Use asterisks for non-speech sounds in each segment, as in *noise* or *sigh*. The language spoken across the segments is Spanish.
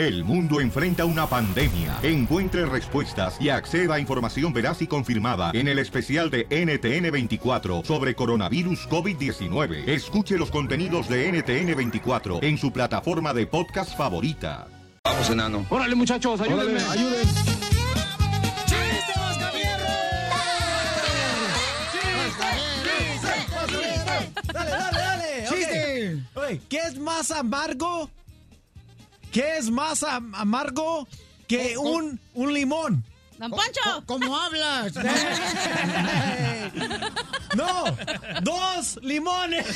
El mundo enfrenta una pandemia. Encuentre respuestas y acceda a información veraz y confirmada en el especial de NTN24 sobre coronavirus COVID-19. Escuche los contenidos de NTN24 en su plataforma de podcast favorita. Vamos, enano. Órale, muchachos, ayúdenme, ayuden. Dale, dale, dale. ¡Chiste! Ok, ¿Qué es más amargo? ¿Qué es más am- amargo que un, un limón? ¡Don Poncho! ¿Cómo hablas? *laughs* No, dos limones.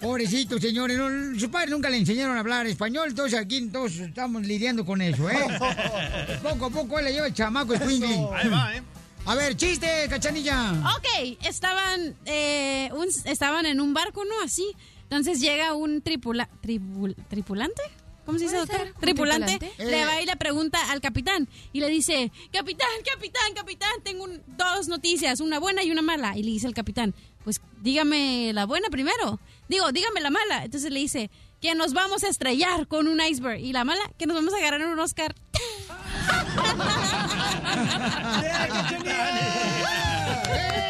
Pobrecito, señores. no, sus padres nunca le enseñaron a hablar español, entonces aquí todos estamos lidiando con eso, ¿eh? *laughs* poco a poco él le lleva el chamaco Squinkly. Ahí va, ¿eh? A ver, chiste, cachanilla. Ok, estaban, eh, un- estaban en un barco, ¿no? Así. Entonces llega un tripula, tribul- tripulante. ¿Cómo se dice, doctor? tripulante. Le Eh. va y le pregunta al capitán. Y le dice, capitán, capitán, capitán, tengo un- dos noticias, una buena y una mala. Y le dice el capitán, pues dígame la buena primero. Digo, dígame la mala. Entonces le dice, que nos vamos a estrellar con un iceberg. Y la mala, que nos vamos a ganar un Oscar. *laughs*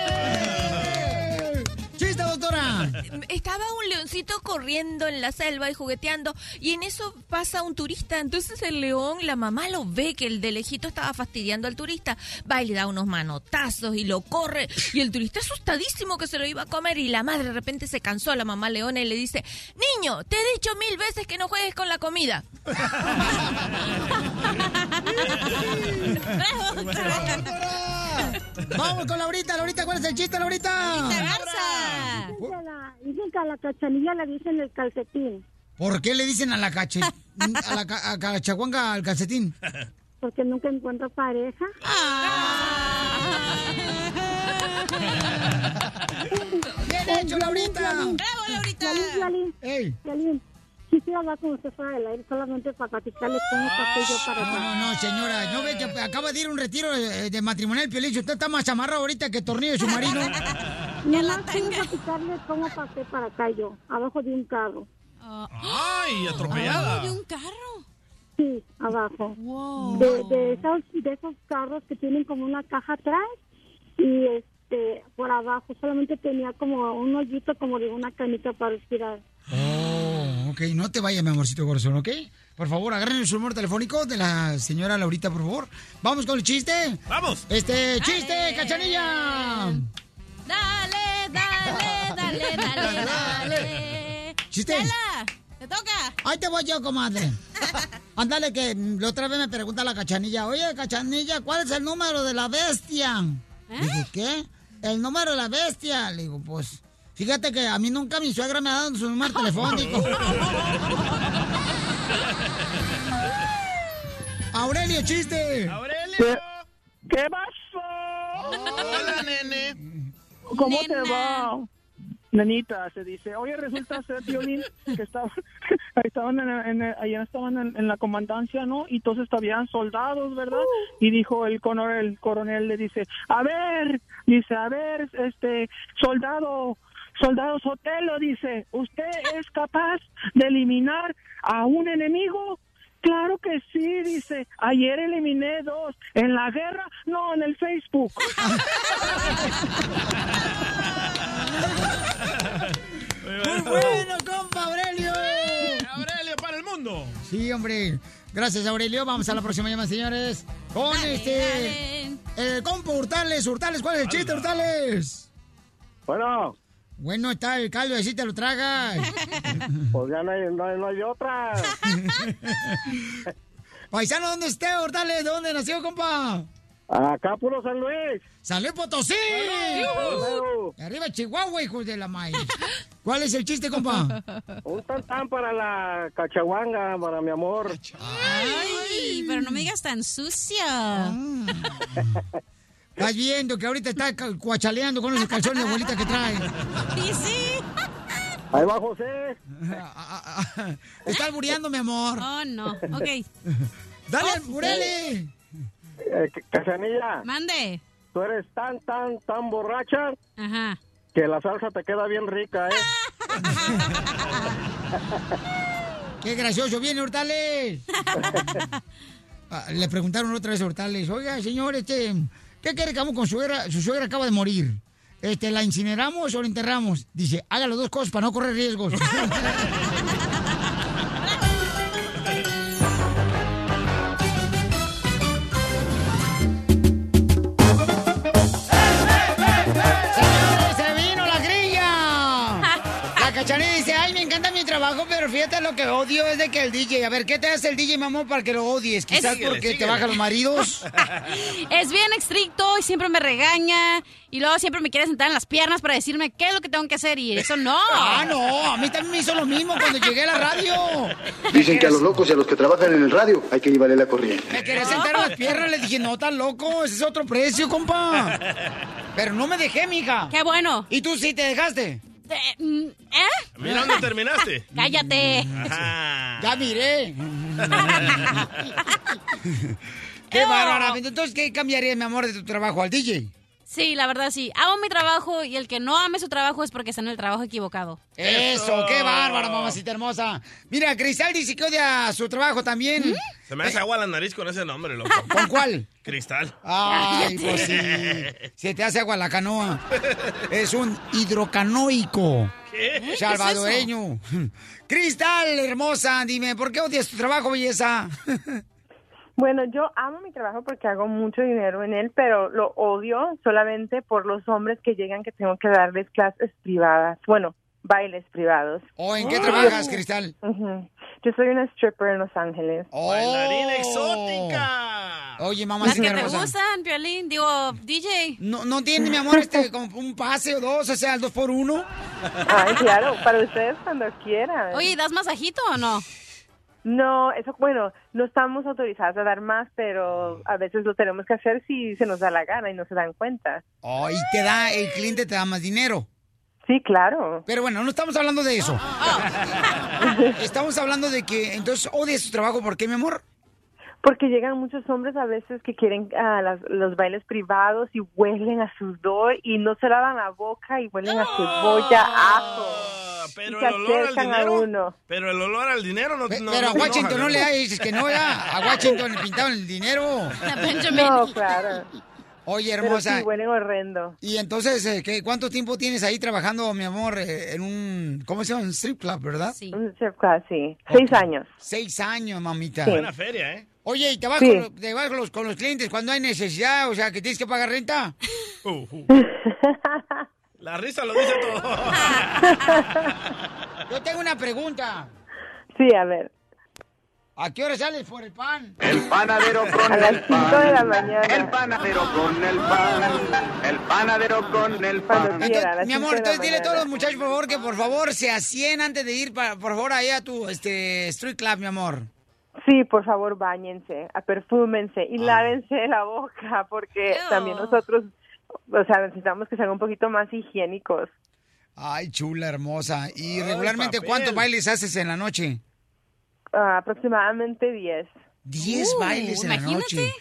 Estaba un leoncito corriendo en la selva y jugueteando y en eso pasa un turista. Entonces el león, la mamá lo ve que el de lejito estaba fastidiando al turista. Va y le da unos manotazos y lo corre. Y el turista asustadísimo que se lo iba a comer y la madre de repente se cansó, la mamá leona, y le dice, niño, te he dicho mil veces que no juegues con la comida. *laughs* *laughs* Vamos con Laurita, Laurita, ¿cuál es el chiste, Laurita? Garza! Dicen que a la- Dicen que a la cachanilla le dicen el calcetín, ¿Por qué le dicen a la cache, a la ca- a cachaguanga al calcetín? porque nunca encuentra pareja. *laughs* ¡Bien hecho, Laurita! ¡Bravo, Laurita! Violín, Violín, ¡Ey! Violín, quisiera hablar con usted fuera del aire solamente para platicarle cómo pasé yo para No, acá. no, no, señora. ¿No ve que acaba de ir a un retiro de, de matrimonial Piolín? Usted está más amarrado ahorita que tornillo de su marido. *laughs* No más quiero platicarle cómo pasé para acá yo, abajo de un carro. ¡Ay, atropellada! de un carro. Sí, abajo. Wow. De, de, esos, de esos carros que tienen como una caja atrás y este por abajo solamente tenía como un hoyito como de una canita para respirar. Oh, ok. No te vayas, mi amorcito corazón, ¿ok? Por favor, agarren su número telefónico de la señora Laurita, por favor. Vamos con el chiste. ¡Vamos! Este, chiste, Dale. cachanilla. Dale, dale, *laughs* dale, dale, dale. Chiste. Chela, te toca. Ahí te voy yo, comadre. *laughs* Ándale, que la otra vez me pregunta la cachanilla, oye, cachanilla, ¿cuál es el número de la bestia? Dije, ¿qué? El número de la bestia. Le digo, pues, fíjate que a mí nunca mi suegra me ha dado su número telefónico. *laughs* Aurelio, chiste. ¡Aurelio! ¿Qué pasó? ¡Hola, nene! ¿Cómo Nena. te va? Nenita, se dice, oye, resulta ser, Violín, que estaba, *laughs* ahí estaban en, en- allá estaban en, en la comandancia, ¿no? Y entonces habían soldados, ¿verdad? Y dijo el coronel, el coronel le dice, a ver, dice, a ver, este, soldado, soldado Sotelo, dice, ¿usted es capaz de eliminar a un enemigo? Claro que sí, dice. Ayer eliminé dos. ¿En la guerra? No, en el Facebook. *laughs* Muy bueno, compa Aurelio. ¡Aurelio para el mundo! Sí, hombre. Gracias, Aurelio. Vamos a la próxima llamada, señores. Con Dale, este. dale. Eh, compa Hurtales, Hurtales, ¿cuál es el chiste, Hurtales? Bueno, Bueno, está el caldo, así te lo tragas. *laughs* pues ya no hay, no hay, no hay otra. *laughs* Paisano, ¿dónde esté, Hurtales? ¿De dónde nació, compa? Acá puro San Luis. ¡San Luis Potosí! Arriba Chihuahua, hijos de la maíz. ¿Cuál es el chiste, compa? Un tantán para la cachahuanga, para mi amor. Ay, pero no me digas tan sucio. Estás viendo que ahorita está cuachaleando con esos calzones de abuelita que trae. Y sí. Ahí va José. Está albureando, mi amor. Oh, no. Ok. Dale, Oh, alburele. Eh, Cachanilla, Mande. tú eres tan, tan, tan borracha Ajá. Que la salsa te queda bien rica, ¿eh? *laughs* ¡Qué gracioso! ¡Viene Hortales! *laughs* Ah, Le preguntaron otra vez a Hortales, oiga, señor, este, ¿qué quiere que hagamos con su suegra? Su suegra acaba de morir. Este, ¿La incineramos o la enterramos? Dice, haga las dos cosas para no correr riesgos. *laughs* trabajo, pero fíjate lo que odio es de que el DJ, a ver, ¿qué te hace el DJ, mamón, para que lo odies? Quizás Síguele, porque te bajan los maridos. *laughs* Es bien estricto y siempre me regaña. Y luego siempre me quiere sentar en las piernas para decirme qué es lo que tengo que hacer. Y eso no. Ah, no, a mí también me hizo lo mismo cuando llegué a la radio. Dicen que a los locos y a los que trabajan en el radio hay que llevarle la corriente. Me quería sentar en las piernas, le dije, no, tan loco, ese es otro precio, compa. Pero no me dejé, mija. Qué bueno. ¿Y tú sí te dejaste? ¿Eh? Mira dónde terminaste. *laughs* Cállate. Ajá. Ya miré. *laughs* Qué bárbara. Entonces, ¿qué cambiaría, mi amor, de tu trabajo al DJ? Sí, la verdad sí. Amo mi trabajo y el que no ame su trabajo es porque está en el trabajo equivocado. Eso, qué bárbara, mamacita hermosa. Mira, Cristal dice que odia su trabajo también. Se me hace agua la nariz con ese nombre, loco. *laughs* ¿Con cuál? Cristal. Ay, *laughs* pues sí. Se te hace agua la canoa. Es un hidrocanoico. ¿Qué? Salvadoreño. *laughs* Cristal, hermosa, dime, ¿por qué odias tu trabajo, belleza? Bueno, yo amo mi trabajo porque hago mucho dinero en él, pero lo odio solamente por los hombres que llegan que tengo que darles clases privadas. Bueno, bailes privados. ¿O en qué trabajas, Cristal? Yo soy una stripper en Los Ángeles. Bailarina exótica. Oye, mamá, Las que te gustan, Piolín. Digo, DJ. No, no tiene, mi amor, este, como un pase o dos, o sea, el dos por uno. Ay, claro, para ustedes cuando quieran. Oye, ¿das masajito o no? No, eso, bueno, no estamos autorizadas a dar más, pero a veces lo tenemos que hacer si se nos da la gana y no se dan cuenta. Oh, y te da, el cliente te da más dinero. Sí, claro. Pero bueno, no estamos hablando de eso. *laughs* Estamos hablando de que entonces odias tu trabajo, ¿por qué, mi amor? Porque llegan muchos hombres a veces que quieren a las- los bailes privados y huelen a sudor y no se lavan la boca y huelen a cebolla, ajo. Pero y se el olor al a dinero. uno. Pero el olor al dinero no. no Pero a no Washington enoja, no le hay, dices que no, ya. A Washington le pintaron el dinero. *laughs* *laughs* No, claro. Oye, Pero hermosa. sí, huelen horrendo. Y entonces, eh, ¿qué, ¿cuánto tiempo tienes ahí trabajando, mi amor, eh, en un, ¿cómo se llama? Un strip club, ¿verdad? Sí. Un strip club, sí. Seis años. Seis años, mamita. Sí. Buena feria, ¿eh? Oye, ¿y te vas, Sí. con, te vas con los, con los clientes cuando hay necesidad? O sea, que tienes que pagar renta. *laughs* Uh, uh. *laughs* La risa lo dice todo. *laughs* Yo tengo una pregunta. Sí, a ver. ¿A qué hora sales por el pan? El panadero con A las el cinco de la pan. mañana. El panadero con el pan. El panadero con el pan. quiera, a las Mi amor, entonces dile a todos los muchachos, por favor, que por favor se asien antes de ir, para, por favor, ahí a tu este, street club, mi amor. Sí, por favor, bañense, perfúmense y lávense la boca, porque Ew. también nosotros, o sea, necesitamos que sean un poquito más higiénicos. Ay, chula, hermosa. ¿Y Ay, regularmente papel. cuántos bailes haces en la noche? Ah, aproximadamente 10. Diez Uh, bailes en la noche.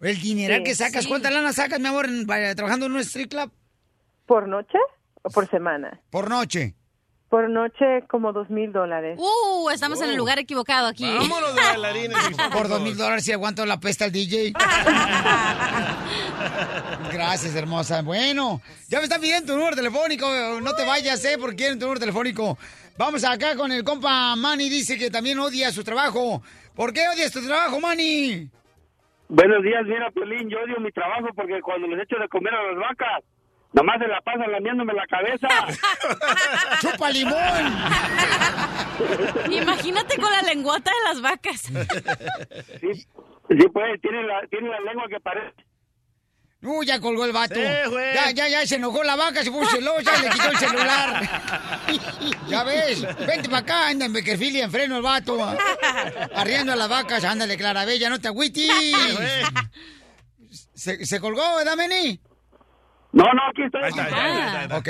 El dineral Sí, que sacas, sí. ¿cuánta lana sacas, mi amor, en- trabajando en un street club? ¿Por noche o por semana? Por noche. Por noche como dos mil dólares. Uh, estamos en el lugar equivocado aquí. Vámonos de bailarines. *laughs* Por dos mil dólares si aguanto la pesta al DJ. *laughs* Gracias, hermosa. Bueno, ya me están pidiendo tu número telefónico. No te vayas, eh, porque quieren tu número telefónico. Vamos acá con el compa Manny. Dice que también odia su trabajo. ¿Por qué odias tu trabajo, Manny? Buenos días, mira, Piolín, yo odio mi trabajo porque cuando les echo de comer a las vacas, nomás se la pasan lamiéndome la cabeza. *laughs* ¡Chupa limón! *laughs* Imagínate con la lengüota de las vacas. Sí, sí pues, tiene la, tiene la lengua que parece... Uh, ya colgó el vato. Sí, ya, ya, ya se enojó la vaca, se puso celosa, ya le quitó el celular. *laughs* ya ves, vente para acá, anda en Beckerfield y en freno el vato. Arriendo a las vacas, ándale, Clarabella, no te agüitis. Se, se colgó, ¿verdad, Meni? No, no, aquí estoy. Ok.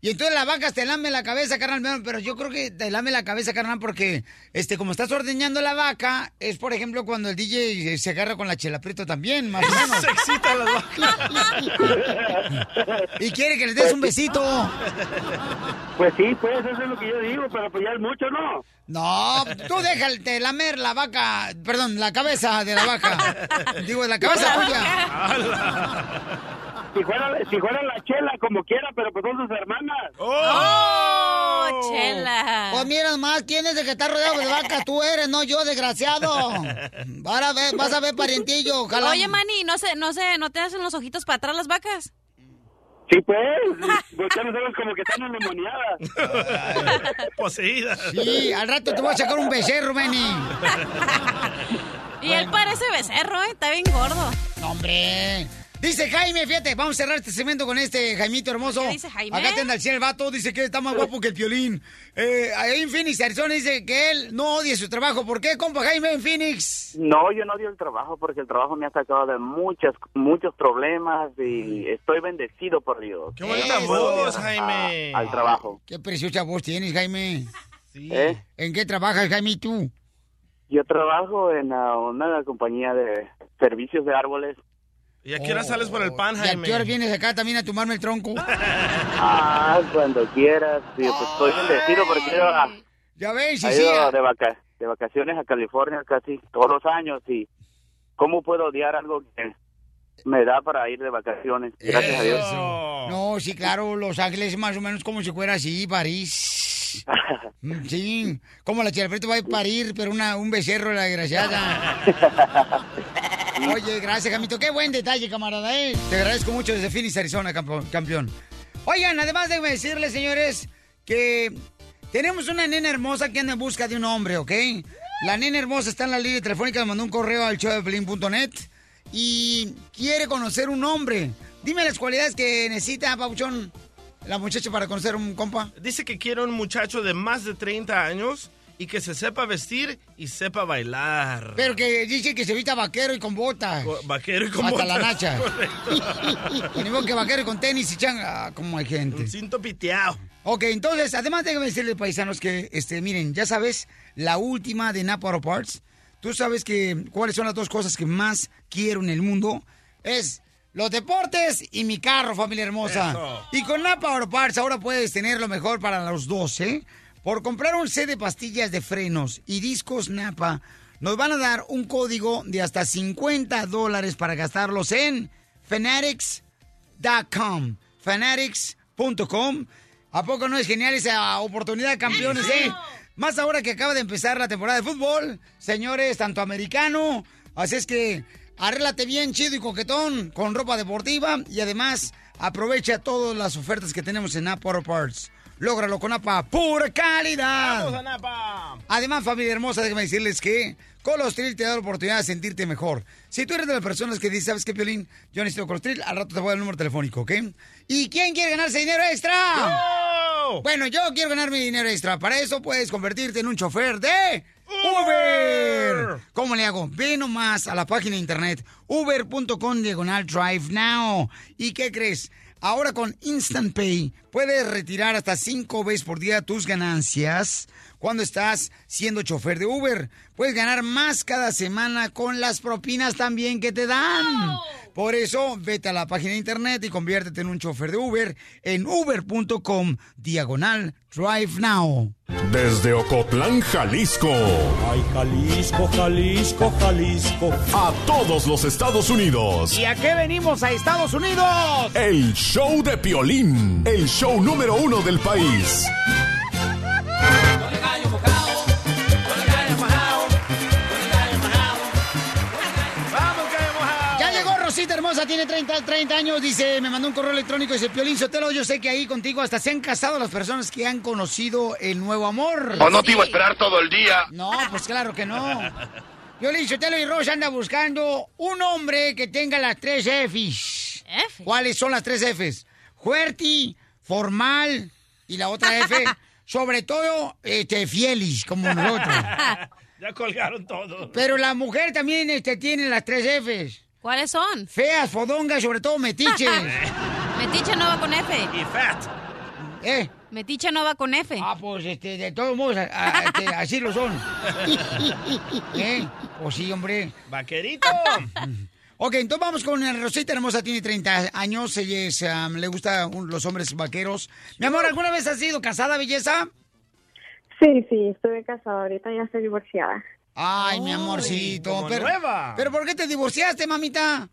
Y entonces las vacas te lamen la cabeza, carnal, pero yo creo que te lame la cabeza, carnal, porque este, como estás ordeñando la vaca, es por ejemplo cuando el DJ se agarra con la chela prieto también, más o menos. *laughs* Se excita las vacas. *laughs* y quiere que les des un besito. Pues sí, pues eso es lo que yo digo, pero pues ya es mucho, ¿no? No, tú déjate lamer la vaca, perdón, la cabeza de la vaca. Digo, la cabeza tuya. *laughs* Si fuera, si fuera la chela, como quiera, pero pues son sus hermanas. ¡Oh, chela! Pues mira más, ¿quién es el que está rodeado de vacas? Tú eres, no yo, desgraciado. Vas a ver, vas a ver parientillo, ojalá. Oye, Manny, ¿no se, no se, no te hacen los ojitos para atrás las vacas? Sí, pues, pues ya no sabes como que están endemoniadas. Poseídas. Sí, al rato te voy a sacar un becerro, Manny. Y él parece becerro, ¿eh? Está bien gordo. Hombre. Dice Jaime, fíjate, vamos a cerrar este segmento con este Jaimito hermoso. ¿Qué dice Jaime? Acá anda el cielo el vato, dice que está más guapo que el piolín. Eh, ahí en Phoenix, Arizona, dice que él no odia su trabajo. ¿Por qué, compa Jaime, en Phoenix? No, yo no odio el trabajo porque el trabajo me ha sacado de muchos, muchos problemas y estoy bendecido por Dios. Qué bonita voz, A- Jaime. al trabajo. Qué preciosa voz tienes, Jaime. ¿Eh? ¿En qué trabajas, Jaime, tú? Yo trabajo en ah, una compañía de servicios de árboles. ¿Y a qué hora sales por el pan, ¿Y a Jaime? qué hora vienes acá también a tomarme el tronco? Ah, cuando quieras. Sí, pues estoy bendecido porque yo ah, Ya ves, sí, de, vaca- de vacaciones a California casi todos los años y ¿cómo puedo odiar algo que me da para ir de vacaciones? Gracias a Dios. No, sí, claro, Los Ángeles es más o menos como si fuera así, París. *laughs* Mm, Sí, como la chilafrito va a parir, pero una, un becerro, la desgraciada. *laughs* Oye, gracias, Camito. Qué buen detalle, camarada, ¿eh? Te agradezco mucho desde Phoenix, Arizona, campeón. Oigan, además déjenme decirles, señores, que tenemos una nena hermosa que anda en busca de un hombre, ¿ok? La nena hermosa está en la línea telefónica, me mandó un correo al showdeplin.net y quiere conocer un hombre. Dime las cualidades que necesita, Pauchón, la muchacha para conocer un compa. Dice que quiere un muchacho de más de 30 años y que se sepa vestir y sepa bailar. Pero que dice que se vista vaquero y con botas. Vaquero y con Hasta botas. la nacha. *laughs* Correcto. Y modo que vaquero con tenis y changa, como hay gente. Un cinto piteado. Ok, entonces, además déjame decirles, paisanos, que, este, miren, ya sabes, la última de Napa Auto Parts, tú sabes que cuáles son las dos cosas que más quiero en el mundo, es los deportes y mi carro, familia hermosa. Eso. Y con Napa Auto Parts ahora puedes tener lo mejor para los dos, ¿eh? Por comprar un set de pastillas de frenos y discos Napa, nos van a dar un código de hasta 50 dólares para gastarlos en fanatics.com. Fanatics.com. ¿A poco no es genial esa oportunidad, campeones, eh? Más ahora que acaba de empezar la temporada de fútbol, señores, tanto americano. Así es que arréglate bien, chido y coquetón, con ropa deportiva y además aprovecha todas las ofertas que tenemos en Napa Auto Parts. Lógralo con Napa, pura calidad. ¡Vamos a Napa! Además, familia hermosa, déjame decirles que Colostril te da la oportunidad de sentirte mejor. Si tú eres de las personas que dicen, ¿sabes qué, Piolín? Yo necesito Colostril, al rato te voy a dar el número telefónico, ¿ok? ¿Y quién quiere ganarse dinero extra? Bueno, yo quiero ganarme dinero extra. Para eso puedes convertirte en un chofer de Uber. ¿Cómo le hago? Ve nomás a la página de internet uber.com diagonal drive now. ¿Y qué crees? Ahora con Instant Pay puedes retirar hasta cinco veces por día tus ganancias cuando estás siendo chofer de Uber. Puedes ganar más cada semana con las propinas también que te dan. Por eso, vete a la página de internet y conviértete en un chofer de Uber en uber.com diagonal drive now. Desde Ocotlán, Jalisco. Ay, Jalisco, Jalisco, Jalisco. A todos los Estados Unidos. ¿Y a qué venimos a Estados Unidos? El show de Piolín. El show número uno del país. Hermosa, tiene 30, 30 años, dice, me mandó un correo electrónico, dice, Piolín Sotelo, yo sé que ahí contigo hasta se han casado las personas que han conocido el nuevo amor. ¿O no te iba a esperar todo el día? No, pues claro que no. Piolín Sotelo y Rosa anda buscando un hombre que tenga las tres Fs. ¿Cuáles son las tres Fs? Fuerti, formal y la otra F, *laughs* sobre todo, este, fielis, como nosotros. *laughs* Ya colgaron todo. Pero la mujer también este, tiene las tres Fs. ¿Cuáles son? Feas, fodongas, sobre todo metiches. *laughs* Metiche no va con F. Y fat. ¿Eh? Metiche no va con F. Ah, pues este, de todos modos, a- a- este, así lo son. *laughs* ¿Eh? Pues sí, hombre. Vaquerito. *laughs* Ok, entonces vamos con Rosita Hermosa, tiene 30 años, ella es, um, le gustan los hombres vaqueros. Mi amor, ¿alguna vez has sido casada, belleza? Sí, sí, estuve casada, ahorita ya estoy divorciada. Ay, mi amorcito. como pero, nueva. pero ¿por qué te divorciaste, mamita?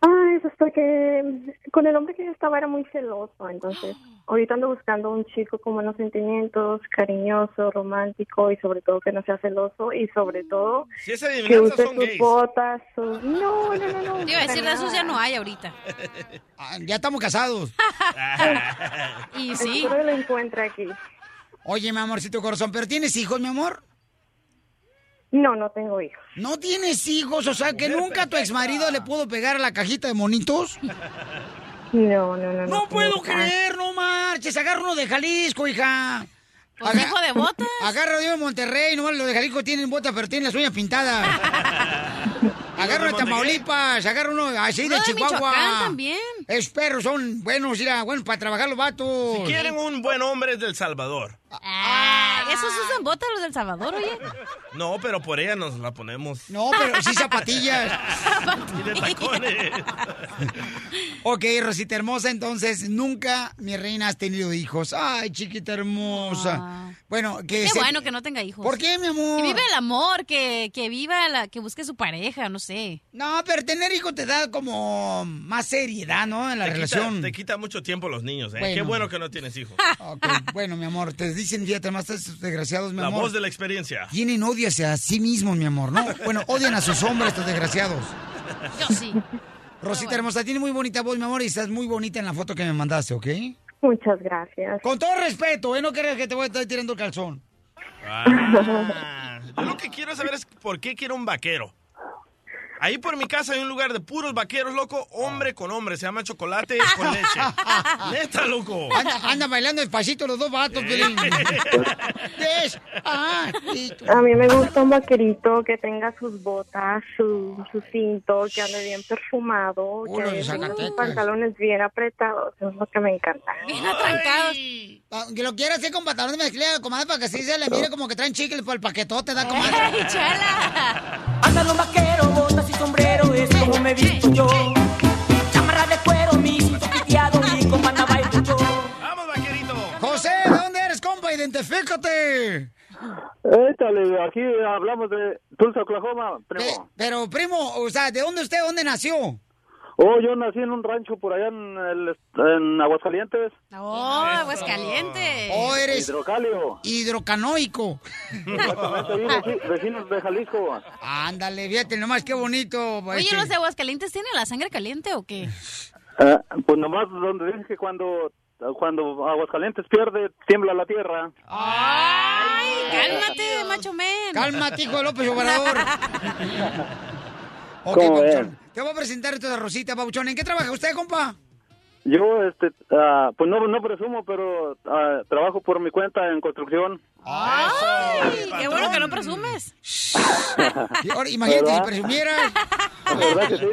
Ay, pues porque con el hombre que yo estaba era muy celoso, entonces *gasps* ahorita ando buscando un chico con buenos sentimientos, cariñoso, romántico y sobre todo que no sea celoso y sobre todo Si esa que use son sus gays. botas, sus... No, no, no, no. *laughs* A decir, esos ya no hay ahorita. *laughs* Ah, ya estamos casados. *laughs* Y sí. Espero que lo encuentre aquí. Oye, mi amorcito corazón, ¿pero tienes hijos, mi amor? No, no tengo hijos. ¿No tienes hijos? O sea, que nunca tu exmarido le pudo pegar a la cajita de monitos. *laughs* No, no, no. No puedo tengo creer, no marches. Agarra uno de Jalisco, hija. Pues hijo de *laughs* botas. Agarra uno de Monterrey, nomás los de Jalisco tienen botas, pero tienen las uñas pintadas. *laughs* agarra uno de Tamaulipas, agarra uno así de Uno de Chihuahua. También. Es perros, son buenos, mira, buenos para trabajar los vatos. Si quieren un buen hombre es del Salvador. Ah, esos usan botas los del Salvador, oye. No, pero por ella nos la ponemos. No, pero sí zapatillas. Y de tacones. Ok, Rosita hermosa, entonces nunca, mi reina, has tenido hijos. Ay, chiquita hermosa. Bueno, que Qué se- bueno que no tenga hijos. ¿Por qué, mi amor? Que vive el amor, que, que viva la, que busque su pareja, no sé. No, pero tener hijos te da como más seriedad, ¿no? En la Te relación. Quita, te quita mucho tiempo los niños, ¿eh? Bueno. Qué bueno que no tienes hijos. Ok, bueno, mi amor, te dicen, fíjate más estos desgraciados, mi La amor. voz de la experiencia. Tienen odio hacia sí mismos, mi amor, ¿no? Bueno, odian a sus hombres, estos desgraciados. Yo sí. Rosita hermosa, tiene muy bonita voz, mi amor, y estás muy bonita en la foto que me mandaste, ¿ok? Muchas gracias. Con todo respeto, ¿eh? No creas que te voy a estar tirando el calzón. Ah, yo lo que quiero saber es por qué quiero un vaquero. Ahí por mi casa hay un lugar de puros vaqueros, loco, hombre con hombre. Se llama chocolate con leche. *laughs* Neta, loco. Anda, anda bailando despacito los dos vatos, Pelín. *laughs* Ah, A mí me gusta un vaquerito que tenga sus botas, su, su cinto, que ande bien perfumado, que sus pantalones bien apretados. Eso es lo que me encanta. Bien atrancados. Aunque lo quiera hacer con pantalones de mezclilla, comadre, para que así se le mire como que traen chicles por el paquetote, da comadre. ¡Ey, chala! Andan los vaqueros, botas y sombrero, es como me visto yo. Chamarra de cuero, mi piteado, mi compa anda bailo yo. ¡Vamos, vaquerito! José, ¿de dónde eres, compa? Identifícate. Échale, aquí hablamos de Tulsa, Oklahoma, primo. Pero, primo, o sea, ¿de dónde usted, dónde nació? Oh, yo nací en un rancho por allá en, el, en Aguascalientes. ¡Oh, Aguascalientes! Oh, eres Hidrocalio. hidrocanoico. Exactamente, *laughs* vecinos de Jalisco. Ándale, fíjate nomás qué bonito. Oye, este. ¿los de Aguascalientes tienen la sangre caliente o qué? Ah, pues nomás donde dije que cuando, cuando Aguascalientes pierde, tiembla la tierra. ¡Ay, cálmate, macho men! Cálmate, hijo de López Obrador. *laughs* ok, ¿Cómo ven? Pabuchón. Te voy a presentar esto de Rosita, Pabuchón. ¿En qué trabaja usted, compa? Yo, este, ah, pues no, no presumo, pero ah, trabajo por mi cuenta en construcción. ¡Ay! ¡Qué bueno que no presumes! Ahora, imagínate si presumieras. ¿Verdad que sí?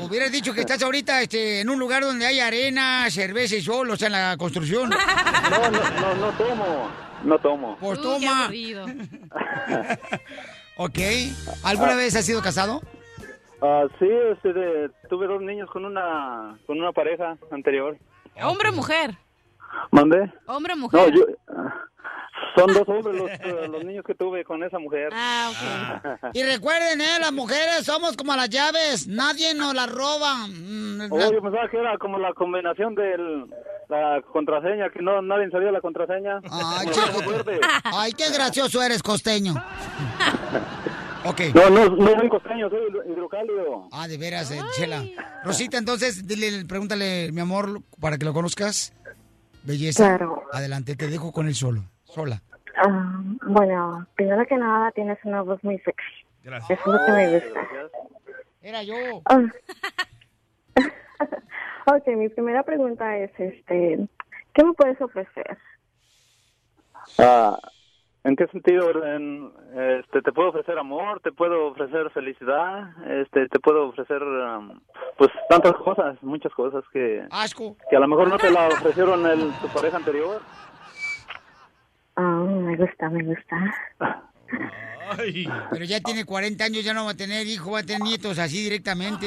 Hubieras dicho que estás ahorita este, en un lugar donde hay arena, cerveza y sol, o sea, en la construcción. No, no, no, no tomo, no tomo. Pues Uh, qué toma. aburrido. *laughs* Ok. ¿Alguna vez has sido casado? Ah, sí, este, de- tuve dos niños con una, con una pareja anterior. ¿Hombre o mujer? ¿Mandé? ¿Hombre o No, mujer? yo, ah, son dos hombres los, eh, los niños que tuve con esa mujer. Ah, ok. Y recuerden, ¿eh? Las mujeres somos como las llaves. Nadie nos las roba. Mm, Oh, yo pensaba que era como la combinación de la contraseña, que no nadie sabía la contraseña. Ay, *laughs* la. Ay, qué gracioso eres, costeño. *laughs* Ok. No, no, no soy costeño, soy hidro- hidrocálido. Ah, de veras, eh, Chela. Rosita, entonces, dile, pregúntale, mi amor, para que lo conozcas. Belleza. Claro. Adelante, te dejo con él solo. Sola. Ah, bueno, primero que nada tienes una voz muy sexy. Gracias. Eso es lo que me gusta. Era yo. Ah. *laughs* ok, mi primera pregunta es, este, ¿qué me puedes ofrecer? Ah, ¿En qué sentido? En, este, te puedo ofrecer amor, te puedo ofrecer felicidad, este, te puedo ofrecer, um, pues, tantas cosas, muchas cosas que, Asco. que a lo mejor no te la ofrecieron el, tu pareja anterior. Ah, me gusta, me gusta. Pero ya tiene 40 años, ya no va a tener hijo, va a tener nietos así directamente.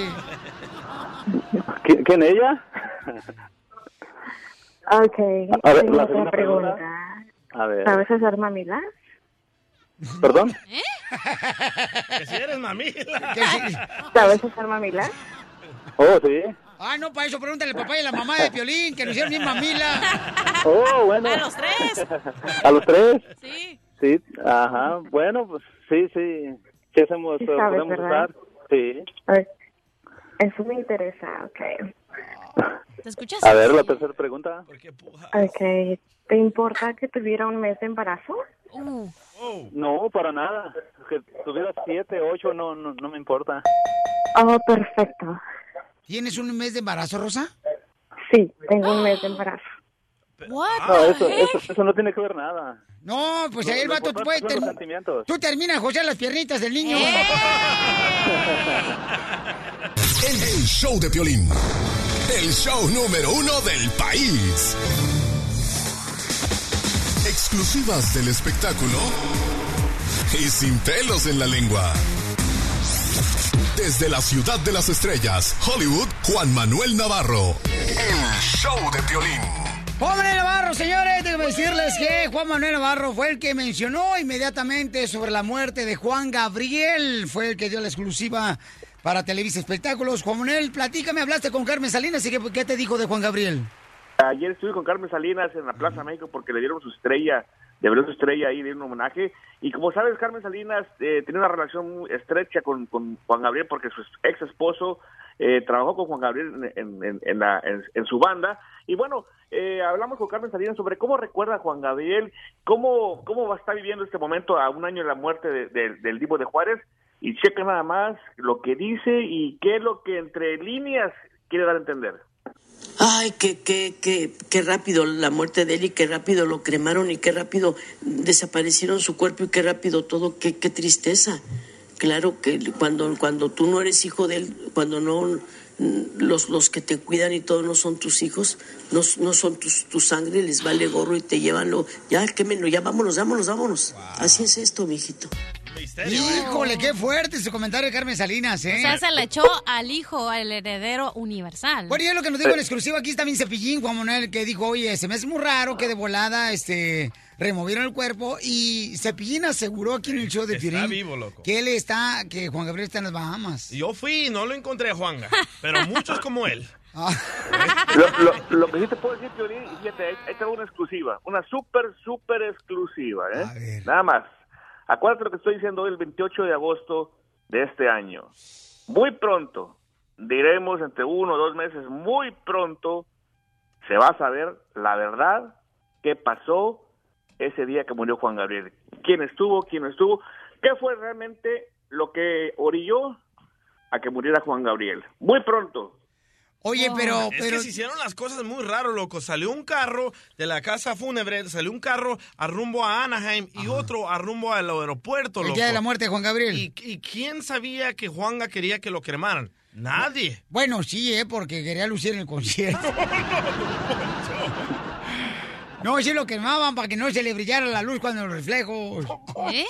¿Qui- ¿Quién ella? Ok, A ver, la segunda pregunta. pregunta. A ver, ¿Sabes hacer mamilas? ¿perdón? Que si eres mamila. ¿Sabes hacer mamilas? Oh, sí. Ah, no, para eso pregúntale al papá y a la mamá de Piolín, que nos hicieron bien mamila. Oh, bueno. A los tres. ¿A los tres? Sí. Sí, ajá. Bueno, pues sí, sí. Sí hacemos, Sí eh, sabes, podemos ¿verdad? usar. Sí. Ay, Eso me interesa, ok. ¿Te escuchas? A ver, la tercera pregunta. Ok, ¿te importa que tuviera un mes de embarazo? Uh. No, para nada. Que tuviera siete, ocho, no, no, no me importa. Oh, perfecto. ¿Tienes un mes de embarazo, Rosa? Sí, tengo un mes de embarazo. No, eso, eso, eso no tiene que ver nada. No, pues ahí el vato importante puede... son los term- sentimientos. Tú terminas, José, las piernitas del niño. *laughs* El, el show de Piolín. El show número uno del país. Exclusivas del espectáculo y sin pelos en la lengua. Desde la ciudad de las estrellas, Hollywood, Juan Manuel Navarro. El show de Piolín. Juan Manuel Navarro, señores, déjenme decirles que Juan Manuel Navarro fue el que mencionó inmediatamente sobre la muerte de Juan Gabriel. Fue el que dio la exclusiva para Televisa Espectáculos. Juan Manuel, platícame, hablaste con Carmen Salinas y qué, te dijo de Juan Gabriel. Ayer estuve con Carmen Salinas en la Plaza México porque le dieron su estrella, le dieron su estrella ahí, le dieron un homenaje. Y como sabes, Carmen Salinas eh, tenía una relación muy estrecha con, Juan Gabriel porque su ex esposo eh, trabajó con Juan Gabriel en, en- en la- en- su banda. Y bueno, eh, hablamos con Carmen Salinas sobre cómo recuerda a Juan Gabriel, cómo, cómo va a estar viviendo este momento a un año de la muerte de- del Divo de Juárez. Y checa nada más lo que dice y qué es lo que entre líneas quiere dar a entender. Ay, qué, qué, qué, qué rápido la muerte de él y qué rápido lo cremaron y qué rápido desaparecieron su cuerpo y qué rápido todo, qué, qué tristeza. Claro que cuando, cuando tú no eres hijo de él, cuando no los, los que te cuidan y todo no son tus hijos, no, no son tus, tu sangre, les vale gorro y te llevan lo, ya quémenlo, ya vámonos, vámonos, vámonos. Así es esto, mijito. Híjole, qué fuerte su comentario de Carmen Salinas, ¿eh? O sea, se le echó al hijo, al heredero universal. Bueno, y es lo que nos dijo en exclusiva aquí está también Cepillín, Juan Manuel, que dijo, oye, se me hace muy raro que de volada, este, removieron el cuerpo y Cepillín aseguró aquí en el show de Está vivo, loco. que él está, que Juan Gabriel está en las Bahamas. Yo fui y no lo encontré a Juanga, pero muchos como él. *laughs* Lo, lo- lo que sí te puedo decir, Piolín, y fíjate, ahí tengo una exclusiva, una súper, súper exclusiva, ¿eh? Nada más. Acuérdate lo que estoy diciendo hoy, el 28 de agosto de este año. Muy pronto, diremos entre uno o dos meses, muy pronto, se va a saber la verdad, qué pasó ese día que murió Juan Gabriel. ¿Quién estuvo, quién no estuvo? ¿Qué fue realmente lo que orilló a que muriera Juan Gabriel? Muy pronto. Oye, pero... Es que se hicieron las cosas muy raro, loco. Salió un carro de la casa fúnebre, salió un carro a rumbo a Anaheim y otro a rumbo al aeropuerto, El loco. día de la muerte de Juan Gabriel. ¿Y, y quién sabía que Juanga quería que lo cremaran? Nadie. Bueno, sí, ¿eh? Porque quería lucir en el concierto. *laughs* No, sí lo quemaban para que no se le brillara la luz cuando los reflejos. ¿Eh?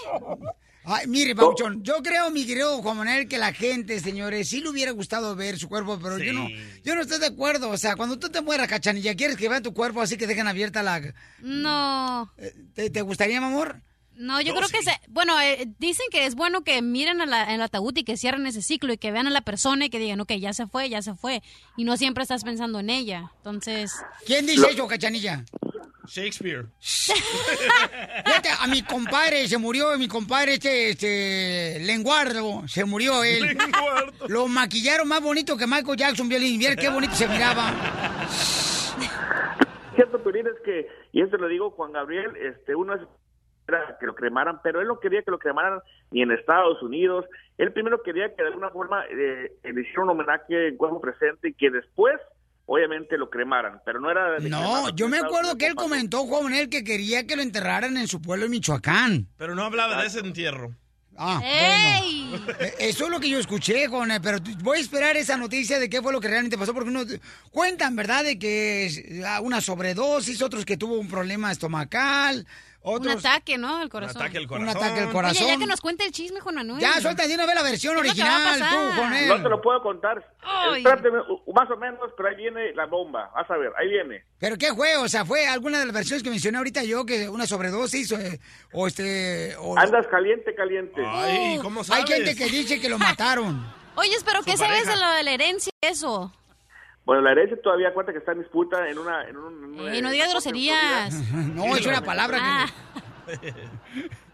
Ay, mire, Pauchón, yo creo, mi querido Juan Manuel, que la gente, señores, sí le hubiera gustado ver su cuerpo, pero yo no yo no estoy de acuerdo. O sea, cuando tú te mueras, cachanilla, ¿quieres que vean tu cuerpo así que dejen abierta la... No. ¿Te, te gustaría, mi amor? No, yo creo que se, bueno, eh, dicen que es bueno que miren a la- el ataúd y que cierren ese ciclo y que vean a la persona y que digan, ok, ya se fue, ya se fue. Y no siempre estás pensando en ella. Entonces... ¿Quién dice eso, cachanilla? Shakespeare. *laughs* Fíjate, a mi compadre se murió, mi compadre este, este, Lenguardo, se murió él. Lo maquillaron más bonito que Michael Jackson, Violín. Mira qué bonito se miraba. Cierto, Piolín, es que, y esto lo digo, Juan Gabriel, este, uno es era que lo cremaran, pero él no quería que lo cremaran ni en Estados Unidos. Él primero quería que de alguna forma eh, le hiciera un homenaje en cuerpo presente y que después obviamente lo cremaran, pero no era... de No, yo me acuerdo que él comentó, Juan Manuel, que quería que lo enterraran en su pueblo en Michoacán. Pero no hablaba de ese entierro. Ah, bueno. Eh, Eso es lo que yo escuché, Juan, eh, pero voy a esperar esa noticia de qué fue lo que realmente pasó, porque unos cuentan, ¿verdad?, de que es, ah, una sobredosis, otros que tuvo un problema estomacal, otros... Un ataque, ¿no? Al corazón. ataque al Un ataque al corazón. Oye, ya que nos cuente el chisme, Juan Manuel. Ya, suelta de una vez la versión ¿Qué es lo que va a original, tú, él. No te lo puedo contar. Uh, más o menos, pero ahí viene la bomba. Vas a ver, ahí viene. ¿Pero qué fue? O sea, ¿fue alguna de las versiones que mencioné ahorita yo, que una sobredosis, o, o este... O, Andas caliente, caliente. Ay, ¿cómo Hay sabes? gente que dice que lo mataron. Oye, pero ¿qué sabes de lo de la herencia y eso? Bueno, la herencia todavía cuenta que está en disputa en una... En un, en una- Eh, no en digas groserías. *laughs* No, es una palabra Ah,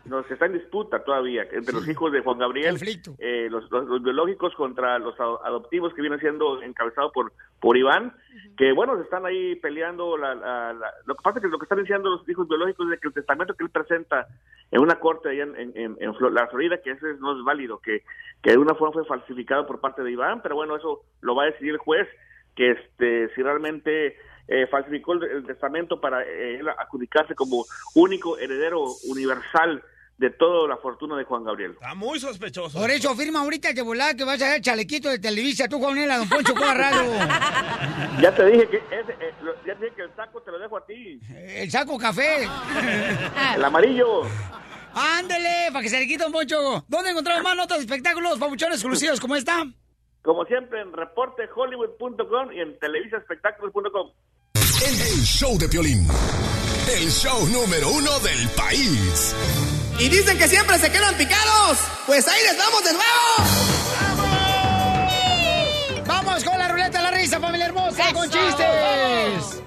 No, que está en disputa todavía entre los hijos de Juan Gabriel, eh, los, los- los biológicos contra los ado- adoptivos que vienen siendo encabezados por por Iván, que bueno, se están ahí peleando. La, la- la- lo que pasa es que lo que están diciendo los hijos biológicos es que el testamento que él presenta en una corte allá en, en, en- la Florida, que ese no es válido, que, que de una forma fue falsificado por parte de Iván, pero bueno, eso lo va a decidir el juez, que este si realmente eh, falsificó el, el testamento para eh, él adjudicarse como único heredero universal de toda la fortuna de Juan Gabriel. Está muy sospechoso. Por eso firma ahorita que volá que vas a ver chalequito de Televisa, tú con él a Don Poncho Corrado. *laughs* Ya te dije que ese, eh, lo- ya te dije que el saco te lo dejo a ti, El saco café. *laughs* el amarillo. Ándele, para que se le quite un Poncho. ¿Dónde encontramos más notas de espectáculos, papuchones exclusivos como esta? Como siempre en reportehollywood.com y en televisaespectáculos.com. El, el show de Piolín. El show número uno del país. Y dicen que siempre se quedan picados. Pues ahí les vamos de nuevo. Vamos con la ruleta de la risa, familia hermosa, con chistes.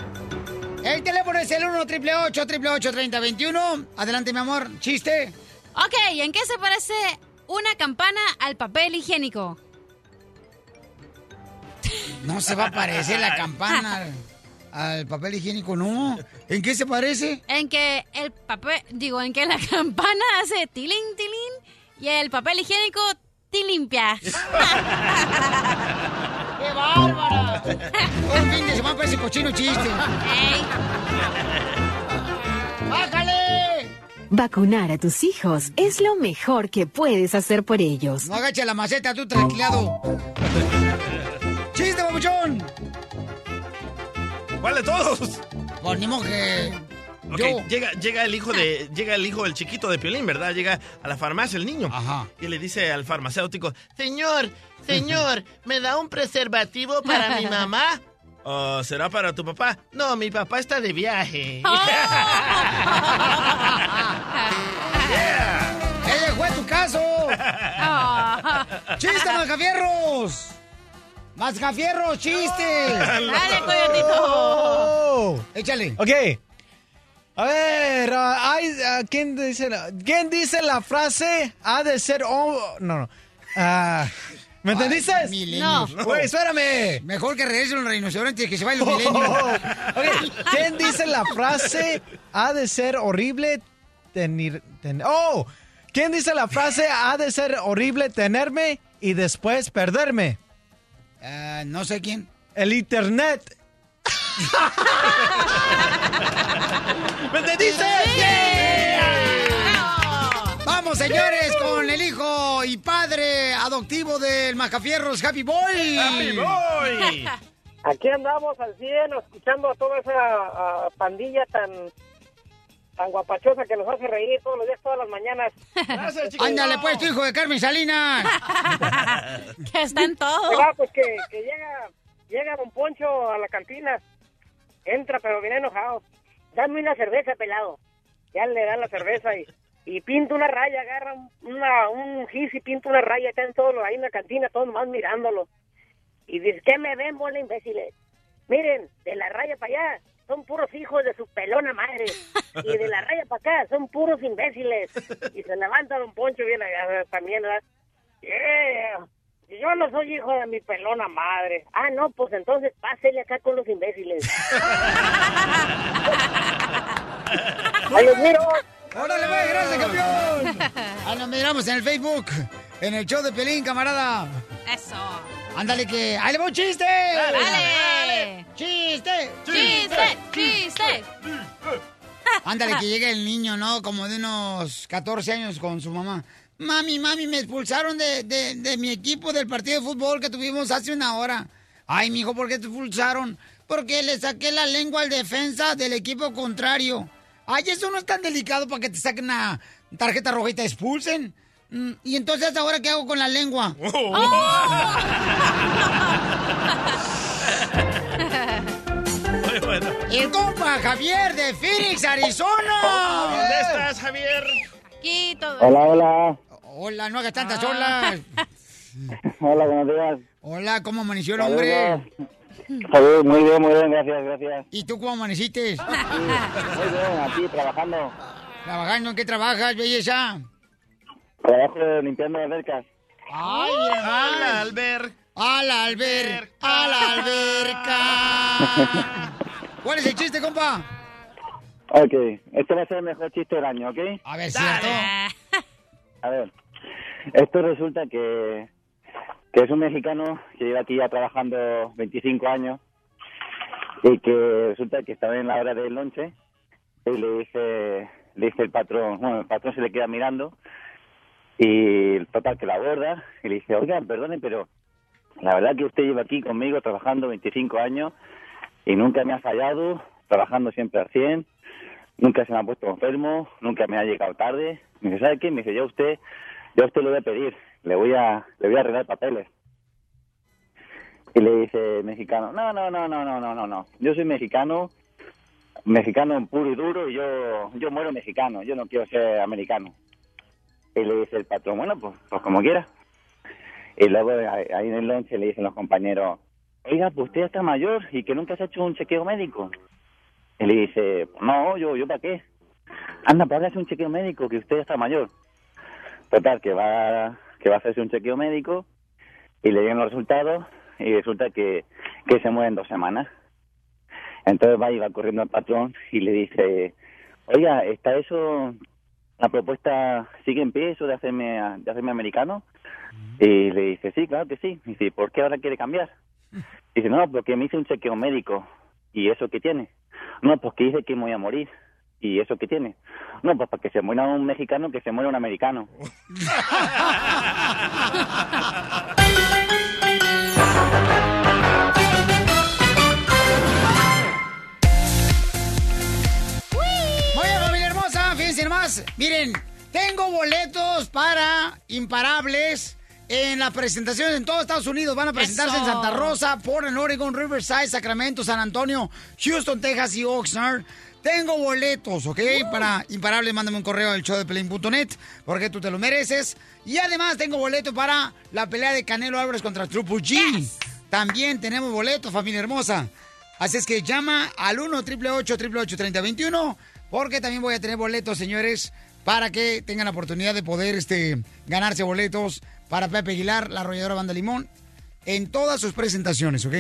El teléfono es el 1 888 3021 Adelante, mi amor. ¿Chiste? Ok, ¿en qué se parece una campana al papel higiénico? No se va a parecer la campana al, al papel higiénico, ¿no? ¿En qué se parece? En que el papel, digo, en que la *laughs* campana hace tilín, tilín y el papel higiénico ti limpia. *laughs* *laughs* ¡Qué bárbara! Un fin de semana parece cochino chiste. ¡Bájale! Vacunar a tus hijos es lo mejor que puedes hacer por ellos. No agache la maceta, tú tranquilado. ¡Chiste, babuchón! ¿Cuál de todos? Pues ni modo que... Ok, Yo. llega, llega el hijo de, llega el hijo del chiquito de Piolín, ¿verdad? Llega a la farmacia el niño. Ajá. Y le dice al farmacéutico, señor, señor, *laughs* ¿me da un preservativo para mi mamá? *laughs* ¿O será para tu papá? No, mi papá está de viaje. *laughs* ¡Ese fue tu caso! ¡Chiste, Mascafierros! ¡Mascafierros, chiste! *laughs* Dale, coyotito. Échale. Ok. A ver, hay, ah, ¿quién, dice la, ¿quién dice la frase ha de ser hom- No, no. Ah, ¿Me entendiste? No. Güey, espérame. Mejor que regresen los rinocerontes que se vayan los Oh, milenios. *laughs* ok, ¿Quién dice la frase ha de ser horrible tener... ten- oh, ¿quién dice la frase ha de ser horrible tenerme y después perderme? Ah, no sé quién. El internet. ¿Me entendiste? Vamos, señores, con el hijo y padre adoptivo del Mascafierros, Happy Boy. ¡Happy Boy! Aquí andamos al 100 escuchando a toda esa ah, pandilla tan tan guapachosa que nos hace reír todos los días, todas las mañanas. *laughs* Ándale, pues, tu hijo de Carmen Salinas. *laughs* que está en todo. Ah, pues que, que llega, llega Don Poncho a la cantina. Entra, pero viene enojado. Dame una cerveza, pelado. Ya le dan la cerveza y, y pinta una raya, agarra un- una, un gis y pinta una raya. Están todos ahí en la cantina, todos más mirándolo. Y dice, ¿qué me ven, bola imbéciles? Miren, de la raya para allá son puros hijos de su pelona madre. Y de la raya para acá son puros imbéciles. Y se levanta Don Poncho bien allá también, ¿verdad? Yeah. Yo no soy hijo de mi pelona madre. Ah, no, pues entonces pásele acá con los imbéciles. *laughs* ¡Ahí los miro! ¡Órale, pues, gracias, campeón! Ahí nos miramos en el Facebook, en el show de Pelín, camarada. Eso. Ándale, que... ¡Ahí le va un chiste! Dale. ¡Chiste! ¡Chiste! ¡Chiste! Ándale, que llegue el niño, ¿no? Como de unos 14 años con su mamá. Mami, mami, me expulsaron de, de, de mi equipo del partido de fútbol que tuvimos hace una hora. Ay, mijo, ¿por qué te expulsaron? Porque le saqué la lengua al defensa del equipo contrario. Ay, eso no es tan delicado para que te saquen una tarjeta roja y te expulsen. Mm, Y entonces, ¿ahora qué hago con la lengua? *laughs* El compa Javier de Phoenix, Arizona. *laughs* ¿Dónde estás, Javier? Aquí todo. Hola, hola. Hola, no hagas tantas olas. *laughs* Hola, buenos días. Hola, ¿cómo amaneció el hombre? Saludos, muy bien, muy bien, gracias, gracias. ¿Y tú cómo amaneciste? Muy bien, aquí trabajando. ¿Trabajando en qué trabajas, belleza? Trabajo limpiando albercas. ¡Ay, A la al alber. ¡A la alber! ¡A la alberca! *laughs* ¿Cuál es el chiste, compa? Ok, este va a ser el mejor chiste del año, ¿ok? A ver, ¿cierto? A ver, esto resulta que, que es un mexicano que lleva aquí ya trabajando 25 años y que resulta que estaba en la hora del lonche y le dice, le dice el patrón, bueno, el patrón se le queda mirando y el total que la aborda y le dice, oiga, perdone, pero la verdad que usted lleva aquí conmigo trabajando 25 años y nunca me ha fallado, trabajando siempre al 100, nunca se me ha puesto enfermo, nunca me ha llegado tarde. Me dice, ¿sabe qué? Me dice, ya usted, ya usted lo voy a pedir, le voy a, le voy a arreglar papeles. Y le dice mexicano, no, no, no, no, no, no, no, no, yo soy mexicano, mexicano puro y duro y yo, yo muero mexicano, yo no quiero ser americano. Y le dice el patrón, bueno, pues, pues como quiera. Y luego ahí ahí en el lonche le dicen los compañeros, oiga, pues usted está mayor y que nunca se ha hecho un chequeo médico. Y le dice, no, yo, yo para qué. Anda, pues hágase un chequeo médico, que usted está mayor. Total, que va, que va a hacerse un chequeo médico y le llegan los resultados y resulta que, que se muere en dos semanas. Entonces va y va corriendo al patrón y le dice, oiga, ¿está eso, la propuesta sigue en pie, eso de hacerme, de hacerme americano? Y le dice, sí, claro que sí. Y dice, ¿por qué ahora quiere cambiar? *laughs* Dice, no, porque me hice un chequeo médico. ¿Y eso qué tiene? No, pues que dice que me voy a morir. ¿Y eso qué tiene? No, pues para que se muera un mexicano, que se muera un americano. *laughs* Miren, tengo boletos para imparables en las presentaciones en todo Estados Unidos. Van a presentarse Eso. en Santa Rosa, Portland, Oregon, Riverside, Sacramento, San Antonio, Houston, Texas y Oxnard. Tengo boletos, ¿ok? Para imparables, mándame un correo al show de porque tú te lo mereces. Y además tengo boletos para la pelea de Canelo Álvarez contra Triple G. También tenemos boletos, familia hermosa. Así es que llama al 1 888 3021 porque también voy a tener boletos, señores, para que tengan la oportunidad de poder este, ganarse boletos para Pepe Aguilar, la arrolladora Banda Limón, en todas sus presentaciones, ¿ok?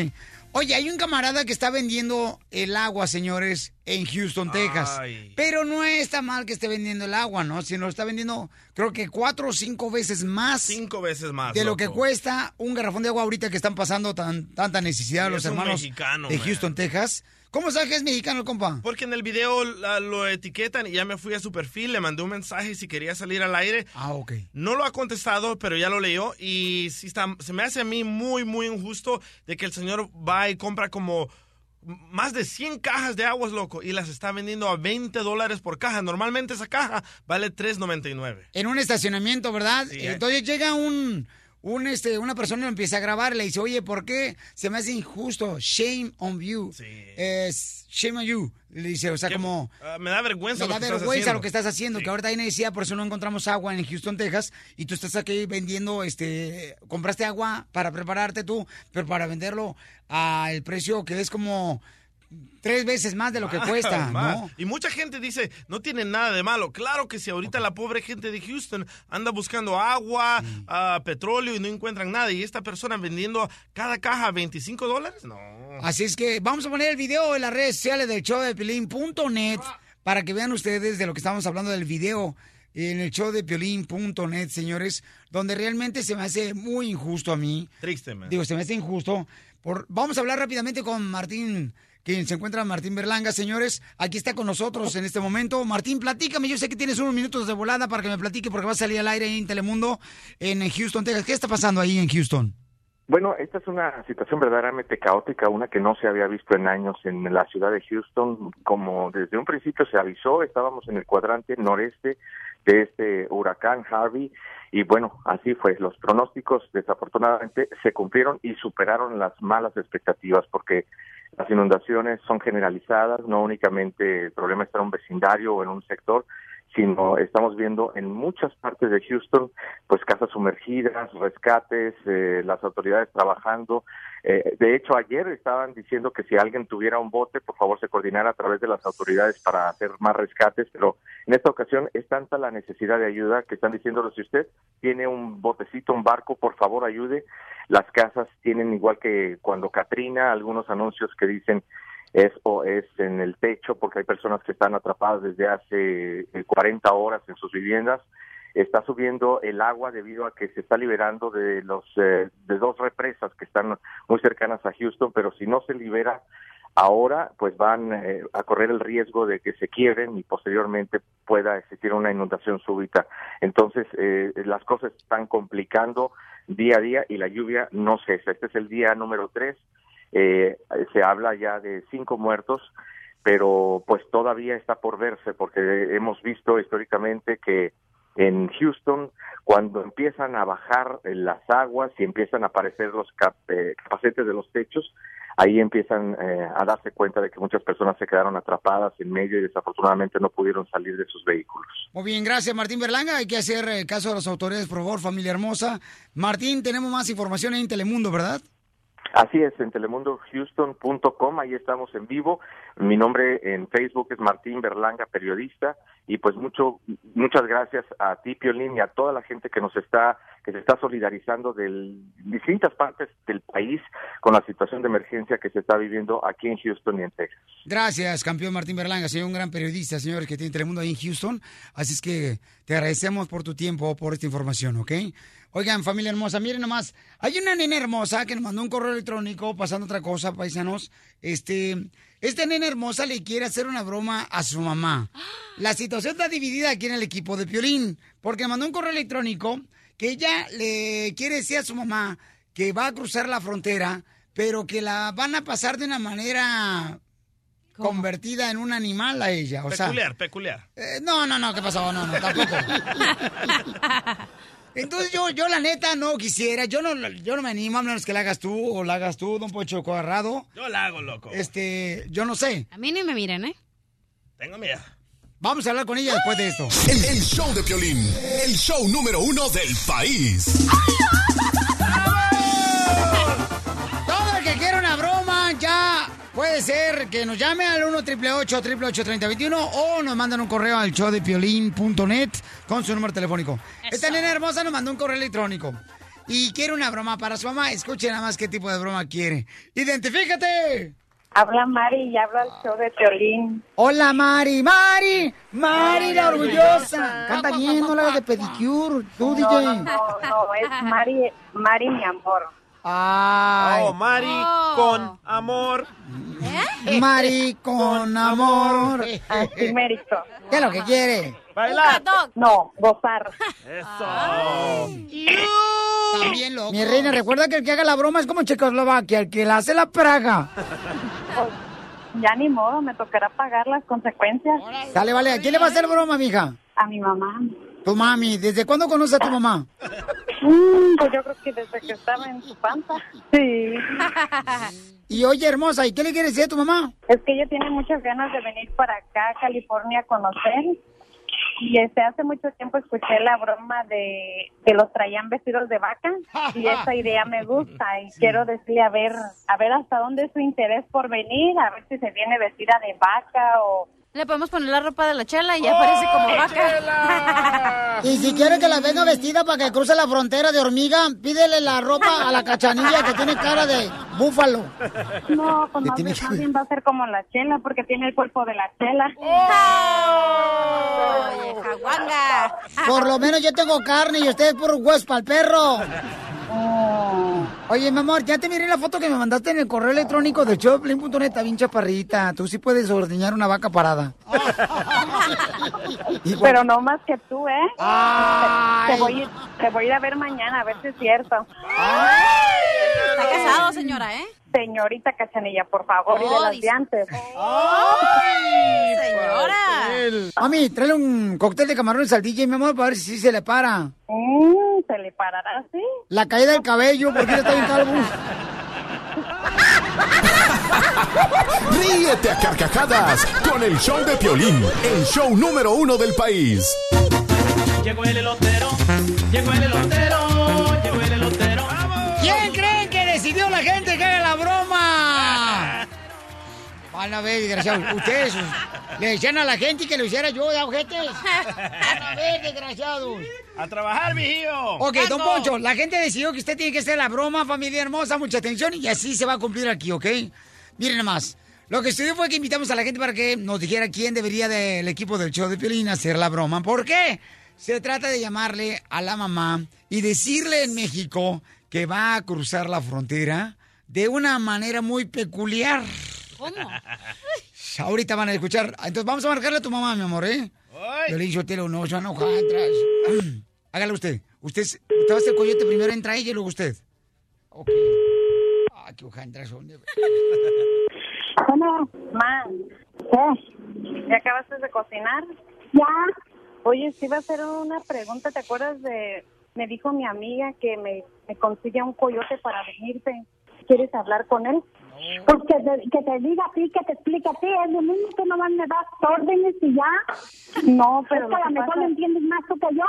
Oye, hay un camarada que está vendiendo el agua, señores, en Houston, Texas. Ay. Pero no está mal que esté vendiendo el agua, ¿no? Sino lo está vendiendo, creo que cuatro o cinco veces más Cinco veces más. de lo que cuesta un garrafón de agua ahorita que están pasando tan, tanta necesidad los hermanos mexicano, de man. Houston, Texas. ¿Cómo sabes que es mexicano compa? Porque en el video la- lo etiquetan y ya me fui a su perfil, le mandé un mensaje si quería salir al aire. Ah, ok. No lo ha contestado, pero ya lo leyó y sí está, se me hace a mí muy, muy injusto de que el señor va y compra como más de 100 cajas de aguas, loco, y las está vendiendo a 20 dólares por caja. Normalmente esa caja vale 3.99. En un estacionamiento, ¿verdad? Sí, Entonces llega un, un este, una persona lo empieza a grabar y le dice, oye, ¿por qué se me hace injusto? Shame on you. Es shame on you. Le dice, o sea, como... Ah, me da vergüenza Me lo da que estás vergüenza haciendo. lo que estás haciendo, que ahorita hay necesidad, por eso no encontramos agua en Houston, Texas, y tú estás aquí vendiendo, este, compraste agua para prepararte tú, pero para venderlo al precio que es como tres veces más de lo que cuesta. Y mucha gente dice, no tiene nada de malo. Claro que si ahorita la pobre gente de Houston anda buscando agua, ah, petróleo y no encuentran nada, y esta persona vendiendo cada caja 25 dólares, no. Así es que vamos a poner el video en las redes sociales del show de Pilín.net para que vean ustedes de lo que estamos hablando del video en el show de piolín.net, señores, donde realmente se me hace muy injusto a mí. Triste, man. Digo, se me hace injusto. Por... Vamos a hablar rápidamente con Martín, quien se encuentra Martín Berlanga, señores. Aquí está con nosotros en este momento. Martín, platícame. Yo sé que tienes unos minutos de volada para que me platique porque va a salir al aire en Telemundo en Houston, Texas. ¿Qué está pasando ahí en Houston? Bueno, esta es una situación verdaderamente caótica, una que no se había visto en años en la ciudad de Houston. Como desde un principio se avisó, estábamos en el cuadrante noreste de este huracán Harvey y bueno, así fue. Los pronósticos desafortunadamente se cumplieron y superaron las malas expectativas porque las inundaciones son generalizadas, no únicamente el problema está en un vecindario o en un sector, sino estamos viendo en muchas partes de Houston, pues casas sumergidas, rescates, eh, las autoridades trabajando. Eh, de hecho, ayer estaban diciendo que si alguien tuviera un bote, por favor se coordinara a través de las autoridades para hacer más rescates, pero en esta ocasión es tanta la necesidad de ayuda que están diciéndolo, si usted tiene un botecito, un barco, por favor ayude. Las casas tienen igual que cuando Katrina, algunos anuncios que dicen es o es en el techo porque hay personas que están atrapadas desde hace 40 horas en sus viviendas. Está subiendo el agua debido a que se está liberando de los eh, de dos represas que están muy cercanas a Houston pero si no se libera ahora pues van eh, a correr el riesgo de que se quiebren y posteriormente pueda existir una inundación súbita. Entonces eh, las cosas están complicando día a día y la lluvia no cesa. Este es el día número tres eh, se habla ya de cinco muertos, pero pues todavía está por verse porque hemos visto históricamente que en Houston, cuando empiezan a bajar las aguas y empiezan a aparecer los eh, capacetes de los techos, ahí empiezan eh, a darse cuenta de que muchas personas se quedaron atrapadas en medio y desafortunadamente no pudieron salir de sus vehículos. Muy bien, gracias Martín Berlanga. Hay que hacer el caso de las autoridades, por favor, familia hermosa. Martín, tenemos más información en Telemundo, ¿verdad? Así es, en telemundohouston.com, ahí estamos en vivo. Mi nombre en Facebook es Martín Berlanga, periodista, y pues mucho, muchas gracias a ti, Piolín, y a toda la gente que nos está, que se está solidarizando de distintas partes del país con la situación de emergencia que se está viviendo aquí en Houston y en Texas. Gracias, campeón Martín Berlanga, soy un gran periodista, señores, que tiene Telemundo ahí en Houston, así es que te agradecemos por tu tiempo, por esta información, ¿ok? Oigan, familia hermosa, miren nomás, hay una nena hermosa que nos mandó un correo electrónico pasando otra cosa, paisanos. Este, esta nena hermosa le quiere hacer una broma a su mamá. La situación está dividida aquí en el equipo de Piolín, porque mandó un correo electrónico que ella le quiere decir a su mamá que va a cruzar la frontera, pero que la van a pasar de una manera convertida en un animal a ella. O peculiar, sea, peculiar. eh, no, no, no, ¿qué pasó? No, no, tampoco. *laughs* Entonces yo, yo la neta no quisiera, yo no, yo no me animo a menos que la hagas tú o la hagas tú, don Pocho Corrado. Yo la hago, loco. Este, yo no sé. A mí ni me miren, ¿eh? Tengo miedo. Vamos a hablar con ella después de esto. El, el show de Piolín, el show número uno del país. Todo el que quiera una broma ya puede ser que nos llame al 1 888 3021 o nos mandan un correo al show de piolín.net con su número telefónico. Esta nena hermosa nos mandó un correo electrónico y quiere una broma para su mamá. Escuchen nada más qué tipo de broma quiere. ¡Identifícate! Habla Mari y habla el show de Piolín. Hola Mari, Mari, Mari la orgullosa. Canta bien, no la de pedicure, tú No, DJ. no, no, no, es Mari, Mari mi amor. Ay. Oh, Mari con amor. Mari con amor. *laughs* Así mérito. ¿Qué es lo que quiere? Bailar. No, gozar. Eso. También loco. Mi reina, recuerda que el que haga la broma es como Checoslovaquia, el que la hace la praga. *laughs* Ya ni modo, me tocará pagar las consecuencias. Dale, vale. ¿A quién le va a hacer broma, mija? A mi mamá. Tu mami. ¿Desde cuándo conoce a tu mamá? Mm, pues yo creo que desde que estaba en su panza. Sí. *laughs* Y oye, hermosa, ¿y qué le quieres decir a tu mamá? Es que ella tiene muchas ganas de venir para acá, a California, a conocer. Y este, hace mucho tiempo escuché la broma de que los traían vestidos de vaca y *laughs* esa idea me gusta y quiero decirle a ver, a ver hasta dónde es su interés por venir, a ver si se viene vestida de vaca o Le podemos poner la ropa de la chela y ya parece como vaca. Y si quiere que la venga vestida para que cruce la frontera de hormiga, pídele la ropa a la cachanilla que tiene cara de búfalo. no, pues tiene bien va a ser como la chela porque tiene el cuerpo de la chela. Oye, jaguanga. Por lo menos yo tengo carne y ustedes por hueso para el perro. Oye, mi amor, ya te miré la foto que me mandaste en el correo electrónico de showplane.net, bien chaparrita. Tú sí puedes ordeñar una vaca parada. *laughs* Pero no más que tú, ¿eh? Ay. Te voy, a ir- te voy a ir a ver mañana, a ver si es cierto. Está casado, señora, ¿eh? Señorita Cachanilla, por favor, y de Oh, las de antes. señora. Mami, tráele un cóctel de camarones al DJ, mi amor, para ver si sí se le para. Mm, ¿Se le parará así? La caída del cabello, porque él está bien calvo. *laughs* Ríete a carcajadas con el show de Piolín, el show número uno del país. Llegó el elotero, llegó el elotero, llegó el elotero. ¿Quién creen que decidió la gente Van a ver, desgraciados. Ustedes le decían a la gente que lo hiciera yo, ¿ya, ojetes? Van a ver, desgraciados. A trabajar, mijillo. Ok, don. Poncho, la gente decidió que usted tiene que hacer la broma, familia hermosa, mucha atención, y así se va a cumplir aquí, ¿ok? Miren nomás. Lo que estudió fue que invitamos a la gente para que nos dijera quién debería del equipo del show de Piolín hacer la broma. ¿Por qué? Se trata de llamarle a la mamá y decirle en México que va a cruzar la frontera de una manera muy peculiar. ¿Cómo? *laughs* Ahorita van a escuchar. Entonces vamos a marcarle a tu mamá, mi amor, ¿eh? Yo le dije, Telo, no, se va a atrás. Hágalo usted. Usted, usted va a ser coyote, primero entra ella y luego usted. Ok. Ah, qué hojandras son. Bueno, ma, ¿qué? ¿Ya acabaste de cocinar? Ya. Oye, sí iba a hacer una pregunta. ¿Te acuerdas de...? Me dijo mi amiga que me, me consigue un coyote para venirte. ¿Quieres hablar con él? Pues que te, que te diga a ti, que te explique a ti, es lo mismo que nomás me das órdenes y ya. No, pero Es que a lo mejor pasa- lo entiendes más tú que yo.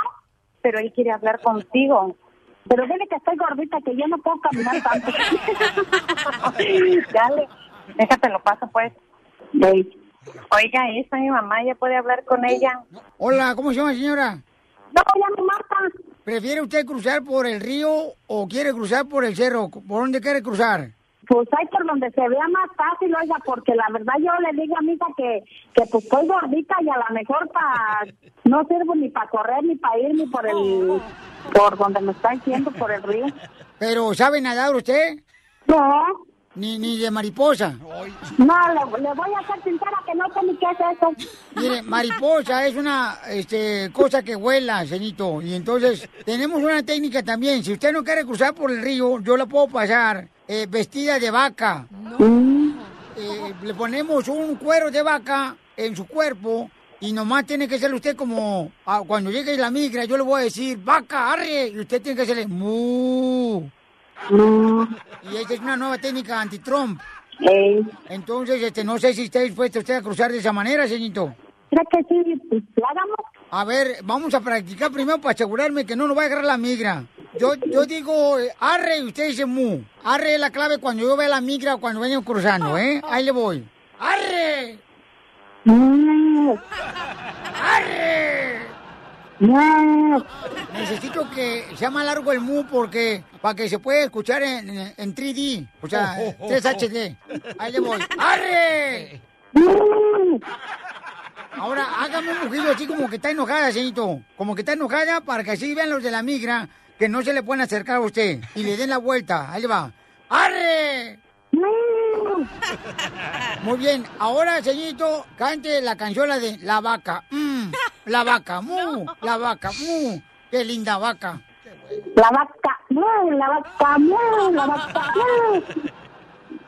Pero él quiere hablar contigo. Pero dile que estoy gordita, que yo no puedo caminar tanto. *laughs* Dale, déjate lo paso, pues. Oiga, ahí está mi mamá, ya puede hablar con ella. Hola, ¿cómo se llama, señora? No, ya me mata. ¿Prefiere usted cruzar por el río o quiere cruzar por el cerro? ¿Por dónde quiere cruzar? Pues hay por donde se vea más fácil, oiga, porque la verdad yo le digo a mi hija que, que pues estoy gordita y a lo mejor para no sirvo ni para correr, ni para ir, ni por el, por donde me está diciendo, por el río. ¿Pero sabe nadar usted? No. Ni, ni de mariposa. No, le, le voy a ser sincera que no sé ni qué es eso. Mire, mariposa es una este, cosa que vuela, señorito. Y entonces tenemos una técnica también. Si usted no quiere cruzar por el río, yo la puedo pasar eh, vestida de vaca. Eh, le ponemos un cuero de vaca en su cuerpo y nomás tiene que ser usted como ah, cuando llegue la migra, yo le voy a decir vaca, arre, y usted tiene que hacerle mu. Y esa es una nueva técnica anti-Trump. Entonces, este, no sé si está dispuesto usted a cruzar de esa manera, señorito. ¿Cree que sí? Pues. A ver, vamos a practicar primero para asegurarme que no nos va a agarrar la migra. Yo, yo digo eh, arre y usted dice mu. Arre es la clave cuando yo vea la migra o cuando vengan cruzando, ¿eh? Ahí le voy. ¡Arre! ¡Arre! Necesito que sea más largo el mu porque para que se pueda escuchar en, en- en 3D, o sea, 3 HD. Ahí le voy. ¡Arre! Ahora hágame un mugido así como que está enojada, señorito. Como que está enojada para que así vean los de la migra que no se le pueden acercar a usted y le den la vuelta. Ahí le va. ¡Arre! Muy bien, ahora, señorito, cante la canción de La Vaca. Mm, la vaca, *laughs* mu, la vaca, mu. Qué linda vaca. La vaca, mu, la vaca, mu, la vaca, mu.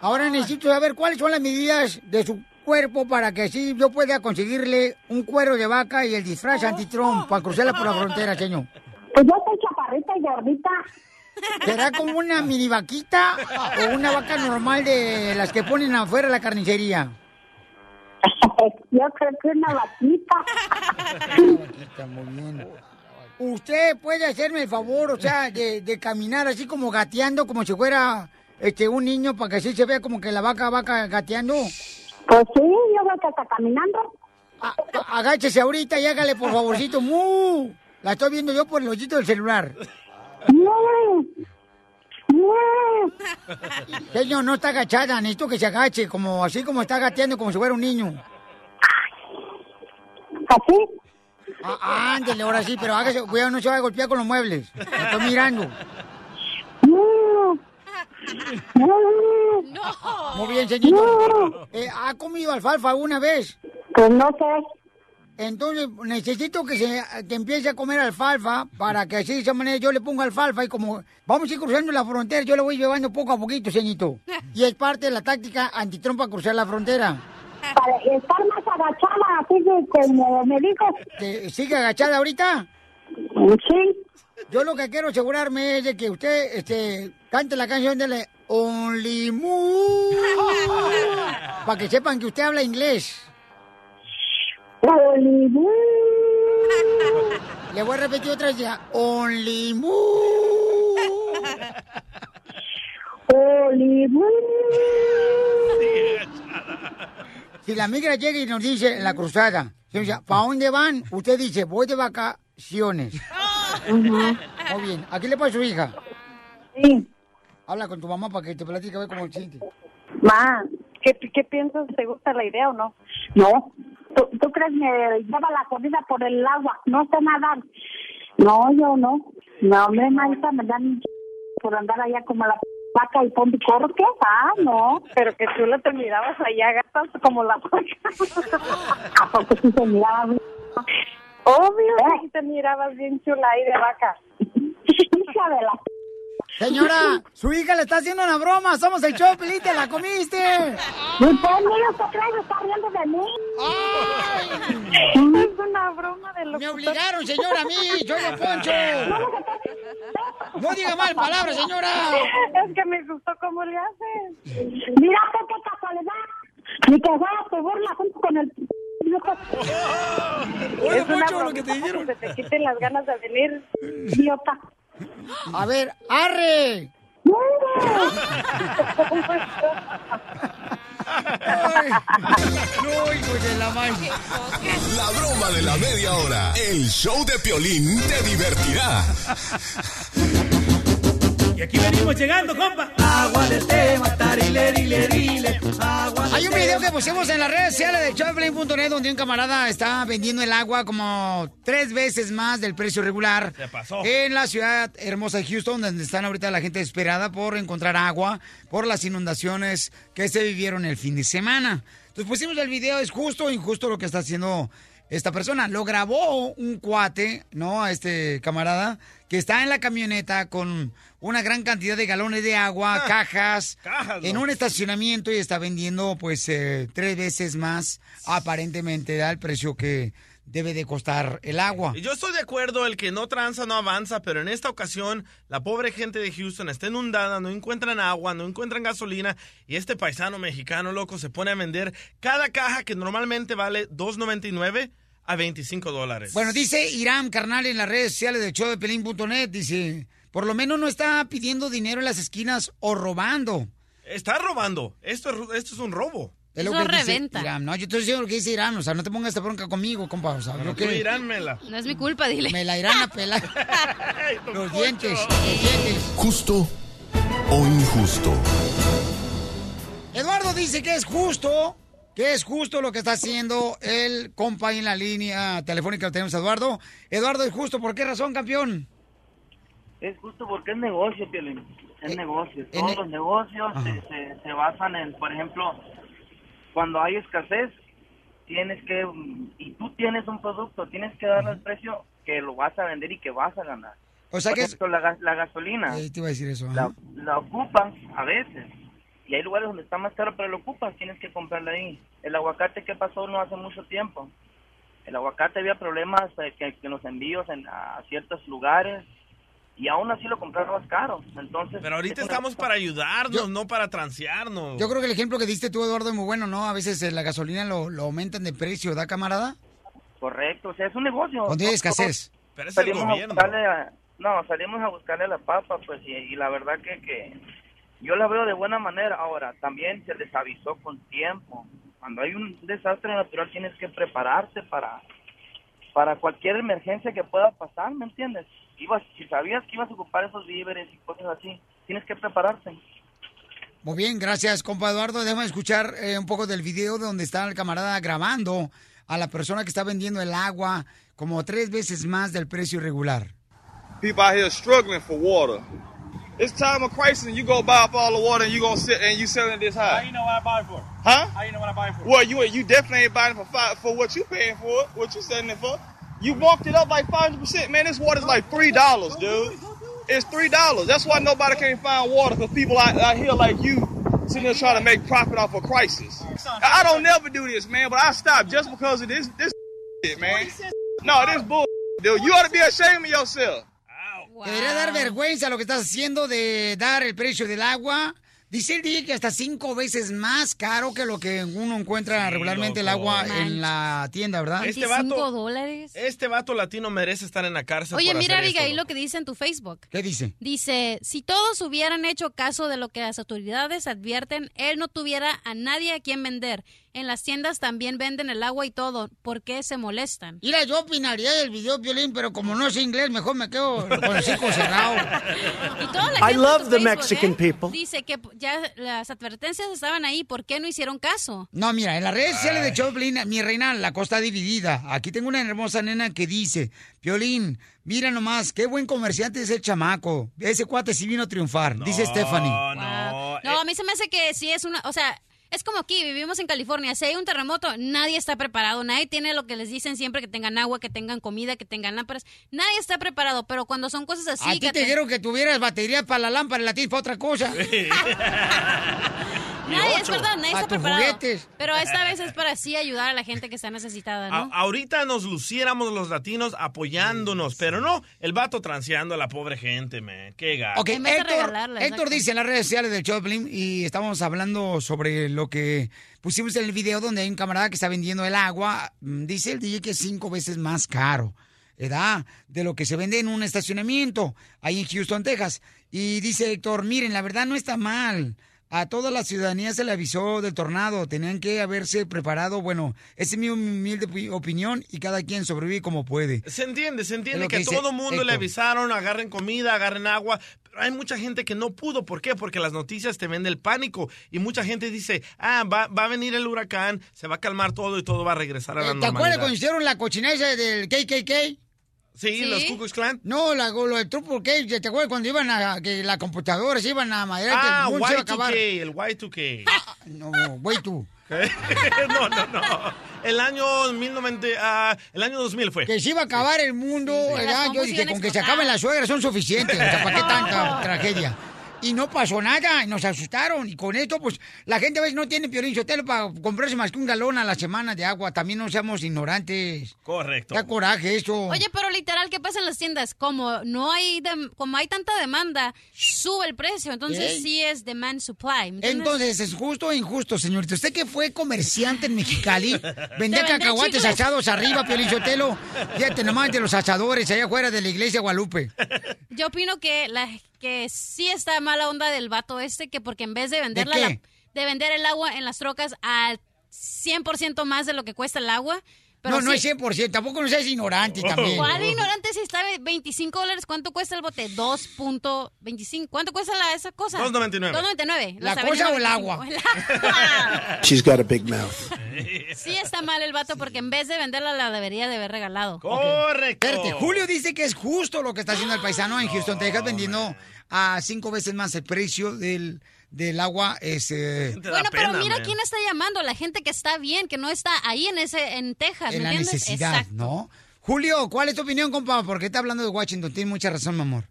Ahora necesito saber cuáles son las medidas de su cuerpo para que así yo pueda conseguirle un cuero de vaca y el disfraz antitrón para cruzarla por la frontera, señor. Pues yo soy chaparrita y gordita. ¿Será como una mini vaquita o una vaca normal de las que ponen afuera de la carnicería? *laughs* Yo creo que una vaquita. Está muy bien. ¿Usted puede hacerme el favor, o sea, de, de caminar así como gateando, como si fuera este un niño, para que así se vea como que la vaca va ca- gateando? Pues sí, yo veo que está caminando. Agáchese ahorita y hágale, por favorcito. ¡Mu! La estoy viendo yo por el hoyito del celular. Señor, no está agachada, necesito que se agache, como así como está gateando, como si fuera un niño. ¿Así? Ah, ándele, ahora sí, pero hágase, cuidado, no se vaya a golpear con los muebles. Lo estoy mirando. Muy bien, señorito. Eh, ¿Ha comido alfalfa alguna vez? Pues no sé. Entonces, necesito que, se, que empiece a comer alfalfa para que así de esa manera yo le ponga alfalfa y como vamos a ir cruzando la frontera, yo le voy llevando poco a poquito, señorito. *laughs* Y es parte de la táctica antitrompa cruzar la frontera. Para estar más agachada, así que como me dijo. ¿Que ¿Sigue agachada ahorita? Sí. Yo lo que quiero asegurarme es de que usted este, cante la canción de la Only Moo. *laughs* para que sepan que usted habla inglés. Only Moo. Le voy a repetir otra vez ya. Only Moo. Only Moo. Si la migra llega y nos dice en la cruzada, ¿para dónde van? Usted dice, voy de vacaciones. Muy bien. ¿Aquí le pasa su hija? Sí. Habla con tu mamá para que te platique a ver cómo siente. Ma, ¿qué, ¿qué piensas? ¿Te gusta la idea o no? No. ¿Tú, ¿Tú crees que lleva la comida por el agua? No sé nadar. No, yo no. No, hombre, maestra, me dan por andar allá como la vaca y pon corte. Ah, no. Pero que tú la te mirabas allá, gatas como la vaca. ¿A poco sí se miraba bien? Obvio, ¿Eh? te mirabas bien chula ahí de vaca. *laughs* Hija de la... Señora, *laughs* su hija le está haciendo una broma. Somos el show, Pelín, te la comiste. ¿Y por mí usted cree que está riendo de mí? Es una broma de lo Me obligaron, señora, a mí. Soy el Poncho. No diga mal palabras, señora. Es que me gustó cómo le haces. Mira qué casualidad. Ni que fuera te burla junto con el... *laughs* es una broma que te dijeron. Que se te quiten las ganas de venir. Idiota. A ver, arre. Ay, no, de la. La broma de la media hora. El show de Piolín te divertirá. Y aquí venimos llegando, compa. Agua de tema, tarile, rile, rile. Agua de Hay un video que pusimos en las redes sociales de showplane.net donde un camarada está vendiendo el agua como tres veces más del precio regular. Se pasó. En la ciudad hermosa de Houston, donde están ahorita la gente desesperada por encontrar agua por las inundaciones que se vivieron el fin de semana. Entonces pusimos el video, es justo o injusto lo que está haciendo esta persona. Lo grabó un cuate, ¿no? A este camarada, que está en la camioneta con una gran cantidad de galones de agua, cajas, cajas, en un estacionamiento y está vendiendo pues eh, tres veces más aparentemente da el precio que debe de costar el agua. Y yo estoy de acuerdo, el que no tranza no avanza, pero en esta ocasión la pobre gente de Houston está inundada, no encuentran agua, no encuentran gasolina y este paisano mexicano loco se pone a vender cada caja que normalmente vale 2.99 a 25 dólares. Bueno, dice Irán Carnal en las redes sociales de showdepelín.net, dice, por lo menos no está pidiendo dinero en las esquinas o robando. Está robando. Esto es, esto es un robo. Es lo que dice Irán. No, yo estoy diciendo lo que dice Irán, o sea, no te pongas esta bronca conmigo, compa, o sea, yo Tú, que- Irán, mela. No es mi culpa, dile. Me la irán a *laughs* pelar. los dientes, los dientes. ¿Justo o injusto? Eduardo dice que es justo, que es justo lo que está haciendo el compa en la línea telefónica que tenemos Eduardo. Eduardo, es justo, ¿por qué razón, campeón? Es justo porque es negocio, Piolín. Es negocio. en Todos ne- los negocios se, se, se basan en, por ejemplo, cuando hay escasez, tienes que, y tú tienes un producto, tienes que darle el precio que lo vas a vender y que vas a ganar. O sea por que es- ejemplo, la, ga- la gasolina, Eh, te iba a decir eso. la, la ocupan a veces. Y hay lugares donde está más caro, pero lo ocupan, tienes que comprarla ahí. El aguacate, ¿qué pasó no hace mucho tiempo? El aguacate había problemas eh, que, que los envíos en, a ciertos lugares y aún así lo compraron más caro. Entonces, Pero ahorita estamos para ayudarnos, no para transearnos. Yo creo que el ejemplo que diste tú, Eduardo, es muy bueno, ¿no? A veces eh, la gasolina lo, lo aumentan de precio, ¿da, camarada? Correcto, o sea, es un negocio. Cuando hay escasez. no Pero es el salimos a gobierno. buscarle a- no, salimos a buscarle la papa, pues, y, y la verdad que, que yo la veo de buena manera. Ahora, también se les avisó con tiempo. Cuando hay un desastre natural tienes que prepararte para, para cualquier emergencia que pueda pasar, ¿me entiendes? Ibas, si sabías que ibas a ocupar esos víveres y cosas así, tienes que prepararte. Muy bien, gracias, compa Eduardo. Déjame escuchar eh, un poco del video donde está el camarada grabando a la persona que está vendiendo el agua como tres veces más del precio regular. People out here struggling for water. It's time of crisis and you go buy up all the water and you gonna sit and you selling it this high. How you know what I buy it for? Huh? How you know what I buy it for? Well, you you definitely ain't buying it for five, for what you paying for what you selling it for. You marked it up like 500%. man. This water's like three dollars, dude. It's three dollars. That's why nobody can't find water because people out, out here like you sitting there trying to make profit off a crisis. I I don't never do this, man, but I stopped just because of this this *laughs* shit, man. No, this bull, dude. You ought to be ashamed of yourself. Te debería dar vergüenza lo que estás haciendo de dar el precio del agua. Dice el DJ que hasta cinco veces más caro que lo que uno encuentra regularmente el agua en la tienda, ¿verdad? Este vato, dólares. este vato latino merece estar en la cárcel. Oye, por mira, hacer esto, Abigail, lo que dice en tu Facebook. ¿Qué dice? Dice, si todos hubieran hecho caso de lo que las autoridades advierten, él no tuviera a nadie a quien vender. En las tiendas también venden el agua y todo. ¿Por qué se molestan? Mira, yo opinaría del video, Violín, pero como no sé inglés, mejor me quedo con el cerrado. *laughs* Y toda la I love the Facebook, Mexican ¿eh? people. Dice que ya las advertencias estaban ahí. ¿Por qué no hicieron caso? No, mira, en las redes sociales de Choplin, mi reina, la costa dividida. Aquí tengo una hermosa nena que dice, Violín, mira nomás, qué buen comerciante es el chamaco. Ese cuate sí vino a triunfar, dice Stephanie. No, No, a mí se me hace que sí es una, o sea, es como aquí, vivimos en California, si hay un terremoto, nadie está preparado, nadie tiene lo que les dicen siempre, que tengan agua, que tengan comida, que tengan lámparas, nadie está preparado, pero cuando son cosas así... a ti te dijeron que tuvieras batería para la lámpara y la tienes para otra cosa. *laughs* Nadie, es verdad, nadie está preparado. juguetes. Pero esta vez es para así ayudar a la gente que está necesitada, A- ¿no? ahorita nos luciéramos los latinos apoyándonos, pero no, el vato transeando a la pobre gente, man. Qué gato. Ok, Héctor, Héctor dice en las redes sociales del Choplin y estamos hablando sobre lo que pusimos en el video donde hay un camarada que está vendiendo el agua. Mm, Dice el DJ que es cinco veces más caro, ¿verdad? De lo que se vende en un estacionamiento ahí en Houston, Texas. Y dice Héctor, miren, la verdad no está mal. A toda la ciudadanía se le avisó del tornado, tenían que haberse preparado. Bueno, esa es mi humilde opi- opinión y cada quien sobrevive como puede. Se entiende, se entiende que, que dice todo mundo le avisaron, agarren comida, agarren agua, pero hay mucha gente que no pudo. ¿Por qué? Porque las noticias te venden el pánico y mucha gente dice, ah, va, va a venir el huracán, se va a calmar todo y todo va a regresar a la ¿Te normalidad. acuerdas cuando hicieron la cochinada esa del KKK? Sí, los Ku Klux Klan. No, la, lo del Triple K, ¿te acuerdas cuando iban a, que la computadora se iban a madera que Ah, el mundo se iba a acabar? Y2K, el Y2K. *laughs* No, güey tú. *laughs* no, no, no. El año 1990, ah, el año 2000 fue. Que se iba a acabar el mundo, Sí, sí. Las Yo dije, con que se acaben las suegras son suficientes. O sea, ¿para qué tanta tragedia? Y no pasó nada, y nos asustaron. Y con esto, pues, la gente a veces no tiene Piolín Sotelo para comprarse más que un galón a la semana de agua. También no seamos ignorantes. Correcto. Da coraje eso. Oye, pero literal, ¿qué pasa en las tiendas? Como no hay como hay tanta demanda, sube el precio. Entonces sí es demand supply. Entonces, ¿es justo o injusto, señorita? Usted que fue comerciante en Mexicali, *laughs* vendía Te vendí cacahuates chicles. asados arriba, Piolichotelo. Fíjate nomás de los asadores allá afuera de la iglesia Guadalupe. Yo opino que la que sí está mala onda del vato este, que porque en vez de venderla la- de vender el agua en las trocas al 100% más de lo que cuesta el agua. Pero no, no es 100%, tampoco no seas ignorante también. ¿Cuál ignorante si está 25 dólares? ¿Cuánto cuesta el bote? 2.25. ¿Cuánto cuesta la, esa cosa? 2.99. 2.99. ¿La cosa o el 25. *laughs* agua? She's got a big mouth. Sí está mal el vato porque en vez de venderla la debería de haber regalado. Correcto. Espérate, Julio dice que es justo lo que está haciendo el paisano en Houston, Texas, vendiendo a cinco veces más el precio del, del agua. Es, eh, Bueno, pero mira quién está llamando, la gente que está bien, que no está ahí en ese en Texas, en ¿me la entiendes? necesidad, Exacto. ¿no? Julio, ¿cuál es tu opinión, compa? Porque está hablando de Washington. Tienes mucha razón, mi amor.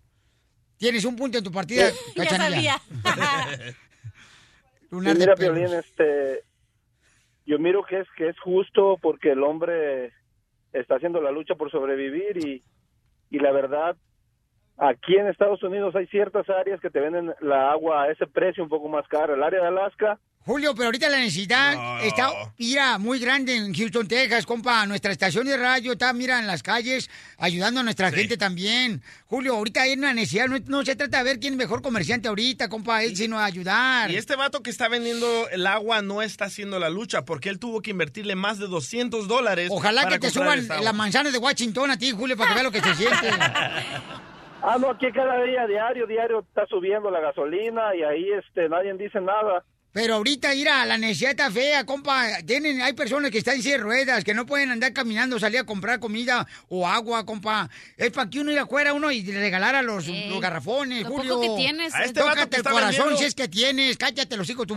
Tienes un punto en tu partida, *laughs* Ya Cachanilla. sabía. *laughs* Lunar Sí, de mira, este, yo miro que es que es justo porque el hombre está haciendo la lucha por sobrevivir y, y la verdad, aquí en Estados Unidos hay ciertas áreas que te venden la agua a ese precio un poco más caro. El área de Alaska, Julio, pero ahorita la necesidad No. está, mira, muy grande en Houston, Texas, compa. Nuestra estación de radio está, mira, en las calles, ayudando a nuestra gente también. Julio, ahorita hay una necesidad. No, no se trata de ver quién es mejor comerciante ahorita, compa, él, sino ayudar. Y este vato que está vendiendo el agua no está haciendo la lucha porque él tuvo que invertirle más de 200 dólares. Ojalá para que te suban las manzanas de Washington a ti, Julio, para que veas lo que se siente. *laughs* ah, no, aquí cada día, diario, diario está subiendo la gasolina y ahí este nadie dice nada. Pero ahorita ir a la necesidad está fea, compa. Tienen, hay personas que están en silla ruedas, que no pueden andar caminando, salir a comprar comida o agua, compa. Es para que uno ir afuera uno y le regalara los, los garrafones, lo poco Julio. que tienes, A este vato Tócate que el está corazón vendiendo- si es que tienes. Cállate los hijos tú.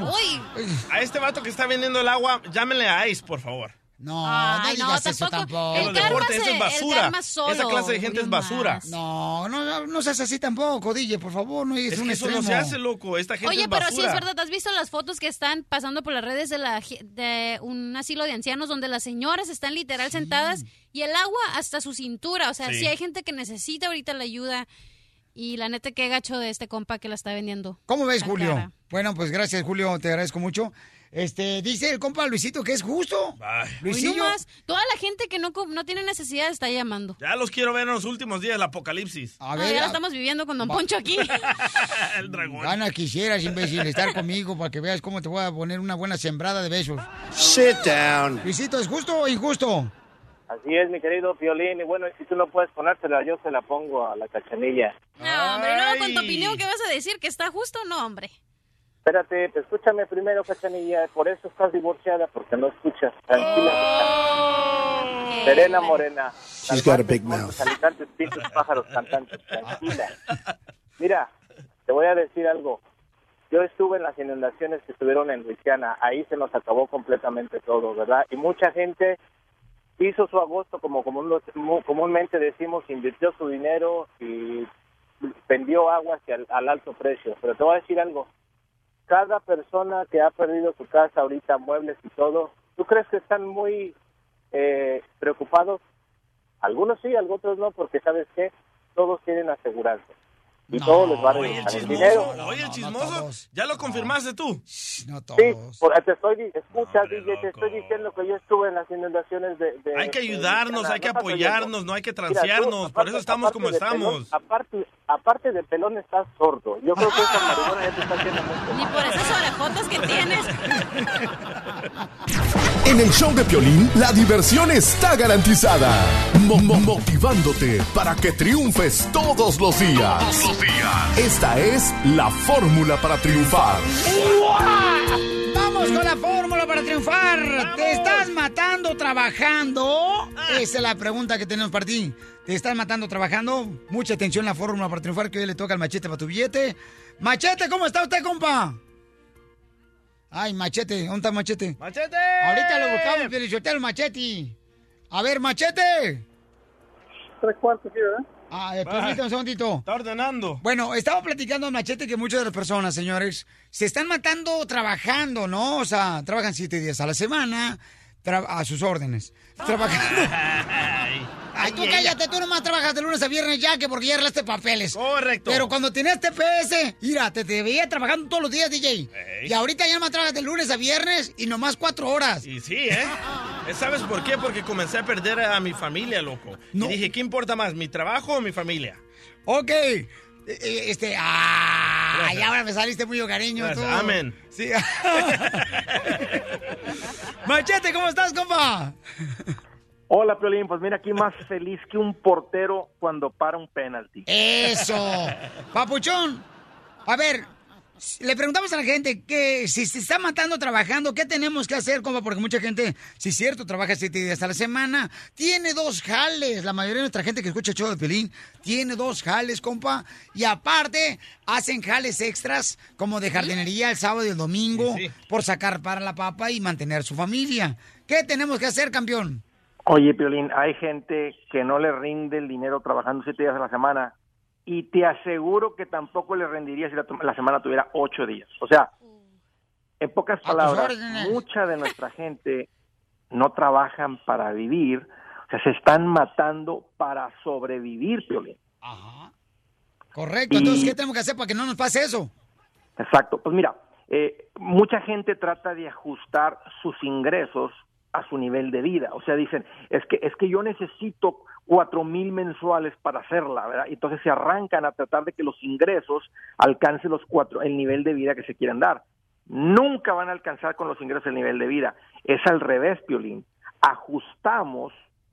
A este vato que está vendiendo el agua, llámenle a Ice, por favor. No, Ay, no no, digas eso tampoco. tampoco. El deportes, eso se- es basura. el solo, Esa clase de gente es basura. más. No, no, no, no seas así tampoco, DJ, por favor, no es, Es un que eso extremo. no se hace, loco. Esta gente Oye, es pero basura. sí es verdad, ¿has visto las fotos que están pasando por las redes de, la, de un asilo de ancianos donde las señoras están literal sentadas y el agua hasta su cintura? O sea, Sí. sí, hay gente que necesita ahorita la ayuda y la neta qué gacho de este compa que la está vendiendo. ¿Cómo ves, Julio? cara. Bueno, pues gracias, Julio, te agradezco mucho. Este, dice el compa Luisito que es justo. Hoy Luisillo. nomás, toda la gente que no, no tiene necesidad está llamando. Ya los quiero ver en los últimos días, el apocalipsis. A No, ya la estamos viviendo con Don Poncho aquí. *laughs* el dragón. Gana quisieras, imbécil, estar conmigo para que veas cómo te voy a poner una buena sembrada de besos. Sit down. Luisito, ¿es justo o injusto? Así es, mi querido Piolín. Y bueno, si tú no puedes ponérsela, yo se la pongo a la cachanilla. No, hombre, luego con tu opinión, ¿qué vas a decir? ¿Que está justo o no, hombre? Espérate, te escúchame primero, cachanilla. Por eso estás divorciada, porque no escuchas. Tranquila. Oh. Serena Morena. She's got a big mouth. Habitantes, pintos, pájaros, cantantes. Tranquila. Mira, te voy a decir algo. Yo estuve en las inundaciones que estuvieron en Luisiana. Ahí se nos acabó completamente todo, ¿verdad? Y mucha gente hizo su agosto, como común- mu- comúnmente decimos, invirtió su dinero y vendió agua hacia el- al alto precio. Pero te voy a decir algo. Cada persona que ha perdido su casa ahorita, muebles y todo, ¿tú crees que están muy eh, preocupados? Algunos sí, algunos no, porque ¿sabes qué? Todos tienen aseguranza. Y todos les va a Oye, el regresar el chismoso, dinero. oye, el chismoso, ya lo confirmaste tú. No Sí, por- te estoy, escucha, DJ, te estoy diciendo que yo estuve en las inundaciones de... de- Hay que ayudarnos, hay que apoyarnos, no hay que transearnos. Por eso estamos aparte como estamos. pelón, aparte, aparte de pelón estás sordo. Yo creo que esa marihuana ya te está haciendo mucho Ni por esas orejotas que tienes. *laughs* En el show de Piolín, la diversión está garantizada. Mo- mo- motivándote para que triunfes todos los días. Esta es la fórmula para triunfar. Vamos con la fórmula para triunfar. ¿Te estás matando trabajando? Esa es la pregunta que tenemos para ti. ¿Te estás matando trabajando? Mucha atención la fórmula para triunfar que hoy le toca al machete para tu billete. Machete, ¿cómo está usted, compa? Ay, machete, ¿dónde está machete? ¡Machete! Ahorita lo buscamos, Pelichotelo, machete. A ver, machete. Tres cuartos, ¿verdad? Ah, eh, permítame un segundito. Está ordenando. Bueno, estaba platicando Machete que muchas de las personas, señores, se están matando trabajando, ¿no? O sea, trabajan siete días a la semana a sus órdenes. Trabajando. Ay, tú cállate, tú nomás trabajas de lunes a viernes ya que porque ya arreglaste papeles. Correcto. Pero cuando tenías TPS, mira, te, te veía trabajando todos los días, DJ. Y ahorita ya nomás trabajas de lunes a viernes y nomás cuatro horas. Y sí, ¿eh? ¿Sabes por qué? Porque comencé a perder a mi familia, loco. Y dije, ¿qué importa más, mi trabajo o mi familia? Ok. Eh, eh, Este, ah, y ahora me saliste muy hogareño tú. Amén. Sí. *laughs* Machete, ¿cómo estás, compa? Hola, Piolín. Pues mira, aquí más *laughs* feliz que un portero cuando para un penalti. Eso. Papuchón, a ver, le preguntamos a la gente que si se está matando trabajando, ¿qué tenemos que hacer, compa? Porque mucha gente, si es cierto, trabaja siete días a la semana, tiene dos jales. La mayoría de nuestra gente que escucha el show de Pelín tiene dos jales, compa. Y aparte, hacen jales extras como de jardinería el sábado y el domingo por sacar para la papa y mantener su familia. ¿Qué tenemos que hacer, campeón? Oye, Piolín, hay gente que no le rinde el dinero trabajando siete días a la semana y te aseguro que tampoco le rendiría si la, la semana tuviera ocho días. O sea, en pocas palabras, mucha de nuestra gente no trabajan para vivir, o sea, se están matando para sobrevivir, Piolín. Correcto, entonces, ¿qué tenemos que hacer para que no nos pase eso? Exacto. Pues mira, eh, mucha gente trata de ajustar sus ingresos a su nivel de vida. O sea, dicen, es que, es que yo necesito cuatro mil mensuales para hacerla, ¿verdad? Entonces se arrancan a tratar de que los ingresos alcancen los cuatro, el nivel de vida que se quieren dar. Nunca van a alcanzar con los ingresos el nivel de vida. Es al revés, Piolín. Ajustamos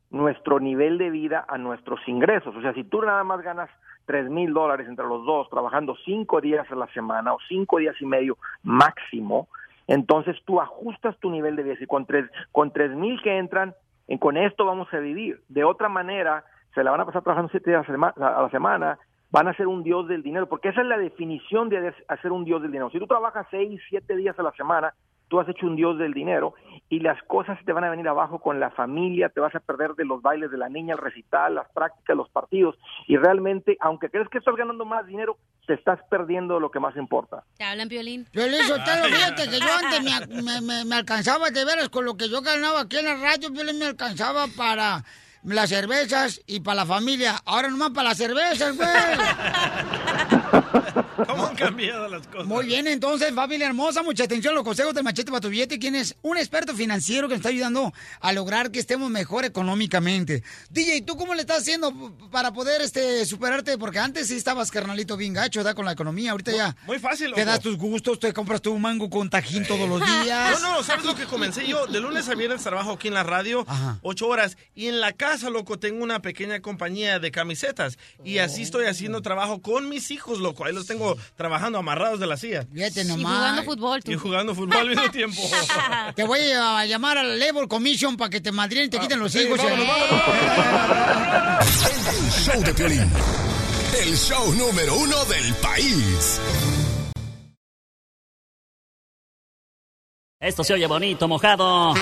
nuestro nivel de vida a nuestros ingresos. O sea, si tú nada más ganas tres mil dólares entre los dos, trabajando cinco días a la semana o cinco días y medio máximo, entonces tú ajustas tu nivel de vida. Y con tres, con tres mil que entran, en- con esto vamos a vivir. De otra manera, se la van a pasar trabajando siete días a la semana, van a ser un dios del dinero, porque esa es la definición de hacer un dios del dinero. Si tú trabajas seis, siete días a la semana, tú has hecho un dios del dinero y las cosas te van a venir abajo con la familia, te vas a perder de los bailes de la niña, el recital, las prácticas, los partidos y realmente, aunque crees que estás ganando más dinero, te estás perdiendo lo que más importa. ¿Te hablan, Piolín? Yo le hizo usted, fíjate que yo antes me, me- me- me alcanzaba de veras con lo que yo ganaba aquí en la radio, yo me alcanzaba para las cervezas y para la familia. Ahora nomás para las cervezas, güey. *laughs* ¿Cómo han cambiado las cosas? Muy bien, entonces, familia hermosa, mucha atención a los consejos del machete para tu billete, quien es un experto financiero que nos está ayudando a lograr que estemos mejor económicamente. DJ, ¿tú cómo le estás haciendo para poder este superarte? Porque antes sí estabas carnalito bien gacho, ¿verdad? Con la economía, ahorita ya. Muy fácil, Te loco. das tus gustos, te compras tu mango con tajín todos los días. No, no, ¿sabes lo que comencé yo? De lunes a viernes trabajo aquí en la radio, ocho horas. Y en la casa, loco, tengo una pequeña compañía de camisetas. Y así estoy haciendo trabajo con mis hijos, loco. Ahí los tengo trabajando amarrados de la silla. Fíjate Y jugando fútbol, tú. Y jugando fútbol al mismo tiempo. *laughs* Te voy a llamar a la Labor Commission para que te madrien y te quiten los sí, hijos. vámonos, El show de Piolín. El show número uno del país. Esto se oye bonito, mojado.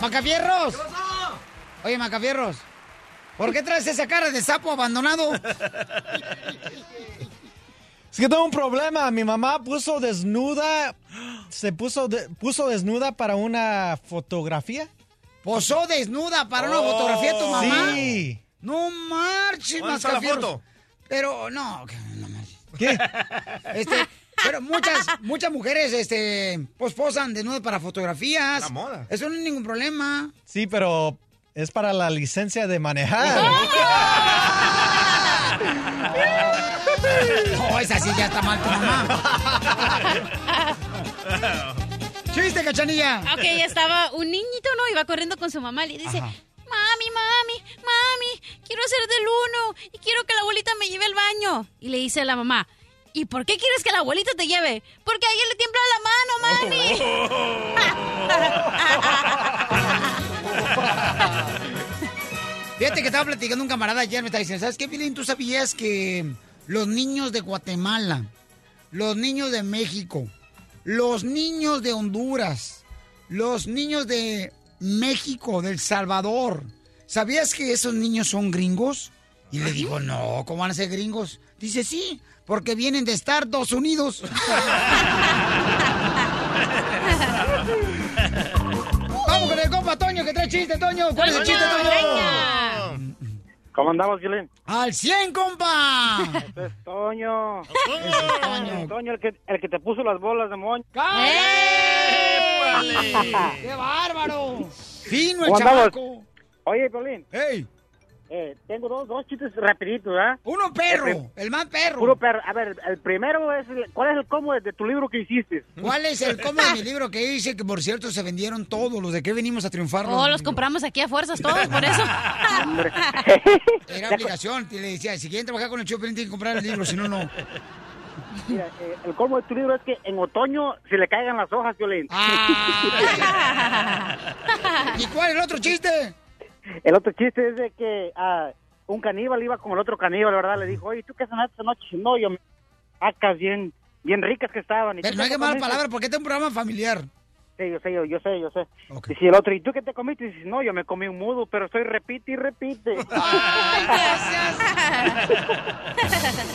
¡Macafierros! Oye, Macafierros, ¿por qué traes esa cara de sapo abandonado? *laughs* Es que tengo un problema. Mi mamá puso desnuda. Se puso, de- puso desnuda para una fotografía. ¿Posó desnuda para una fotografía tu mamá? Sí. No marches, ¿Dónde está la Mascafierros. foto? Pero, no, no marches. ¿Qué? Este, pero muchas, *laughs* muchas mujeres, este, pues posan desnudas para fotografías. La moda. Eso no es ningún problema. Sí, pero es para la licencia de manejar. *laughs* *laughs* No, esa sí ya está mal tu mamá. ¡Chiste, cachanilla! Ok, estaba un niñito, ¿no? Iba corriendo con su mamá y le dice, mami, mami, mami, quiero hacer del uno y quiero que la abuelita me lleve al baño. Y le dice a la mamá, ¿y por qué quieres que la abuelita te lleve? Porque a ella le tiembla la mano, mami. *laughs* Fíjate que estaba platicando un camarada ayer, me está diciendo, ¿sabes qué, Pilín? ¿Tú sabías que los niños de Guatemala, los niños de México, los niños de Honduras, los niños de México, del Salvador, ¿sabías que esos niños son gringos? Y le digo, no, ¿cómo van a ser gringos? Dice, sí, porque vienen de Estados Unidos. *laughs* Vamos con el compa Toño que trae chiste, Toño. ¿Cuál es el chiste, Toño? ¿Cómo andamos, Gilén? ¡Al 100, compa! Este es Toño. Toño. Toño, el que, el que te puso las bolas de moño. ¡Qué bárbaro! Fino el chamaco. Oye, Piolín. ¡Ey! Eh, tengo dos, dos chistes rapiditos, ¿ah? Uno perro, El, el más perro. Puro perro. A ver, el primero es... el- ¿Cuál es el cómo de, de tu libro que hiciste? ¿Cuál es el cómo de mi *laughs* libro que dice que, por cierto, se vendieron todos los de que venimos a triunfar? Oh, los compramos aquí a fuerzas todos, por eso. *laughs* *laughs* Era obligación. Y le decía, si quieren trabajar con el Chopin, tienen que comprar el libro, si no, no. Mira, eh, el colmo de tu libro es que en otoño se le caigan las hojas, Piolín. ¿Y cuál es el otro chiste? El otro chiste es de que ah, un caníbal iba con el otro caníbal, ¿verdad? Le dijo, oye, ¿tú qué cenaste esta noche? No, yo me... Acas bien, bien ricas que estaban. ¿Y Pero no hay que mala palabra, porque este es un programa familiar. Sí, yo sé, yo, yo sé, yo sé. Y si el otro, ¿y tú qué te comiste? Y dices, no, yo me comí un mudo, pero estoy repite y repite. *laughs* *laughs*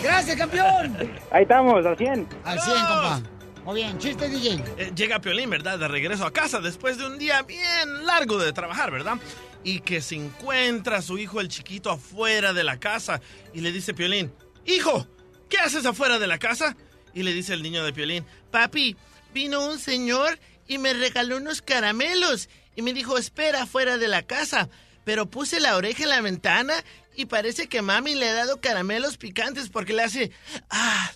¡Gracias, campeón! Ahí estamos, al 100. Al 100, compa. Muy bien, chiste, DJ. Eh, llega Piolín, ¿verdad? De regreso a casa después de un día bien largo de trabajar, ¿verdad? Y que se encuentra a su hijo el chiquito afuera de la casa y le dice Piolín, hijo, ¿qué haces afuera de la casa? Y le dice el niño de Piolín, papi, vino un señor y me regaló unos caramelos y me dijo, espera afuera de la casa. Pero puse la oreja en la ventana y parece que mami le ha dado caramelos picantes porque le hace... Ah,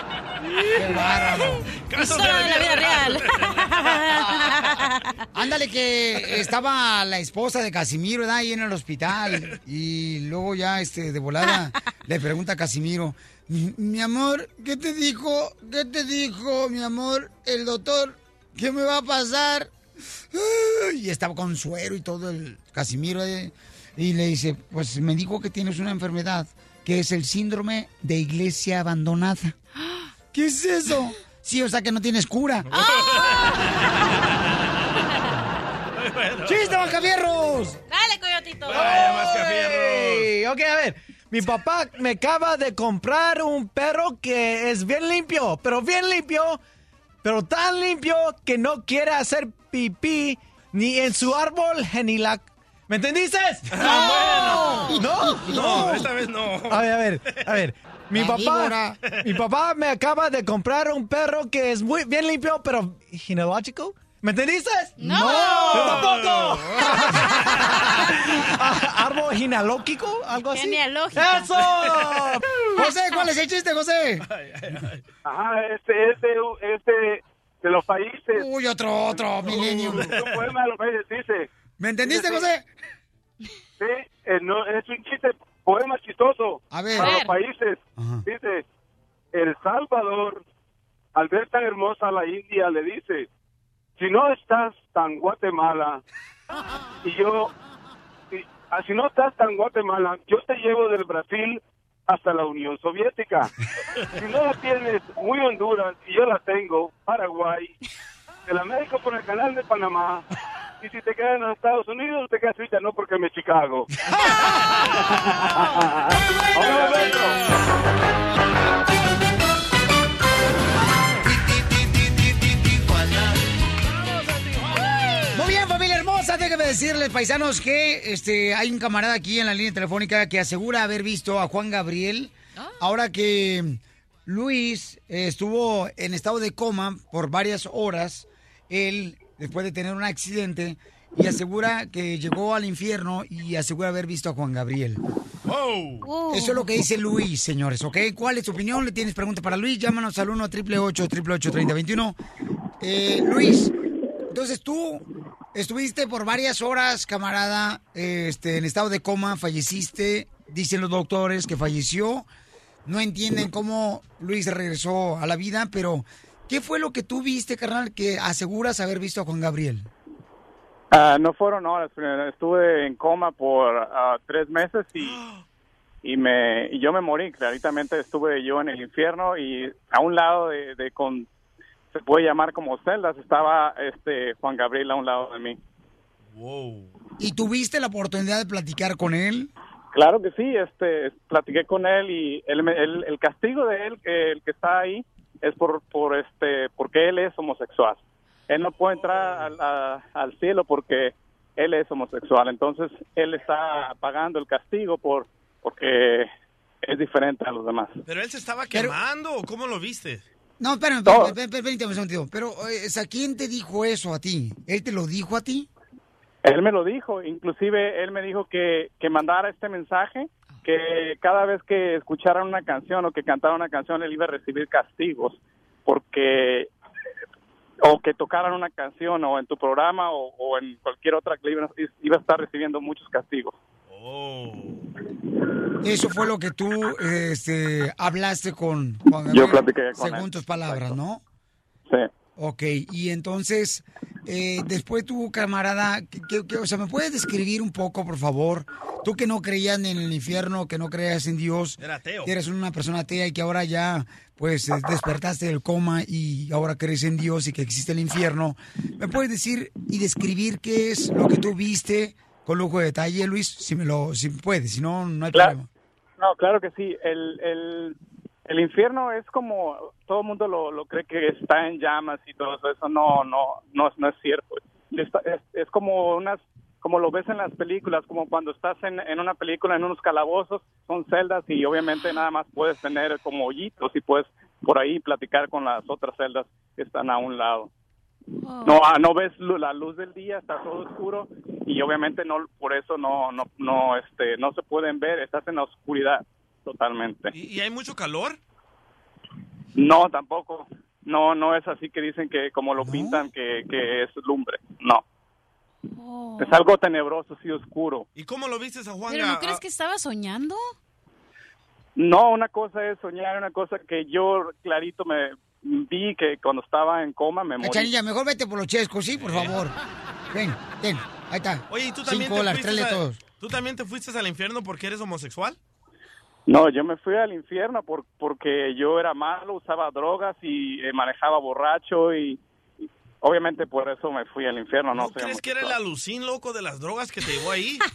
*laughs* *laughs* ¡Qué bárbaro! Casos de la vida real. *laughs* Ándale que estaba la esposa de Casimiro ¿verdad? ahí en el hospital y luego ya este de volada le pregunta a Casimiro, mi, amor, ¿qué te dijo? ¿Qué te dijo, mi amor, el doctor? ¿Qué me va a pasar? Y estaba con suero y todo el Casimiro eh, y le dice, pues me dijo que tienes una enfermedad que es el síndrome de iglesia abandonada. ¿Qué es eso? Sí, o sea que no tienes cura. *laughs* ¡Chiste, Macafierros! Dale, coyotito. Ey, Ok, a ver. Mi papá me acaba de comprar un perro que es bien limpio, pero bien limpio, pero tan limpio que no quiere hacer pipí ni en su árbol ni la... ¿Me entendiste? *laughs* Ah, bueno. ¿No? No, esta vez no. A ver, a ver, a ver. Mi papá, mi papá me acaba de comprar un perro que es muy bien limpio, pero ginecológico. ¿Me entendiste? No. Yo tampoco. Ah, *laughs* *laughs* ¿Árbol genealógico? ¿Algo así? Genealógico. ¡Eso! José, ¿cuál es el chiste, José? Ajá, este, este, este, de los países. Uy, otro, otro, Millennium. Un poema de los países dice. ¿Me entendiste, José? Sí, eh, no, es un chiste, poema chistoso. A ver. Para A los países. Dice, El Salvador, al ver tan hermosa la India, le dice, si no estás tan Guatemala, *laughs* y yo, si, ah, si no estás tan Guatemala, yo te llevo del Brasil hasta la Unión Soviética. Si no la tienes muy Honduras, y yo la tengo, Paraguay, de la México por el canal de Panamá, y si te quedas en los Estados Unidos, te quedas ahorita, no porque me Chicago. *laughs* Muy bien, familia hermosa, déjame decirles, paisanos, que este hay un camarada aquí en la línea telefónica que asegura haber visto a Juan Gabriel. Ahora que Luis eh, estuvo en estado de coma por varias horas, él, después de tener un accidente, y asegura que llegó al infierno y asegura haber visto a Juan Gabriel. Eso es lo que dice Luis, señores, ¿ok? ¿Cuál es tu opinión? ¿Le tienes pregunta para Luis? Llámanos al 1 888 3021 eh, Luis, entonces tú estuviste por varias horas, camarada, este, en estado de coma, falleciste, dicen los doctores que falleció. No entienden cómo Luis regresó a la vida, pero ¿qué fue lo que tú viste, carnal, que aseguras haber visto a Juan Gabriel? Ah, no fueron horas, pero estuve en coma por ah, tres meses y, *gasps* y me y yo me morí. Claritamente estuve yo en el infierno y a un lado de, de con se puede llamar como celdas estaba este Juan Gabriel a un lado de mí. ¿Y tuviste la oportunidad de platicar con él? Claro que sí, este platiqué con él y él, me- él- el castigo de él que el que está ahí es por por este porque él es homosexual. Él no puede entrar al, a- al cielo porque él es homosexual. Entonces él está pagando el castigo por porque es diferente a los demás. ¿Pero él se estaba quemando o cómo lo viste? No, espérame, espérame, espérame, permíteme un segundito. Pero, eh, ¿quién te dijo eso a ti? ¿Él te lo dijo a ti? Él me lo dijo, inclusive él me dijo que, que mandara este mensaje, que cada vez que escuchara una canción o que cantara una canción él iba a recibir castigos, porque o que tocaran una canción o en tu programa o, o en cualquier otra que iba, iba a estar recibiendo muchos castigos. Eso fue lo que tú este, hablaste con Juan Gabriel. Yo platiqué con Según él. tus palabras, ¿no? Sí. Ok, y entonces, eh, después tu camarada, que, o sea, ¿me puedes describir un poco, por favor? Tú que no creías en el infierno, que no creías en Dios, Era ateo. que eres una persona atea y que ahora ya, pues, eh, despertaste del coma y ahora crees en Dios y que existe el infierno. ¿Me puedes decir y describir qué es lo que tú viste con lujo de detalle, Luis? Si me lo, si puedes, si no, no hay Claro. problema. No, claro que sí. El, el, el infierno es como todo el mundo lo, lo cree que está en llamas y todo eso. Eso no, no, no, es- no es cierto. Está- es, es como unas, como lo ves en las películas, como cuando estás en, en una película en unos calabozos, son celdas y obviamente nada más puedes tener como hoyitos y puedes por ahí platicar con las otras celdas que están a un lado. No, ah, no ves la luz del día, está todo oscuro y obviamente no por eso no no no este no se pueden ver, estás en la oscuridad totalmente. ¿Y, y hay mucho calor? No, tampoco. No, no es así que dicen que como lo pintan que, que es lumbre. No. Es algo tenebroso, sí, oscuro. ¿Y cómo lo viste a Juan? ¿Pero no crees que estaba soñando? No, una cosa es soñar, una cosa que yo clarito me vi que cuando estaba en coma me morí. Cachanilla, mejor vete por los chescos, sí, por favor. Ven, ven, ahí está. Oye, ¿y tú también, Cinco te dólares, fuiste a- todos. ¿tú también te fuiste al infierno porque eres homosexual? No, yo me fui al infierno por, porque yo era malo, usaba drogas y eh, manejaba borracho y, y obviamente por eso me fui al infierno. No, ¿Crees que era el alucín loco de las drogas que te llevó ahí? *laughs*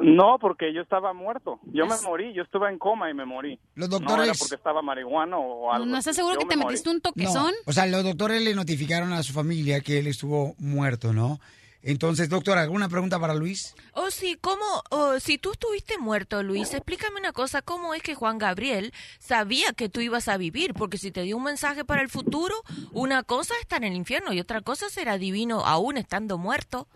No, porque yo estaba muerto. Yo me morí, yo estuve en coma y me morí. Los No era doctores- porque estaba marihuana o algo. ¿No estás seguro Yo que te me morí. metiste un No, toquezón? o sea, los doctores le notificaron a su familia que él estuvo muerto, ¿no? Entonces, doctor, ¿alguna pregunta para Luis? Oh, sí, ¿cómo? oh, si tú estuviste muerto, Luis, explícame una cosa, ¿cómo es que Juan Gabriel sabía que tú ibas a vivir? Porque si te dio un mensaje para el futuro, una cosa es estar en el infierno y otra cosa será divino aún estando muerto.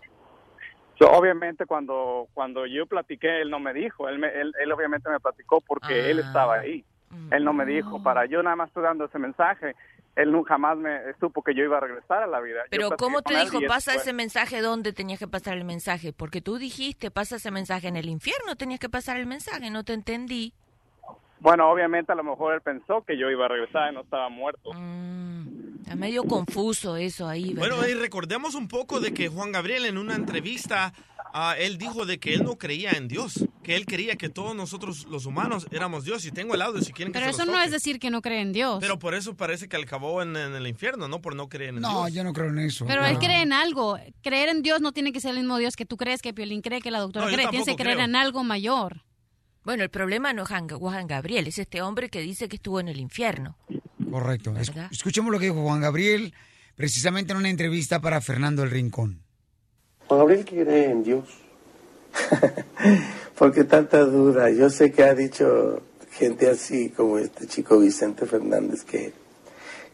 So, obviamente cuando cuando yo platiqué, él no me dijo. Él, me- él, él obviamente me platicó porque él estaba ahí. Él no me dijo, para yo nada más estoy dando ese mensaje. Él nunca jamás me supo que yo iba a regresar a la vida. Pero ¿cómo te dijo, pasa ese mensaje dónde tenías que pasar el mensaje? Porque tú dijiste, pasa ese mensaje en el infierno, tenías que pasar el mensaje, no te entendí. Bueno, obviamente a lo mejor él pensó que yo iba a regresar y no estaba muerto. Está medio confuso eso ahí, ¿verdad? Bueno, y recordemos un poco de que Juan Gabriel en una entrevista, ah, él dijo de que él no creía en Dios, que él creía que todos nosotros los humanos éramos Dios. Y tengo el audio si quieren que Pero se eso los no toque. es decir que no cree en Dios. Pero por eso parece que acabó en, en el infierno, ¿no? Por no creer en No, Dios. yo no creo en eso. Pero No. él cree en algo. Creer en Dios no tiene que ser el mismo Dios que tú crees, que Piolín cree, que la doctora No, yo cree. Tienes que tampoco creer creo. en algo mayor. Bueno, el problema no es Juan, Juan Gabriel, es este hombre que dice que estuvo en el infierno. Correcto. Es- escuchemos lo que dijo Juan Gabriel precisamente en una entrevista para Fernando el Rincón. Juan Gabriel cree en Dios. *laughs* Porque tanta duda. Yo sé que ha dicho gente así como este chico Vicente Fernández que,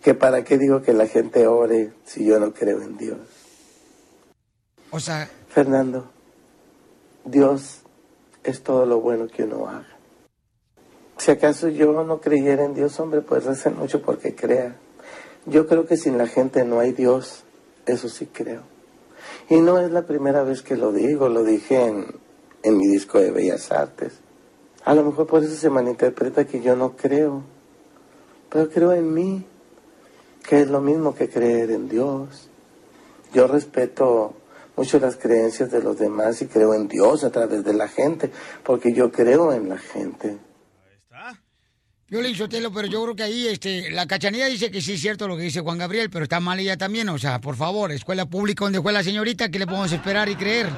que para qué digo que la gente ore si yo no creo en Dios. O sea, Fernando, Dios es todo lo bueno que uno haga. Si acaso yo no creyera en Dios, hombre, pues recen mucho porque crea. Yo creo que sin la gente no hay Dios, eso sí creo. Y no es la primera vez que lo digo, lo dije en, en mi disco de Bellas Artes. A lo mejor por eso se malinterpreta que yo no creo, pero creo en mí, que es lo mismo que creer en Dios. Yo respeto mucho las creencias de los demás y creo en Dios a través de la gente, porque yo creo en la gente. Yo le hizo telo, pero yo creo que ahí este, la cachanilla dice que sí es cierto lo que dice Juan Gabriel, pero está mal ella también. O sea, por favor, escuela pública donde fue la señorita, ¿qué le podemos esperar y creer?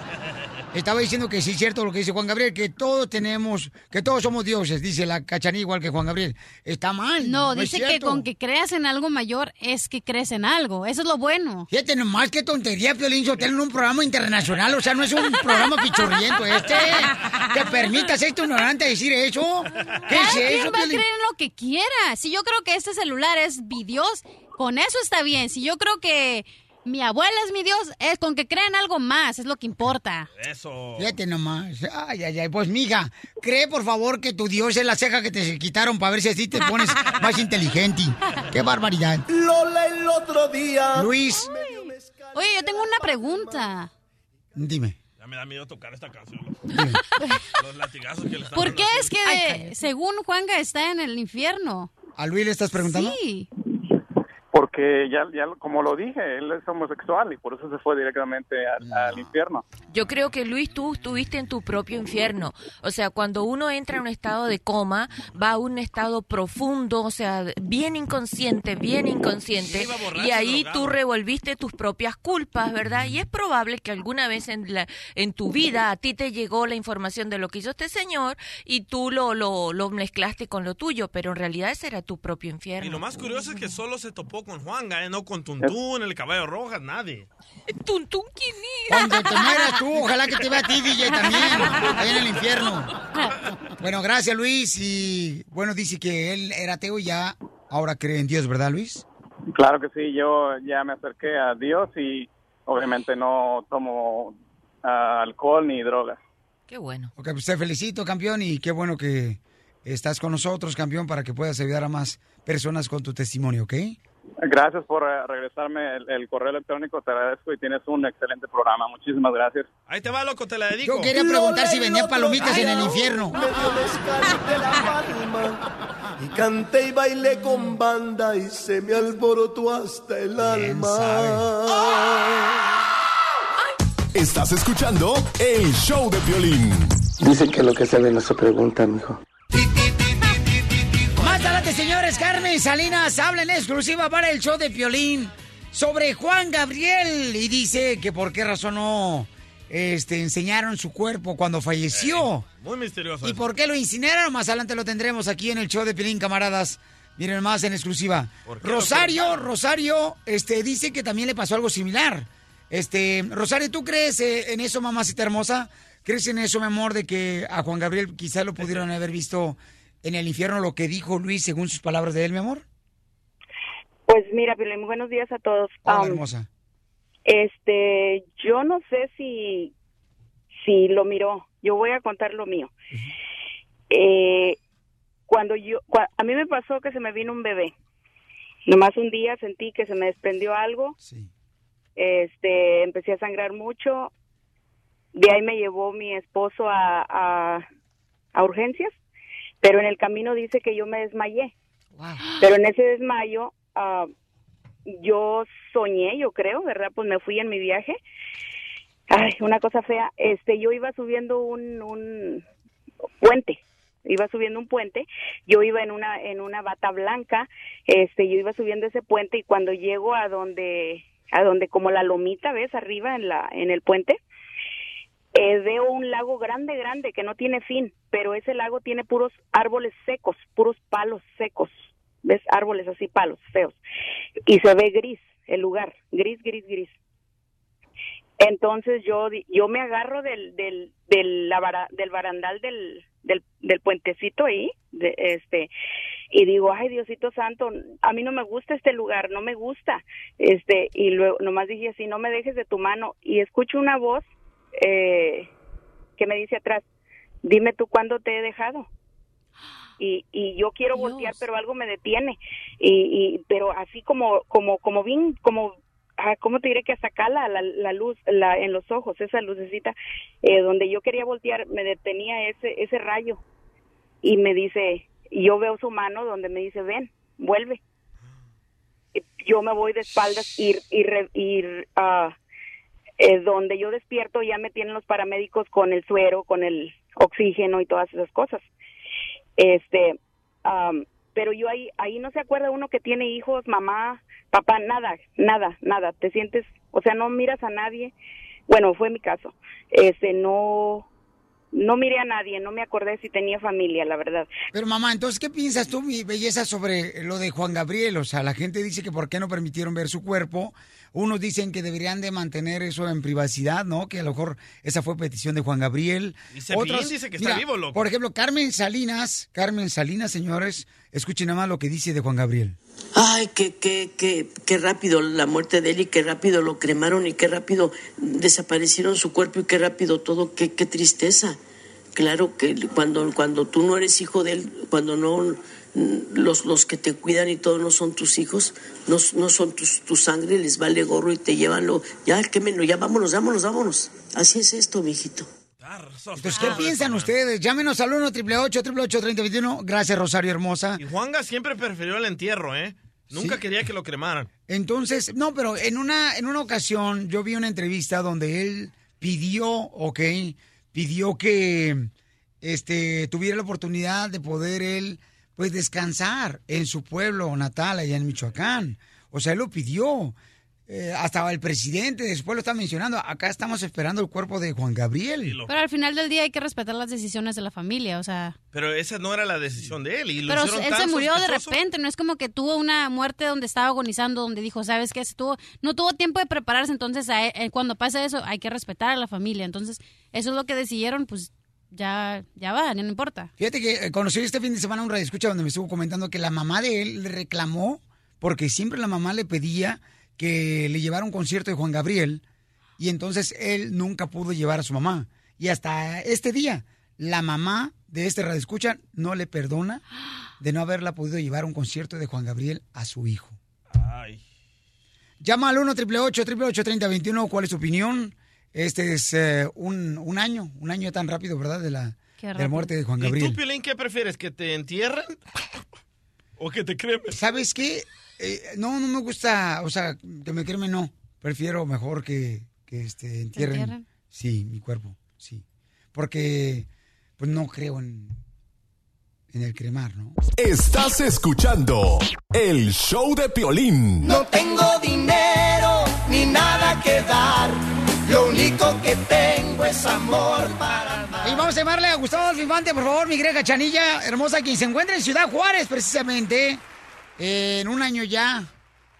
Estaba diciendo que sí es cierto lo que dice Juan Gabriel, que todos tenemos, que todos somos dioses, dice la cachanilla igual que Juan Gabriel. Está mal. No, dice que con que creas en algo mayor es que crees en algo. Eso es lo bueno. Fíjate nomás qué tontería, Piolín Sotelo, en un programa internacional. O sea, no es un programa pichorriento este. Que permitas a este ignorante decir eso. ¿Qué es quien eso, va a Piolín? creer en lo que quiera. Si yo creo que este celular es mi Dios, con eso está bien. Si yo creo que mi abuela es mi Dios, es con que crean algo más, es lo que importa. Eso. Fíjate nomás. Ay, ay, ay. Pues, mija, cree por favor que tu Dios es la ceja que te quitaron para ver si así te pones *laughs* más inteligente. Qué barbaridad. Lola el otro día. Luis, Oye, yo tengo una pregunta. dime. Ya me da miedo tocar esta canción. *laughs* Los latigazos que le están ¿Por qué es que, de- según Juanga, está en el infierno? ¿A Luis le estás preguntando? Sí. Porque ya, ya como lo dije, él es homosexual y por eso se fue directamente al, al infierno. Yo creo que Luis, tú estuviste en tu propio infierno. O sea, cuando uno entra en un estado de coma, va a un estado profundo, o sea, bien inconsciente, bien inconsciente. borracho, Y ahí drogado. tú revolviste tus propias culpas, ¿verdad? Y es probable que alguna vez en, la, en tu vida a ti te llegó la información de lo que hizo este señor y tú lo, lo, lo mezclaste con lo tuyo, pero en realidad ese era tu propio infierno. Y lo más curioso es que solo se topó con Juanga, ¿eh? no con Tuntún, el caballo roja, nadie. ¿Tuntún quién Cuando te mueras tú, ojalá que te vea a ti, DJ, también, ahí en el infierno. Bueno, gracias, Luis. Y bueno, dice que él era ateo y ya ahora cree en Dios, ¿verdad, Luis? Claro que sí, yo ya me acerqué a Dios y obviamente no tomo ah, alcohol ni drogas. Qué bueno. Ok, pues te felicito, campeón, y qué bueno que estás con nosotros, campeón, para que puedas ayudar a más personas con tu testimonio, ¿ok? Gracias por eh, regresarme el, el correo electrónico, te agradezco y tienes un excelente programa. Muchísimas gracias. Ahí te va, loco, te la dedico. Yo quería preguntar si vendía palomitas en el infierno. Y canté y bailé con banda y se me alborotó hasta el alma. Estás escuchando el show de violín. Dicen que lo que se ve no se pregunta, mijo. Señores, Carmen Salinas habla en exclusiva para el show de Piolín sobre Juan Gabriel y dice que por qué razón no este, enseñaron su cuerpo cuando falleció. Muy misterioso. ¿Y por qué lo incineraron? Más adelante lo tendremos aquí en el show de Piolín, camaradas. Miren más en exclusiva. ¿Por qué lo Rosario? Rosario, este, dice que también le pasó algo similar. Este, Rosario, ¿tú crees eh, en eso, mamacita hermosa? ¿Crees en eso, mi amor, de que a Juan Gabriel quizás lo pudieron haber visto en el infierno lo que dijo Luis según sus palabras de él, mi amor? Pues mira, Piolín, buenos días a todos. Hola, Um, hermosa. Este, yo no sé si, si lo miró. Yo voy a contar lo mío. Eh, cuando yo, cua- a mí me pasó que se me vino un bebé. Nomás un día sentí que se me desprendió algo. Este, empecé a sangrar mucho. De ahí me llevó mi esposo a, a, a urgencias, pero en el camino dice que yo me desmayé. Pero en ese desmayo ah, yo soñé, yo creo, ¿verdad? Pues me fui en mi viaje. Ay, una cosa fea. Este, yo iba subiendo un, un puente. Iba subiendo un puente. Yo iba en una en una bata blanca. Este, yo iba subiendo ese puente y cuando llego a donde a donde como la lomita, ¿ves? Arriba en la en el puente. Eh, veo un lago grande, grande, que no tiene fin, pero ese lago tiene puros árboles secos, puros palos secos, ¿ves? Árboles así, palos feos. Y se ve gris el lugar, gris, gris, gris. Entonces yo yo me agarro del del del, la del barandal del, del del puentecito ahí, de, este y digo, "Ay, Diosito santo, a mí no me gusta este lugar, no me gusta." Este y luego nomás dije así, "No me dejes de tu mano." Y escucho una voz eh, que me dice atrás, "Dime tú cuándo te he dejado." y, y yo quiero voltear pero algo me detiene. Y, y pero así como como como bien como ah, cómo te diré que hasta acá la, la, luz la, en los ojos esa lucecita eh, donde yo quería voltear me detenía ese ese rayo. Y me dice yo veo su mano donde me dice ven vuelve yo me voy de espaldas y y, re- y, ah, eh, donde yo despierto ya me tienen los paramédicos con el suero con el oxígeno y todas esas cosas este pero yo ahí ahí no se acuerda uno que tiene hijos mamá papá nada nada nada te sientes o sea no miras a nadie bueno fue mi caso este no no miré a nadie no me acordé si tenía familia la verdad Pero mamá, entonces, ¿qué piensas tú, mi belleza, sobre lo de Juan Gabriel? O sea, la gente dice que por qué no permitieron ver su cuerpo. Unos dicen que deberían de mantener eso en privacidad, ¿no? Que a lo mejor esa fue petición de Juan Gabriel. Y Cepillín dice que está vivo, loco. Por ejemplo, Carmen Salinas, Carmen Salinas, señores, escuchen nada más lo que dice de Juan Gabriel. Ay, qué, qué, qué, qué rápido la muerte de él y qué rápido lo cremaron y qué rápido desaparecieron su cuerpo y qué rápido todo, qué, qué tristeza. Claro que cuando, cuando tú no eres hijo de él, cuando no los, los que te cuidan y todo no son tus hijos, no, no son tus, tu sangre, les vale gorro y te llevan lo, ya quémenlo, ya vámonos, vámonos, vámonos. Así es esto, mijito. Entonces, ¿qué piensan ustedes? Llámenos al 1 888 3021 Gracias, Rosario Hermosa. Y Juanga siempre prefirió el entierro, ¿eh? Nunca Sí. quería que lo cremaran. Entonces, no, pero en una, en una ocasión yo vi una entrevista donde él pidió, ok, pidió que este, tuviera la oportunidad de poder él, pues, descansar en su pueblo natal, allá en Michoacán. O sea, él lo pidió. Eh, hasta el presidente después lo está mencionando. Acá estamos esperando el cuerpo de Juan Gabriel. Pero al final del día hay que respetar las decisiones de la familia, o sea... Pero esa no era la decisión de él. Y lo Pero hicieron él tan se murió de repente, no es como que tuvo una muerte donde estaba agonizando, donde dijo, ¿sabes qué? Se tuvo, no tuvo tiempo de prepararse, entonces a él- eh, cuando pasa eso hay que respetar a la familia. Entonces, eso es lo que decidieron, pues ya, ya va, ya no importa. Fíjate que eh, conocí este fin de semana un radio escucha donde me estuvo comentando que la mamá de él le reclamó porque siempre la mamá le pedía que le llevara un concierto de Juan Gabriel y entonces él nunca pudo llevar a su mamá. Y hasta este día, la mamá de este radio escucha no le perdona de no haberla podido llevar a un concierto de Juan Gabriel a su hijo. Ay. Llama al 1 888 3021 ¿Cuál es tu opinión? Este es eh, un, un año, un año tan rápido, ¿verdad? De la, de la muerte de Juan ¿Y Gabriel. tú, Piolín, qué prefieres? ¿Que te entierren *laughs* o que te cremen? ¿Sabes qué? Eh, no, no me gusta, o sea, que me cremen no. Prefiero mejor que, que este, entierren. entierren? Sí, mi cuerpo, sí. Porque, pues no creo en, en el cremar, ¿no? Estás escuchando el show de Piolín. No tengo dinero ni nada que dar. Lo único que tengo es amor para dar. Y vamos a llamarle a Gustavo Adolfo Infante, por favor, mi greca chanilla hermosa, quien se encuentra en Ciudad Juárez, precisamente, eh, en un año ya,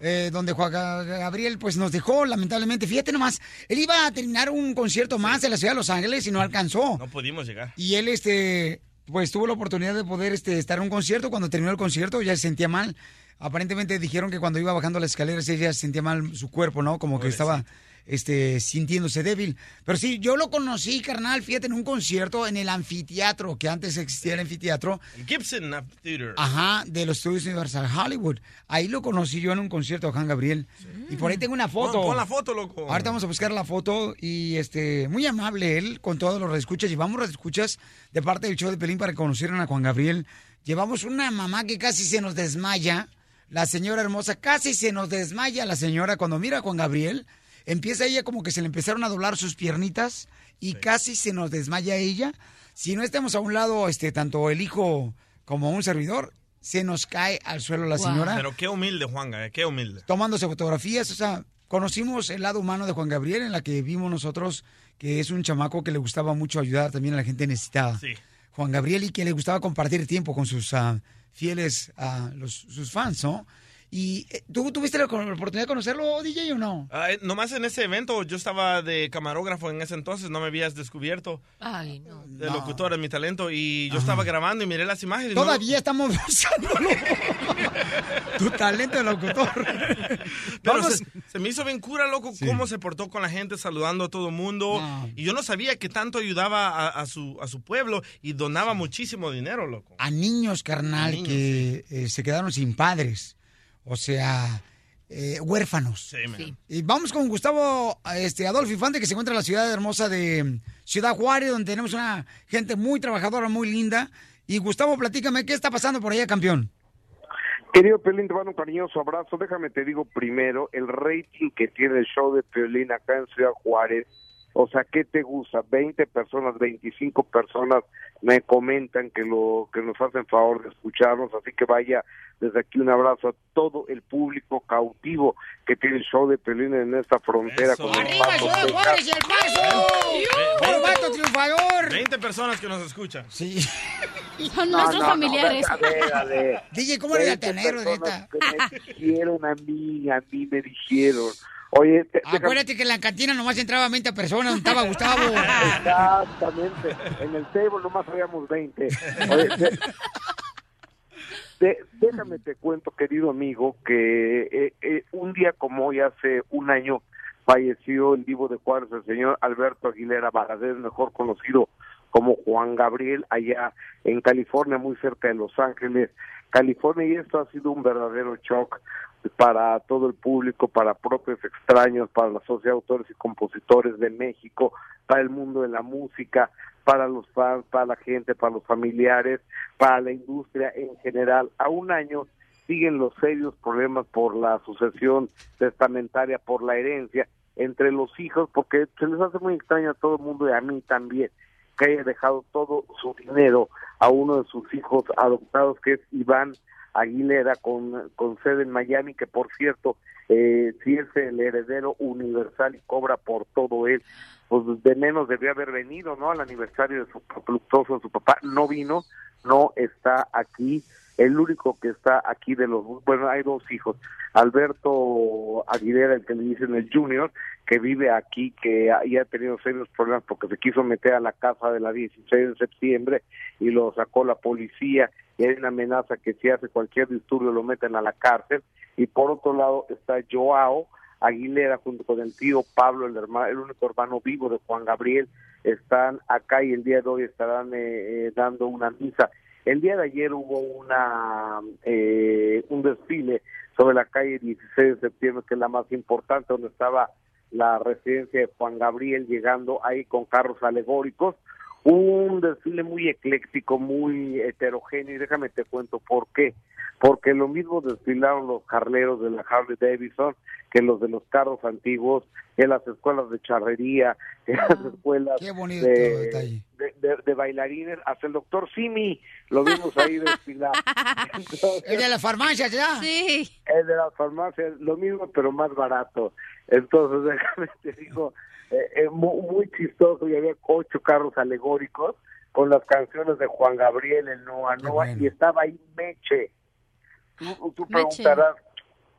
eh, donde Juan Ga- Gabriel pues nos dejó, lamentablemente. Fíjate nomás, él iba a terminar un concierto más en la ciudad de Los Ángeles y no alcanzó. No pudimos llegar. Y él, este, pues tuvo la oportunidad de poder este, estar en un concierto. Cuando terminó el concierto ya se sentía mal. Aparentemente dijeron que cuando iba bajando las escaleras ella se sentía mal su cuerpo, ¿no? Como que estaba este, sintiéndose débil. Pero sí, yo lo conocí, carnal, fíjate, en un concierto en el anfiteatro, que antes existía el anfiteatro. Gibson Theater. Ajá, de los estudios Universal Hollywood. Ahí lo conocí yo en un concierto de Juan Gabriel. Y por ahí tengo una foto. Pon, pon la foto, loco. Ahorita vamos a buscar la foto y este muy amable él con todos los escuchas. Llevamos escuchas de parte del show de Pelín para que conocieran a Juan Gabriel. Llevamos una mamá que casi se nos desmaya. La señora hermosa casi se nos desmaya la señora cuando mira a Juan Gabriel. Empieza ella como que se le empezaron a doblar sus piernitas y casi se nos desmaya ella. Si no estamos a un lado, este, tanto el hijo como un servidor, se nos cae al suelo la señora Pero qué humilde, Juanga, eh, qué humilde. tomándose fotografías, o sea, conocimos el lado humano de Juan Gabriel en la que vimos nosotros que es un chamaco que le gustaba mucho ayudar también a la gente necesitada. Sí. Juan Gabriel y que le gustaba compartir tiempo con sus ah, fieles, ah, los, sus fans, ¿no? ¿Y eh, tú tuviste la oportunidad de conocerlo, DJ, o no? Ah, eh, nomás en ese evento yo estaba de camarógrafo en ese entonces, no me habías descubierto. Ay, no. De locutor, es mi talento. Y yo estaba grabando y miré las imágenes. y no- Todavía estamos usándolo. *laughs* tu talento de locutor. *laughs* Pero se, se me hizo bien cura, loco, cómo se portó con la gente, saludando a todo el mundo. Y yo no sabía que tanto ayudaba a, a su, a su pueblo y donaba muchísimo dinero, loco. a niños, carnal, A niños, que eh, se quedaron sin padres. O sea, eh, huérfanos. Sí. Y vamos con Gustavo este, Adolfo Infante, que se encuentra en la ciudad hermosa de Ciudad Juárez, donde tenemos una gente muy trabajadora, muy linda. Y Gustavo, platícame, ¿qué está pasando por allá, campeón? Querido Piolín, te mando un cariñoso abrazo. Déjame te digo primero, el rating que tiene el show de Piolín acá en Ciudad Juárez, o sea, ¿qué te gusta? 20 personas, 25 personas me comentan que lo que nos hacen favor de escucharnos, así que vaya desde aquí un abrazo a todo el público cautivo que tiene el show de Piolín en esta frontera con el ¡Arriba, Ciudad Texas. Juárez y el paso! ¡Puro vato triunfador! 20 personas que nos escuchan. Sí. *laughs* Son No, nuestros no, no, familiares. ver, a ver. DJ, ¿cómo eres 20 altanero, personas neta? que me dijeron a mí, a mí me dijeron. Oye, te- Acuérdate que en la cantina nomás entraba 20 personas, donde estaba Gustavo. Exactamente. En el table nomás habíamos 20. Oye, de- de- déjame te cuento, querido amigo, que eh, eh, un día como hoy, hace un año, falleció en vivo de Juárez el señor Alberto Aguilera Varadez, mejor conocido como Juan Gabriel, allá en California, muy cerca de Los Ángeles, California, y esto ha sido un verdadero shock para todo el público, para propios extraños, para la Sociedad de Autores y Compositores de México, para el mundo de la música, para los fans, para la gente, para los familiares, para la industria en general. A un año siguen los serios problemas por la sucesión testamentaria, por la herencia entre los hijos, porque se les hace muy extraño a todo el mundo y a mí también que haya dejado todo su dinero a uno de sus hijos adoptados, que es Iván Aguilera, con, con sede en Miami, que por cierto, eh, si es el heredero universal y cobra por todo él, pues de menos debió haber venido, ¿no? Al aniversario de su luctuoso, su papá no vino, no está aquí. El único que está aquí de los, bueno, hay dos hijos, Alberto Aguilera, el que le dicen el Junior, que vive aquí, que ya ha tenido serios problemas porque se quiso meter a la casa de la 16 de septiembre y lo sacó la policía y hay una amenaza que si hace cualquier disturbio lo meten a la cárcel. Y por otro lado está Joao Aguilera junto con el tío Pablo, el, hermano, el único hermano vivo de Juan Gabriel, están acá y el día de hoy estarán eh, eh, dando una misa. El día de ayer hubo una eh, un desfile sobre la calle 16 de septiembre, que es la más importante, donde estaba la residencia de Juan Gabriel, llegando ahí con carros alegóricos. Un desfile muy ecléctico, muy heterogéneo, y déjame te cuento por qué. Porque lo mismo desfilaron los carleros de la Harley Davidson que los de los carros antiguos, en las escuelas de charrería, en las escuelas Qué bonito de, de, de- de bailarines, hasta el doctor Simi lo vimos ahí desfilar. *laughs* El de las farmacias, ¿ya? Sí. El de las farmacias, lo mismo, pero más barato. Entonces, *laughs* déjame te digo, eh, eh, mu- muy, chistoso, y había ocho carros alegóricos con las canciones de Juan Gabriel, el Noa Noa, y estaba ahí Meche. Tú, tú Meche. preguntarás,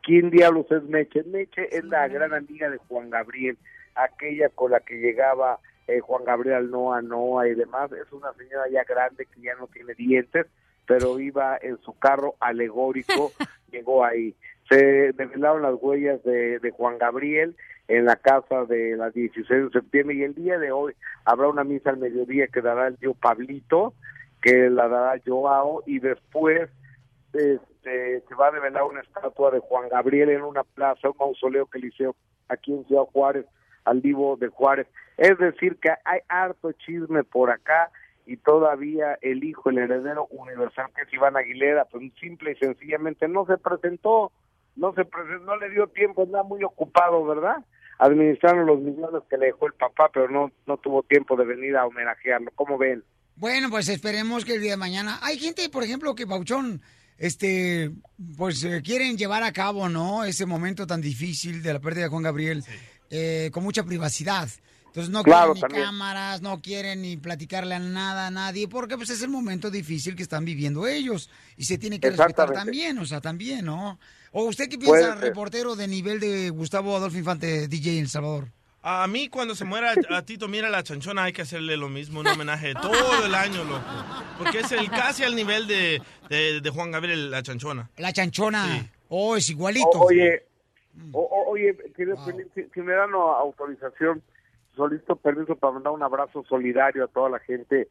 ¿quién diablos es Meche? Meche es la gran amiga de Juan Gabriel, aquella con la que llegaba eh, Juan Gabriel al Noa Noa y demás. Es una señora ya grande que ya no tiene dientes, pero iba en su carro alegórico, *laughs* llegó ahí. Se revelaron las huellas de, Juan Gabriel en la casa de la 16 de septiembre y el día de hoy habrá una misa al mediodía que dará el yo Pablito, que la dará Joao y después este, se va a revelar una estatua de Juan Gabriel en una plaza, un mausoleo que le aquí en Ciudad Juárez, al Divo de Juárez. Es decir, que hay harto chisme por acá y todavía el hijo, el heredero universal, que es Iván Aguilera, pues simple y sencillamente no se presentó, no se presentó, no le dio tiempo, anda muy ocupado, ¿verdad? Administraron los millones que le dejó el papá, pero no, no tuvo tiempo de venir a homenajearlo. ¿Cómo ven? Bueno, pues esperemos que el día de mañana. Hay gente, por ejemplo, que Pauchón, este, pues eh, quieren llevar a cabo, ¿no? Ese momento tan difícil de la pérdida de Juan Gabriel, eh, con mucha privacidad. Entonces no Claro, quieren ni también. cámaras, no quieren ni platicarle a nada a nadie, porque pues es el momento difícil que están viviendo ellos y se tiene que respetar también, o sea, también, ¿no? ¿O usted qué piensa, reportero de nivel de Gustavo Adolfo Infante, DJ en El Salvador? A mí cuando se muera *laughs* a Tito Mira la chanchona hay que hacerle lo mismo, un homenaje todo el año, loco. Porque es el casi al nivel de, de, de Juan Gabriel la chanchona. La chanchona. Oh, es igualito. O- oye, o- oye, ¿tienes- si, si me dan autorización, solicito permiso para mandar un abrazo solidario a toda la gente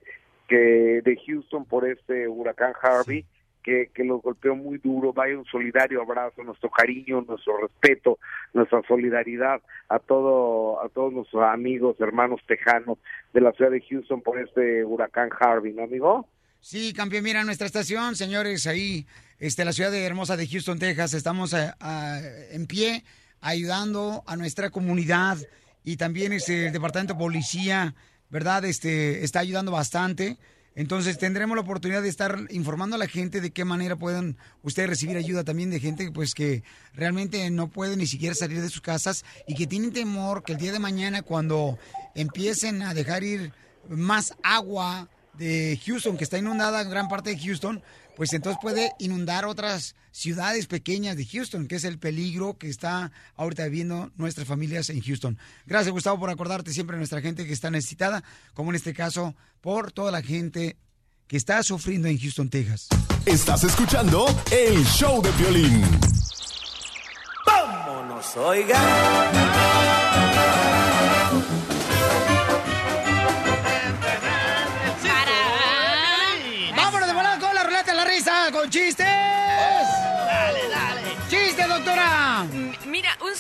que de Houston por este huracán Harvey, que, que los golpeó muy duro. Vaya un solidario abrazo, nuestro cariño, nuestro respeto, nuestra solidaridad a todo a todos nuestros amigos, hermanos tejanos de la ciudad de Houston por este huracán Harvey, ¿no, amigo? Sí, campeón, mira nuestra estación, señores, ahí, este, la ciudad de hermosa de Houston, Texas, estamos eh, ah, en pie ayudando a nuestra comunidad y también este, el departamento de policía, ¿verdad? Este, está ayudando bastante. Entonces tendremos la oportunidad de estar informando a la gente de qué manera pueden ustedes recibir ayuda también de gente pues que realmente no puede ni siquiera salir de sus casas y que tienen temor que el día de mañana cuando empiecen a dejar ir más agua de Houston, que está inundada en gran parte de Houston, pues entonces puede inundar otras ciudades pequeñas de Houston, que es el peligro que está ahorita viviendo nuestras familias en Houston. Gracias, Gustavo, por acordarte siempre de nuestra gente que está necesitada, como en este caso, por toda la gente que está sufriendo en Houston, Texas. Estás escuchando el show de violín. Vámonos, oiga.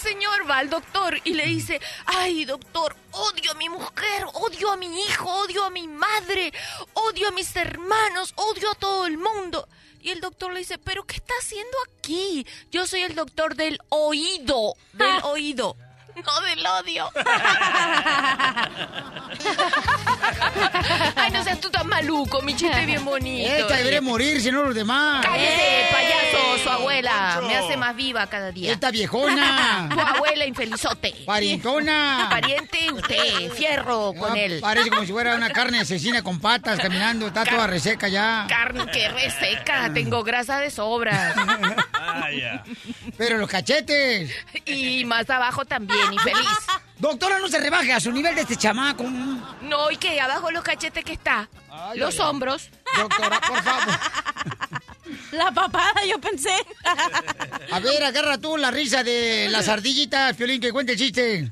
Señor va al doctor y le dice, ay doctor, odio a mi mujer, odio a mi hijo, odio a mi madre, odio a mis hermanos, odio a todo el mundo. Y el doctor le dice, pero ¿qué está haciendo aquí? Yo soy el doctor del oído, del oído. No del odio. *laughs* Ay, no seas tú tan maluco, mi chiste bien bonito. Esta debería morir, si no los demás. Cállese, payaso, su abuela. Me hace más viva cada día. Esta viejona. *laughs* Tu abuela infelizote. Parientona. *laughs* Pariente usted, fierro con Ah, él. Parece como si fuera una carne asesina con patas caminando, está toda reseca ya. Carne que reseca, tengo grasa de sobra. Pero los cachetes. Y más abajo también, infeliz. Doctora, no se rebaje a su nivel de este chamaco. No, ¿y qué? Abajo los cachetes que está. los ay, hombros. Doctora, por favor. *laughs* La papada, yo pensé. A ver, agarra tú la risa de las ardillitas, Piolín, que cuente el chiste.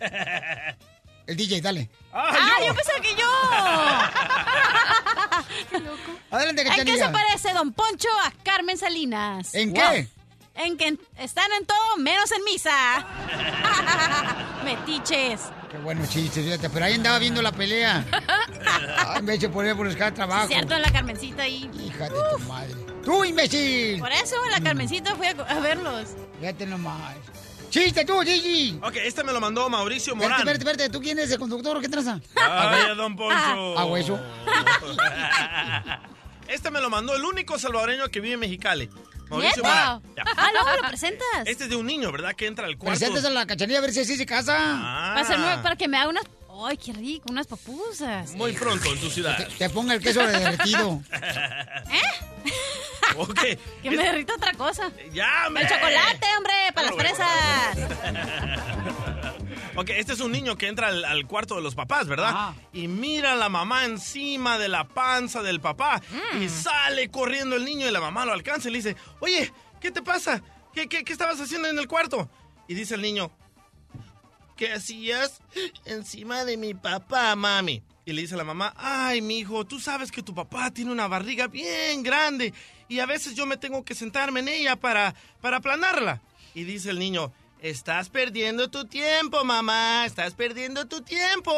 El DJ, dale. Ah, yo pensé que yo. *laughs* Qué loco. Adelante, ¿En qué se parece Don Poncho a Carmen Salinas? ¿En Wow. qué? En que están en todo menos en misa. *laughs* Metiches. Qué bueno chiste, fíjate. Pero ahí andaba viendo la pelea. Ay, en vez de poner por buscar trabajo. Cierto, en la Carmencita ahí. Hija de tu madre. ¡Tú, imbécil! Por eso en la Carmencita fui a, a verlos. Fíjate nomás. ¡Chiste tú, Gigi! Ok, este me lo mandó Mauricio Espérate, Morán. espérate, espérate. ¿Tú quién eres el conductor o qué traza? Ay, don Poncho. Ah, hueso. *laughs* Este me lo mandó el único salvadoreño que vive en Mexicali. Mauricio. Ah, luego lo presentas. Este es de un niño, ¿verdad? Que entra al cuarto. Preséntese a la cachanilla a ver si así se casa. Ah. Para, hacerme- para que me haga unas... ¡Ay, qué rico! Unas papusas. Muy pronto en tu ciudad. Te ponga el queso derretido. *laughs* ok. *laughs* Que me derrita otra cosa. Ya, hombre. El chocolate, hombre, para las fresas. Ok, este es un niño que entra al, al cuarto de los papás, ¿verdad? Y mira a la mamá encima de la panza del papá. Mm. Y sale corriendo el niño y la mamá lo alcanza y le dice, oye, ¿qué te pasa? ¿Qué, qué, qué estabas haciendo en el cuarto? Y dice el niño, ¿qué hacías encima de mi papá, mami? Y le dice la mamá, ay, mi hijo, tú sabes que tu papá tiene una barriga bien grande y a veces yo me tengo que sentarme en ella para, para aplanarla. Y dice el niño, estás perdiendo tu tiempo, mamá, estás perdiendo tu tiempo.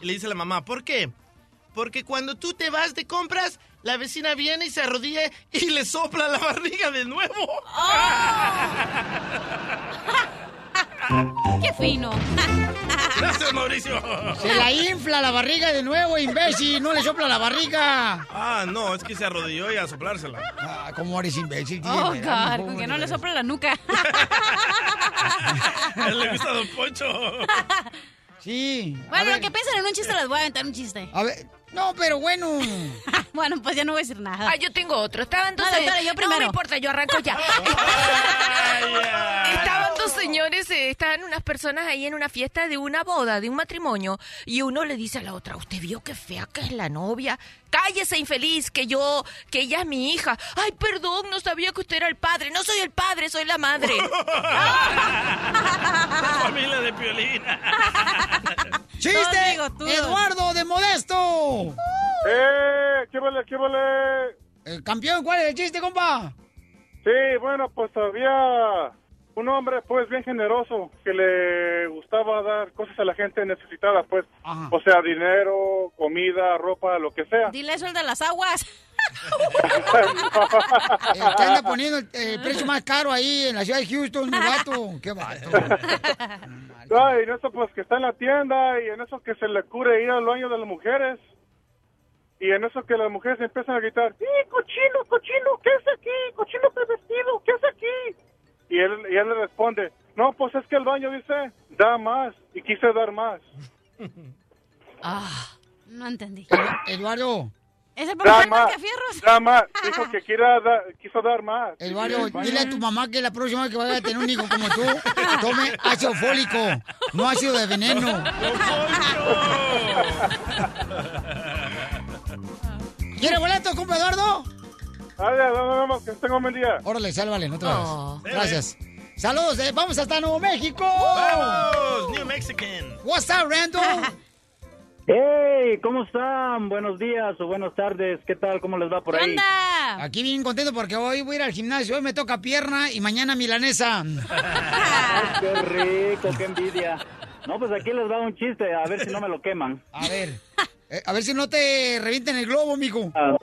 Y le dice la mamá, ¿por qué? Porque cuando tú te vas de compras, la vecina viene y se arrodilla y le sopla la barriga de nuevo. *laughs* ¡Qué fino! *laughs* Gracias, Mauricio. Se la infla la barriga de nuevo, imbécil. No le sopla la barriga. Ah, no, es que se arrodilló y a soplársela. Ah, ¿Cómo eres imbécil? tío? Oh, ¿verdad, God, con que no le sopla la nuca. *laughs* Le gusta Don Poncho. *laughs* Sí. Bueno, lo que piensan en un chiste les voy a aventar un chiste. A ver, no, pero bueno. *laughs* bueno, pues ya no voy a decir nada. Ah, yo tengo otro. Estaban dos señores- dale, yo No primero. me importa, yo arranco *laughs* ya. Estaban dos señores, eh, estaban unas personas ahí en una fiesta de una boda, de un matrimonio, y uno le dice a la otra, ¿usted vio qué fea que es la novia? Cállese, infeliz, que yo, que ella es mi hija. Ay, perdón, no sabía que usted era el padre. No soy el padre, soy la madre. La *laughs* familia de Piolín. ¡Chiste! ¡Eduardo de Modesto! ¡Eh! ¿Qué vale, qué vale? El campeón, ¿cuál es el chiste, compa? Sí, bueno, pues había un hombre, pues, bien generoso, que le gustaba dar cosas a la gente necesitada, pues. O sea, dinero, comida, ropa, lo que sea. Dile eso el de las aguas. El que anda poniendo el, el precio más caro ahí en la ciudad de Houston, mi vato. ¡Qué vato! *laughs* Ay, en eso, pues, que está en la tienda y en eso que se le cure ir al baño de las mujeres. Y en eso que las mujeres empiezan a gritar, ¡Sí, cochino, cochino! ¿Qué es aquí? ¡Cochino pervertido! ¿Qué es aquí? Y él, y él le responde, no, pues es que el baño dice, da más. Y quise dar más. *laughs* Ah, no entendí. Eduardo. ¿Es el más, que fierros? *laughs* da más. Dijo que quiera da- quiso dar más. El baño- dile a tu mamá que la próxima vez que vaya a tener un hijo como tú, tome ácido fólico, no ácido de veneno. ¿Quiere boletos, compa Eduardo? Ah, ya, nos vemos, que tenga un buen día. Órale, sálvale, no te Oh. Gracias. Saludos, eh, vamos hasta Nuevo México. ¡Vamos! New Mexican. What's up, Randall? *laughs* ¡Hey! ¿Cómo están? Buenos días o buenas tardes. ¿Qué tal? ¿Cómo les va por ahí? Aquí bien contento porque hoy voy a ir al gimnasio, hoy me toca pierna y mañana milanesa. *laughs* ¡Qué rico! ¡Qué envidia! No, pues aquí les va un chiste, a ver si no me lo queman. A ver, eh, a ver si no te revienten el globo, mijo. Ah,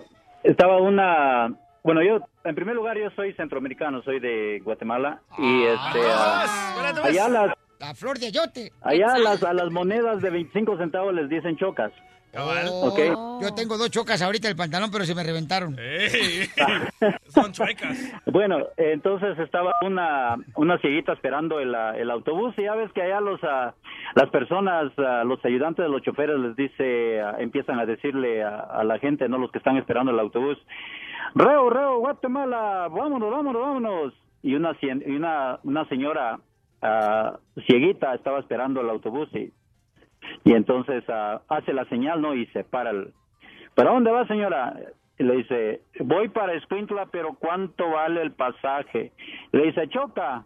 estaba una... Bueno, yo, en primer lugar, yo soy centroamericano, soy de Guatemala. Y este... ah, allá las, La flor de ayote. allá a las, a las monedas de 25 centavos les dicen chocas. Oh, Ok. Yo tengo dos chocas ahorita en el pantalón, pero se me reventaron. *laughs* Son chuecas. Bueno, entonces estaba una, una cieguita esperando el, ah, el autobús y ya ves que allá los, ah, las personas, ah, los ayudantes de los choferes les dice, ah, empiezan a decirle a, a la gente, no los que están esperando el autobús, Reo, Reo, Guatemala, vámonos, vámonos, vámonos. Y una, cien- y una, una señora cieguita estaba esperando el autobús y, y entonces ah, hace la señal, ¿no? Y se para el... ¿Para dónde va, señora? Y le dice, voy para Escuintla, pero ¿cuánto vale el pasaje? Le dice, choca,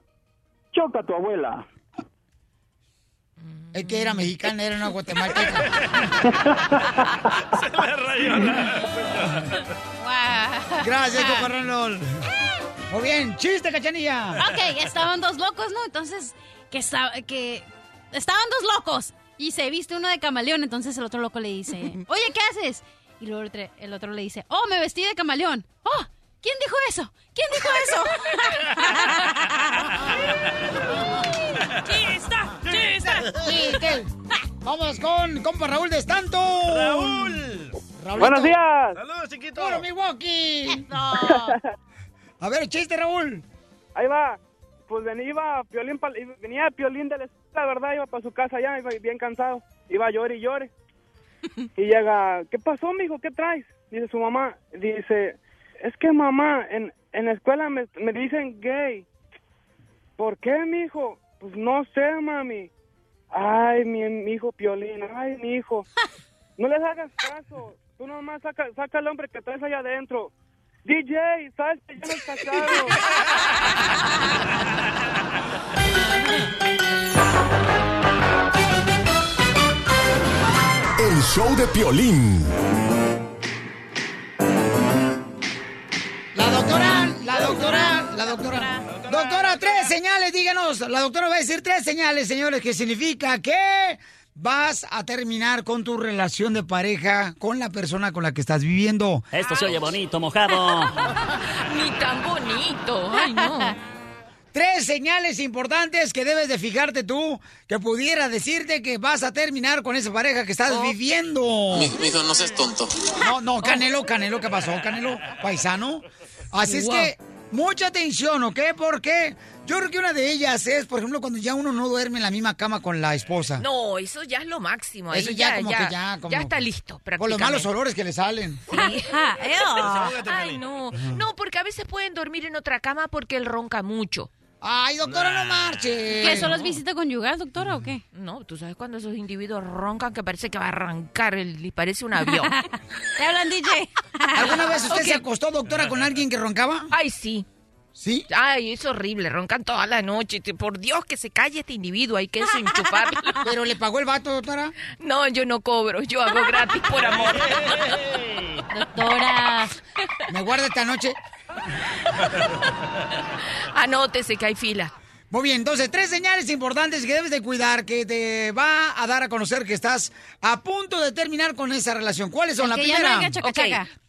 choca tu abuela. Es que era mexicana, era una guatemalteca. *laughs* Se le rayó la... Gracias, Coparrón. Muy bien, chiste, cachanilla. Ok, estaban dos locos, ¿no? Entonces, que, estaba, que estaban dos locos y se viste uno de camaleón. Entonces el otro loco le dice, *laughs* oye, ¿qué haces? Y luego el otro, el otro le dice, oh, me vestí de camaleón. Oh, ¿quién dijo eso? ¿Quién dijo eso? *laughs* *laughs* ¡Chista! ¡Chista! ¡Chiste! Vamos con compa Raúl de Estanto. ¡Raúl! Buenos días. ¡Saludos, chiquito! ¡Puro Milwaukee! A ver, chiste, Raúl. Ahí va. Pues venía, iba Piolín, venía Piolín de la escuela, ¿verdad? Iba para su casa ya, iba bien cansado. Iba a llorar y llore. *laughs* Y llega, ¿qué pasó, mijo? ¿Qué traes? Dice su mamá. Dice, es que mamá, en, en la escuela me, me dicen gay. ¿Por qué, mijo? Pues no sé, mami. Ay, mi, mi hijo Piolín, ay, mi hijo. *laughs* No les hagas caso. Tú nomás saca, saca al hombre que traes allá adentro. DJ, ¿sabes que ya no casado? El show de Piolín. La doctora, la doctora, la doctora. Doctora, tres señales, díganos. La doctora va a decir tres señales, señores, que significa que vas a terminar con tu relación de pareja con la persona con la que estás viviendo. Esto se oye bonito, mojado. *laughs* Ni tan bonito. Ay, no. *laughs* Tres señales importantes que debes de fijarte tú, que pudiera decirte que vas a terminar con esa pareja que estás viviendo. Mi, mijo, no seas tonto. No, no, Canelo, Canelo, ¿qué pasó, Canelo? Paisano. Así es que, mucha atención, ¿ok? Porque yo creo que una de ellas es, por ejemplo, cuando ya uno no duerme en la misma cama con la esposa. No, eso ya es lo máximo. Ahí Eso ya como que ya, como- ya está listo, Por los malos olores que le salen. Sí. *laughs* Ay, no. No, porque a veces pueden dormir en otra cama porque él ronca mucho. Ay, doctora, no marche. ¿Qué, solo es visita conyugal, doctora, o qué? No, tú sabes cuando esos individuos roncan que parece que va a arrancar el, y parece un avión. *laughs* ¿Te hablan, DJ? ¿Alguna vez usted se acostó, doctora, con alguien que roncaba? Ay, sí. ¿Sí? Ay, es horrible, roncan toda la noche. Por Dios, que se calle este individuo, hay que desenchufarlo. *laughs* ¿Pero le pagó el vato, doctora? No, yo no cobro, yo hago gratis por amor. *laughs* Doctora. ¿Me guarda esta noche? Anótese que hay fila. Muy bien, entonces, tres señales importantes que debes de cuidar, que te va a dar a conocer que estás a punto de terminar con esa relación. ¿Cuáles son? La primera.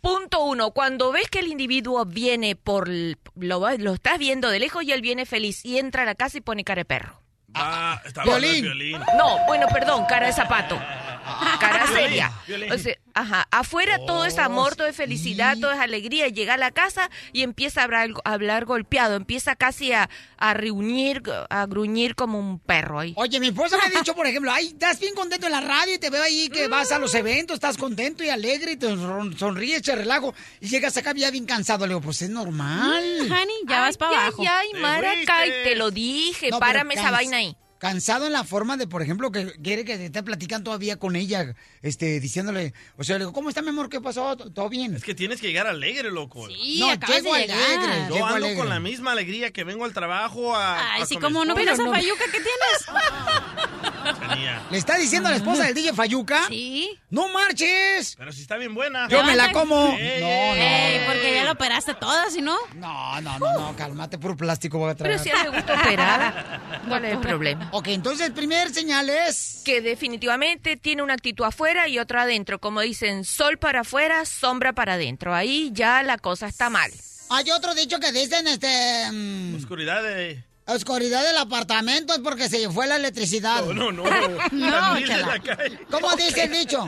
Punto uno. Cuando ves que el individuo viene por... Lo, va- lo estás viendo de lejos y él viene feliz y entra a la casa y pone cara de perro. Ah, está Violín. violín. No, bueno, perdón, cara de zapato. *laughs* Cara seria. O sea, ajá, afuera todo es amor, todo es felicidad, todo es alegría. Llega a la casa y empieza a hablar, a hablar golpeado, empieza casi a, a reunir, a gruñir como un perro ahí. Oye, mi esposa me ha dicho, *laughs* por ejemplo, ay, estás bien contento en la radio y te veo ahí que vas a los eventos, estás contento y alegre y te son- sonríes, te relajo y llegas acá ya bien cansado. Le digo, pues es normal. Mm, honey, ya vas pa' Ay, abajo. ay, Te Maracay, fuiste. te lo dije, No, párame esa vaina ahí. Cansado en la forma de, por ejemplo, que quiere que te esté platicando todavía con ella, este, diciéndole, o sea, le digo, ¿cómo está mi amor? ¿Qué pasó? ¿Todo bien? Es que tienes que llegar alegre, loco. Sí, No, acabas llego de llegar. alegre, Yo llego ando alegre. con la misma alegría que vengo al trabajo a. Ay, a sí, como no miras a Fayuca que tienes. *laughs* Tenía. ¿Le está diciendo a la esposa del DJ Fayuca? Sí. ¡No marches! Pero si está bien buena. Yo me la como. Ey, No, ey, no. Ey, porque ya lo operaste toda, si no. No, no, no, no, cálmate, puro plástico voy a traer. Pero si le gusta operar, ¿cuál es el problema? Ok, entonces el primer señal es... Que definitivamente tiene una actitud afuera y otra adentro. Como dicen, sol para afuera, sombra para adentro. Ahí ya la cosa está mal. Hay otro dicho que dicen, este... mm, Oscuridad de. Oscuridad del apartamento es porque se fue la electricidad. No, no, no. *laughs* No, Candil de chala. la calle. ¿Cómo dice el dicho?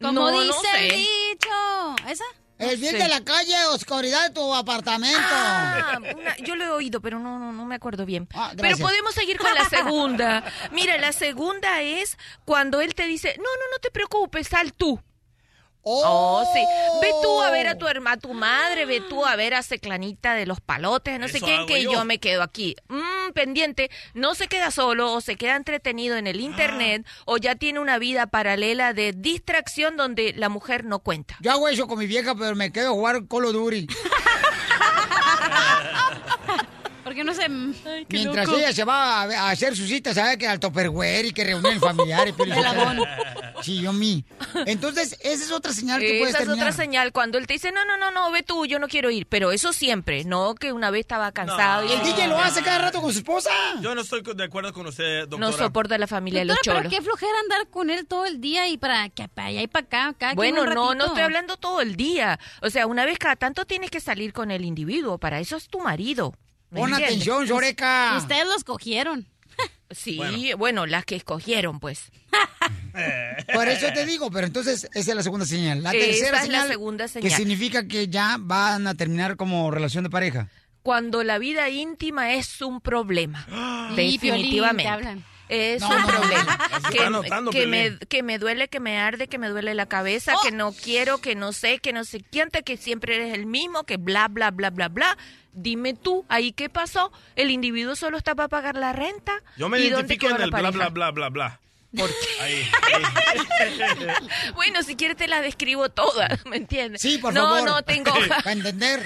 Como No, no dice sé. el dicho. ¿Esa? El bien de la calle, oscuridad de tu apartamento. Ah, una- yo lo he oído, pero no, no, no me acuerdo bien. Ah, pero podemos seguir con la segunda. Mira, la segunda es cuando él te dice, no, no, no te preocupes, sal tú. Oh, sí. Ve tú a ver a tu hermana, a tu madre, ve tú a ver a Ceclanita de los palotes, no sé quién, que yo. yo. me quedo aquí. Mm, pendiente, no se queda solo o se queda entretenido en el internet o ya tiene una vida paralela de distracción donde la mujer no cuenta. Yo hago eso con mi vieja, pero me quedo a jugar Call of Duty. *laughs* Que no se... Mientras ella se va a, a hacer sus citas, ¿sabe? Que al Topperware y que reúnen familiares. *laughs* Sí, yo mí. Entonces, esa es otra señal que puedes Esa es terminar. otra señal cuando él te dice, no, no, no, no, ve tú, yo no quiero ir. Pero eso siempre, no que una vez estaba cansado. y El DJ lo hace cada rato con su esposa. Yo no estoy de acuerdo con usted, doctora. No soporta la familia de los Doctora, pero qué flojera andar con él todo el día y para que para allá y para acá. quien Bueno, no, no estoy hablando todo el día. O sea, una vez cada tanto tienes que salir con el individuo. Para eso es tu marido. ¿Me Pon atención, Lloreca. Ustedes los cogieron. *laughs* Sí, bueno. las que escogieron, pues. *laughs* Por eso te digo, pero entonces esa es la segunda señal. La Esa tercera es la señal, segunda que señal. significa que ya van a terminar como relación de pareja. Cuando la vida íntima es un problema. *gasps* Definitivamente. Es No, un no, problema. Se que, está notando, que me, que me duele, que me arde, que me duele la cabeza, Oh. que no quiero, que no sé, que no sé quién, que siempre eres el mismo, que bla, bla, bla, bla, bla. Dime tú, ¿ahí qué pasó? ¿El individuo solo está para pagar la renta? Yo me ¿Y dónde identifico en el bla, bla, bla, bla, bla. ¿Por Ahí, *laughs* Bueno, si quieres te la describo toda, *laughs* ¿me entiendes? Sí, por no, favor. No, tengo *laughs* Para entender.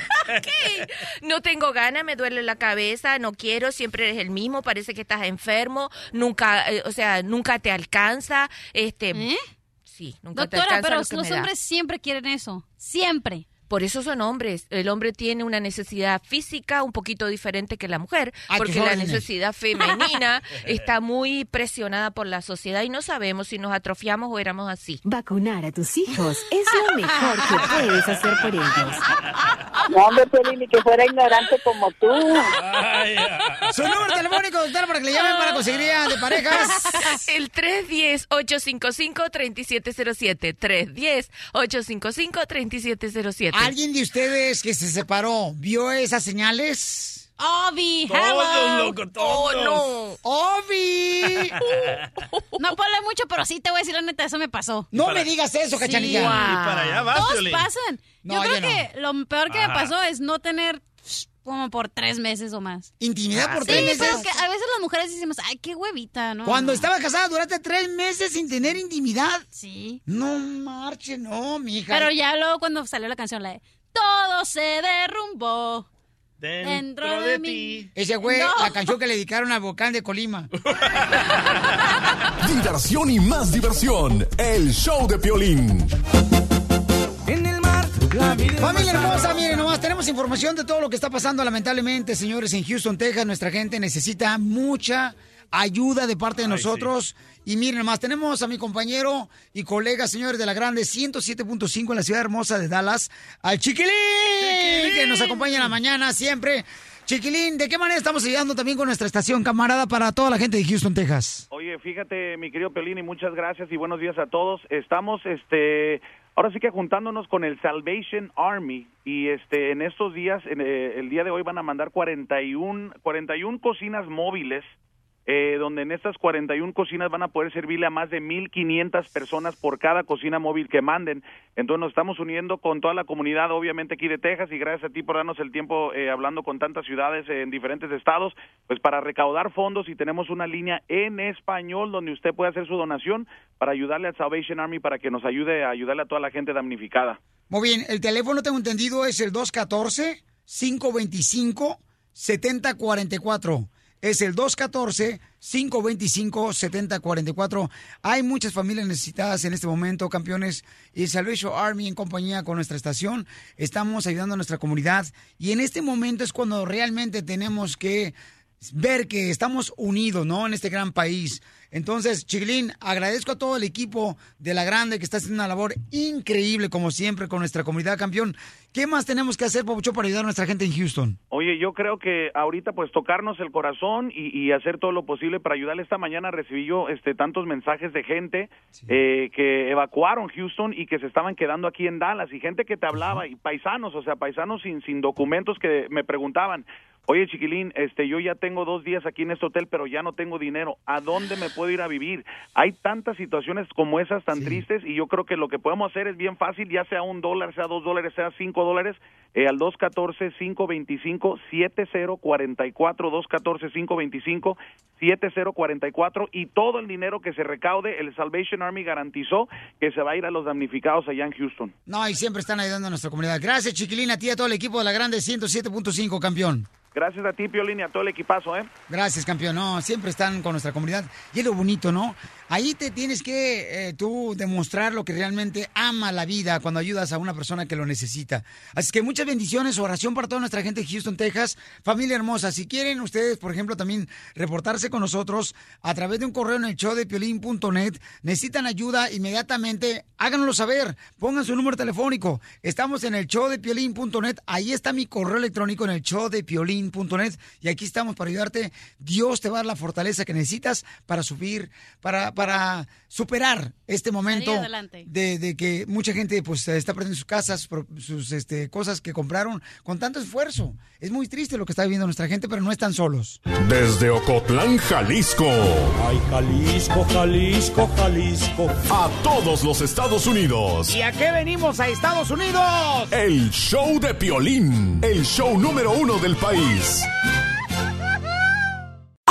No tengo ganas, me duele la cabeza, no quiero, siempre eres el mismo, parece que estás enfermo, nunca, eh, o sea, nunca te alcanza, este... ¿Eh? Sí, nunca te Doctora, alcanza pero lo que los me da. hombres siempre quieren eso. Siempre. Por eso son hombres. El hombre tiene una necesidad física un poquito diferente que la mujer, A tus porque la necesidad femenina *laughs* está muy presionada por la sociedad y no sabemos si nos atrofiamos o éramos así. Vacunar a tus hijos es lo mejor que puedes hacer por ellos. No, hombre, Piolín, ni que fuera ignorante como tú. Su número telefónico, doctor, para que le llamen para conseguir de parejas. *laughs* El 310-855-3707. 310-855-3707. ¿Alguien de ustedes que se separó vio esas señales? Obi, Todos, hello. loco, todos. Oh, no. ¡Obi! *laughs* No puedo hablar mucho, pero sí te voy a decir la neta, eso me pasó. No me digas eso, cachanilla. Y para allá vas, Todos pasan. No, yo creo yo no. que lo peor que me pasó es no tener como por tres meses o más. Intimidad por Sí, tres meses. pero que a veces las mujeres decimos, ay, qué huevita, ¿no? Cuando No. estaba casada durante tres meses sin tener intimidad. Sí. No marche, no, mija. Pero ya luego cuando salió la canción, la de Todo se derrumbó. Dentro de ti. Ese güey, No. la canción que le dedicaron al volcán de Colima. *laughs* Diversión y más diversión. El show de Piolín. La vida Familia hermosa, miren nomás, tenemos información de todo lo que está pasando lamentablemente, señores, en Houston, Texas. Nuestra gente necesita mucha ayuda de parte de Ay, nosotros. Y miren nomás, tenemos a mi compañero y colega, señores de la Grande 107.5 en la ciudad hermosa de Dallas, al Chiquilín, que nos acompaña en la mañana siempre. Chiquilín, ¿de qué manera estamos ayudando también con nuestra estación, camarada, para toda la gente de Houston, Texas? Oye, fíjate, mi querido Pelini, muchas gracias y buenos días a todos. Estamos, este, ahora sí que juntándonos con el Salvation Army y, este, en estos días, en, eh, el día de hoy van a mandar 41, 41 cocinas móviles. Eh, donde en estas 41 cocinas van a poder servirle a más de 1.500 personas por cada cocina móvil que manden. Entonces nos estamos uniendo con toda la comunidad, obviamente aquí de Texas, y gracias a ti por darnos el tiempo eh, hablando con tantas ciudades en diferentes estados, pues para recaudar fondos y tenemos una línea en español donde usted puede hacer su donación para ayudarle al Salvation Army para que nos ayude a ayudarle a toda la gente damnificada. Muy bien, el teléfono, tengo entendido, es el 214-525-7044. Es el 214-525-7044. Hay muchas familias necesitadas en este momento, campeones. Y Salvation Army, en compañía con nuestra estación, estamos ayudando a nuestra comunidad. Y en este momento es cuando realmente tenemos que ver que estamos unidos, ¿no? En este gran país. Entonces, Chiglín, agradezco a todo el equipo de La Grande que está haciendo una labor increíble, como siempre, con nuestra comunidad campeón. ¿Qué más tenemos que hacer, Pabucho, para ayudar a nuestra gente en Houston? Oye, yo creo que ahorita pues tocarnos el corazón y, y hacer todo lo posible para ayudarle. Esta mañana recibí yo este, tantos mensajes de gente eh, que evacuaron Houston y que se estaban quedando aquí en Dallas y gente que te hablaba y paisanos, o sea, paisanos sin, sin documentos que me preguntaban, oye chiquilín, este, yo ya tengo dos días aquí en este hotel pero ya no tengo dinero, ¿a dónde me puedo ir a vivir? Hay tantas situaciones como esas tan tristes y yo creo que lo que podemos hacer es bien fácil, ya sea un dólar, sea dos dólares, sea cinco dólares, eh, al 214-525-7044, 214-525-7044 y todo el dinero que se recaude, el Salvation Army garantizó que se va a ir a los damnificados allá en Houston. No, y siempre están ayudando a nuestra comunidad. Gracias, Chiquilín, a ti y a todo el equipo de La Grande 107.5, campeón. Gracias a ti, Piolín, y a todo el equipazo, ¿eh? Gracias, campeón. No, siempre están con nuestra comunidad. Y es lo bonito, ¿no? Ahí te tienes que eh, tú demostrar lo que realmente ama la vida cuando ayudas a una persona que lo necesita. Así que muchas bendiciones, oración para toda nuestra gente de Houston, Texas. Familia hermosa, si quieren ustedes, por ejemplo, también reportarse con nosotros a través de un correo en el show de piolín.net, necesitan ayuda inmediatamente, háganoslo saber, pongan su número telefónico. Estamos en el show de piolín.net, ahí está mi correo electrónico en el show de piolín.net y aquí estamos para ayudarte. Dios te va a dar la fortaleza que necesitas para subir, para, para superar este momento de, de que mucha gente pues está perdiendo sus casas, sus, este, cosas que compraron con tanto esfuerzo. Es muy triste lo que está viviendo nuestra gente, pero no están solos. Desde Ocotlán, Jalisco. Ay, Jalisco, Jalisco, Jalisco. A todos los Estados Unidos. ¿Y a qué venimos a Estados Unidos? El show de Piolín. El show número uno del país.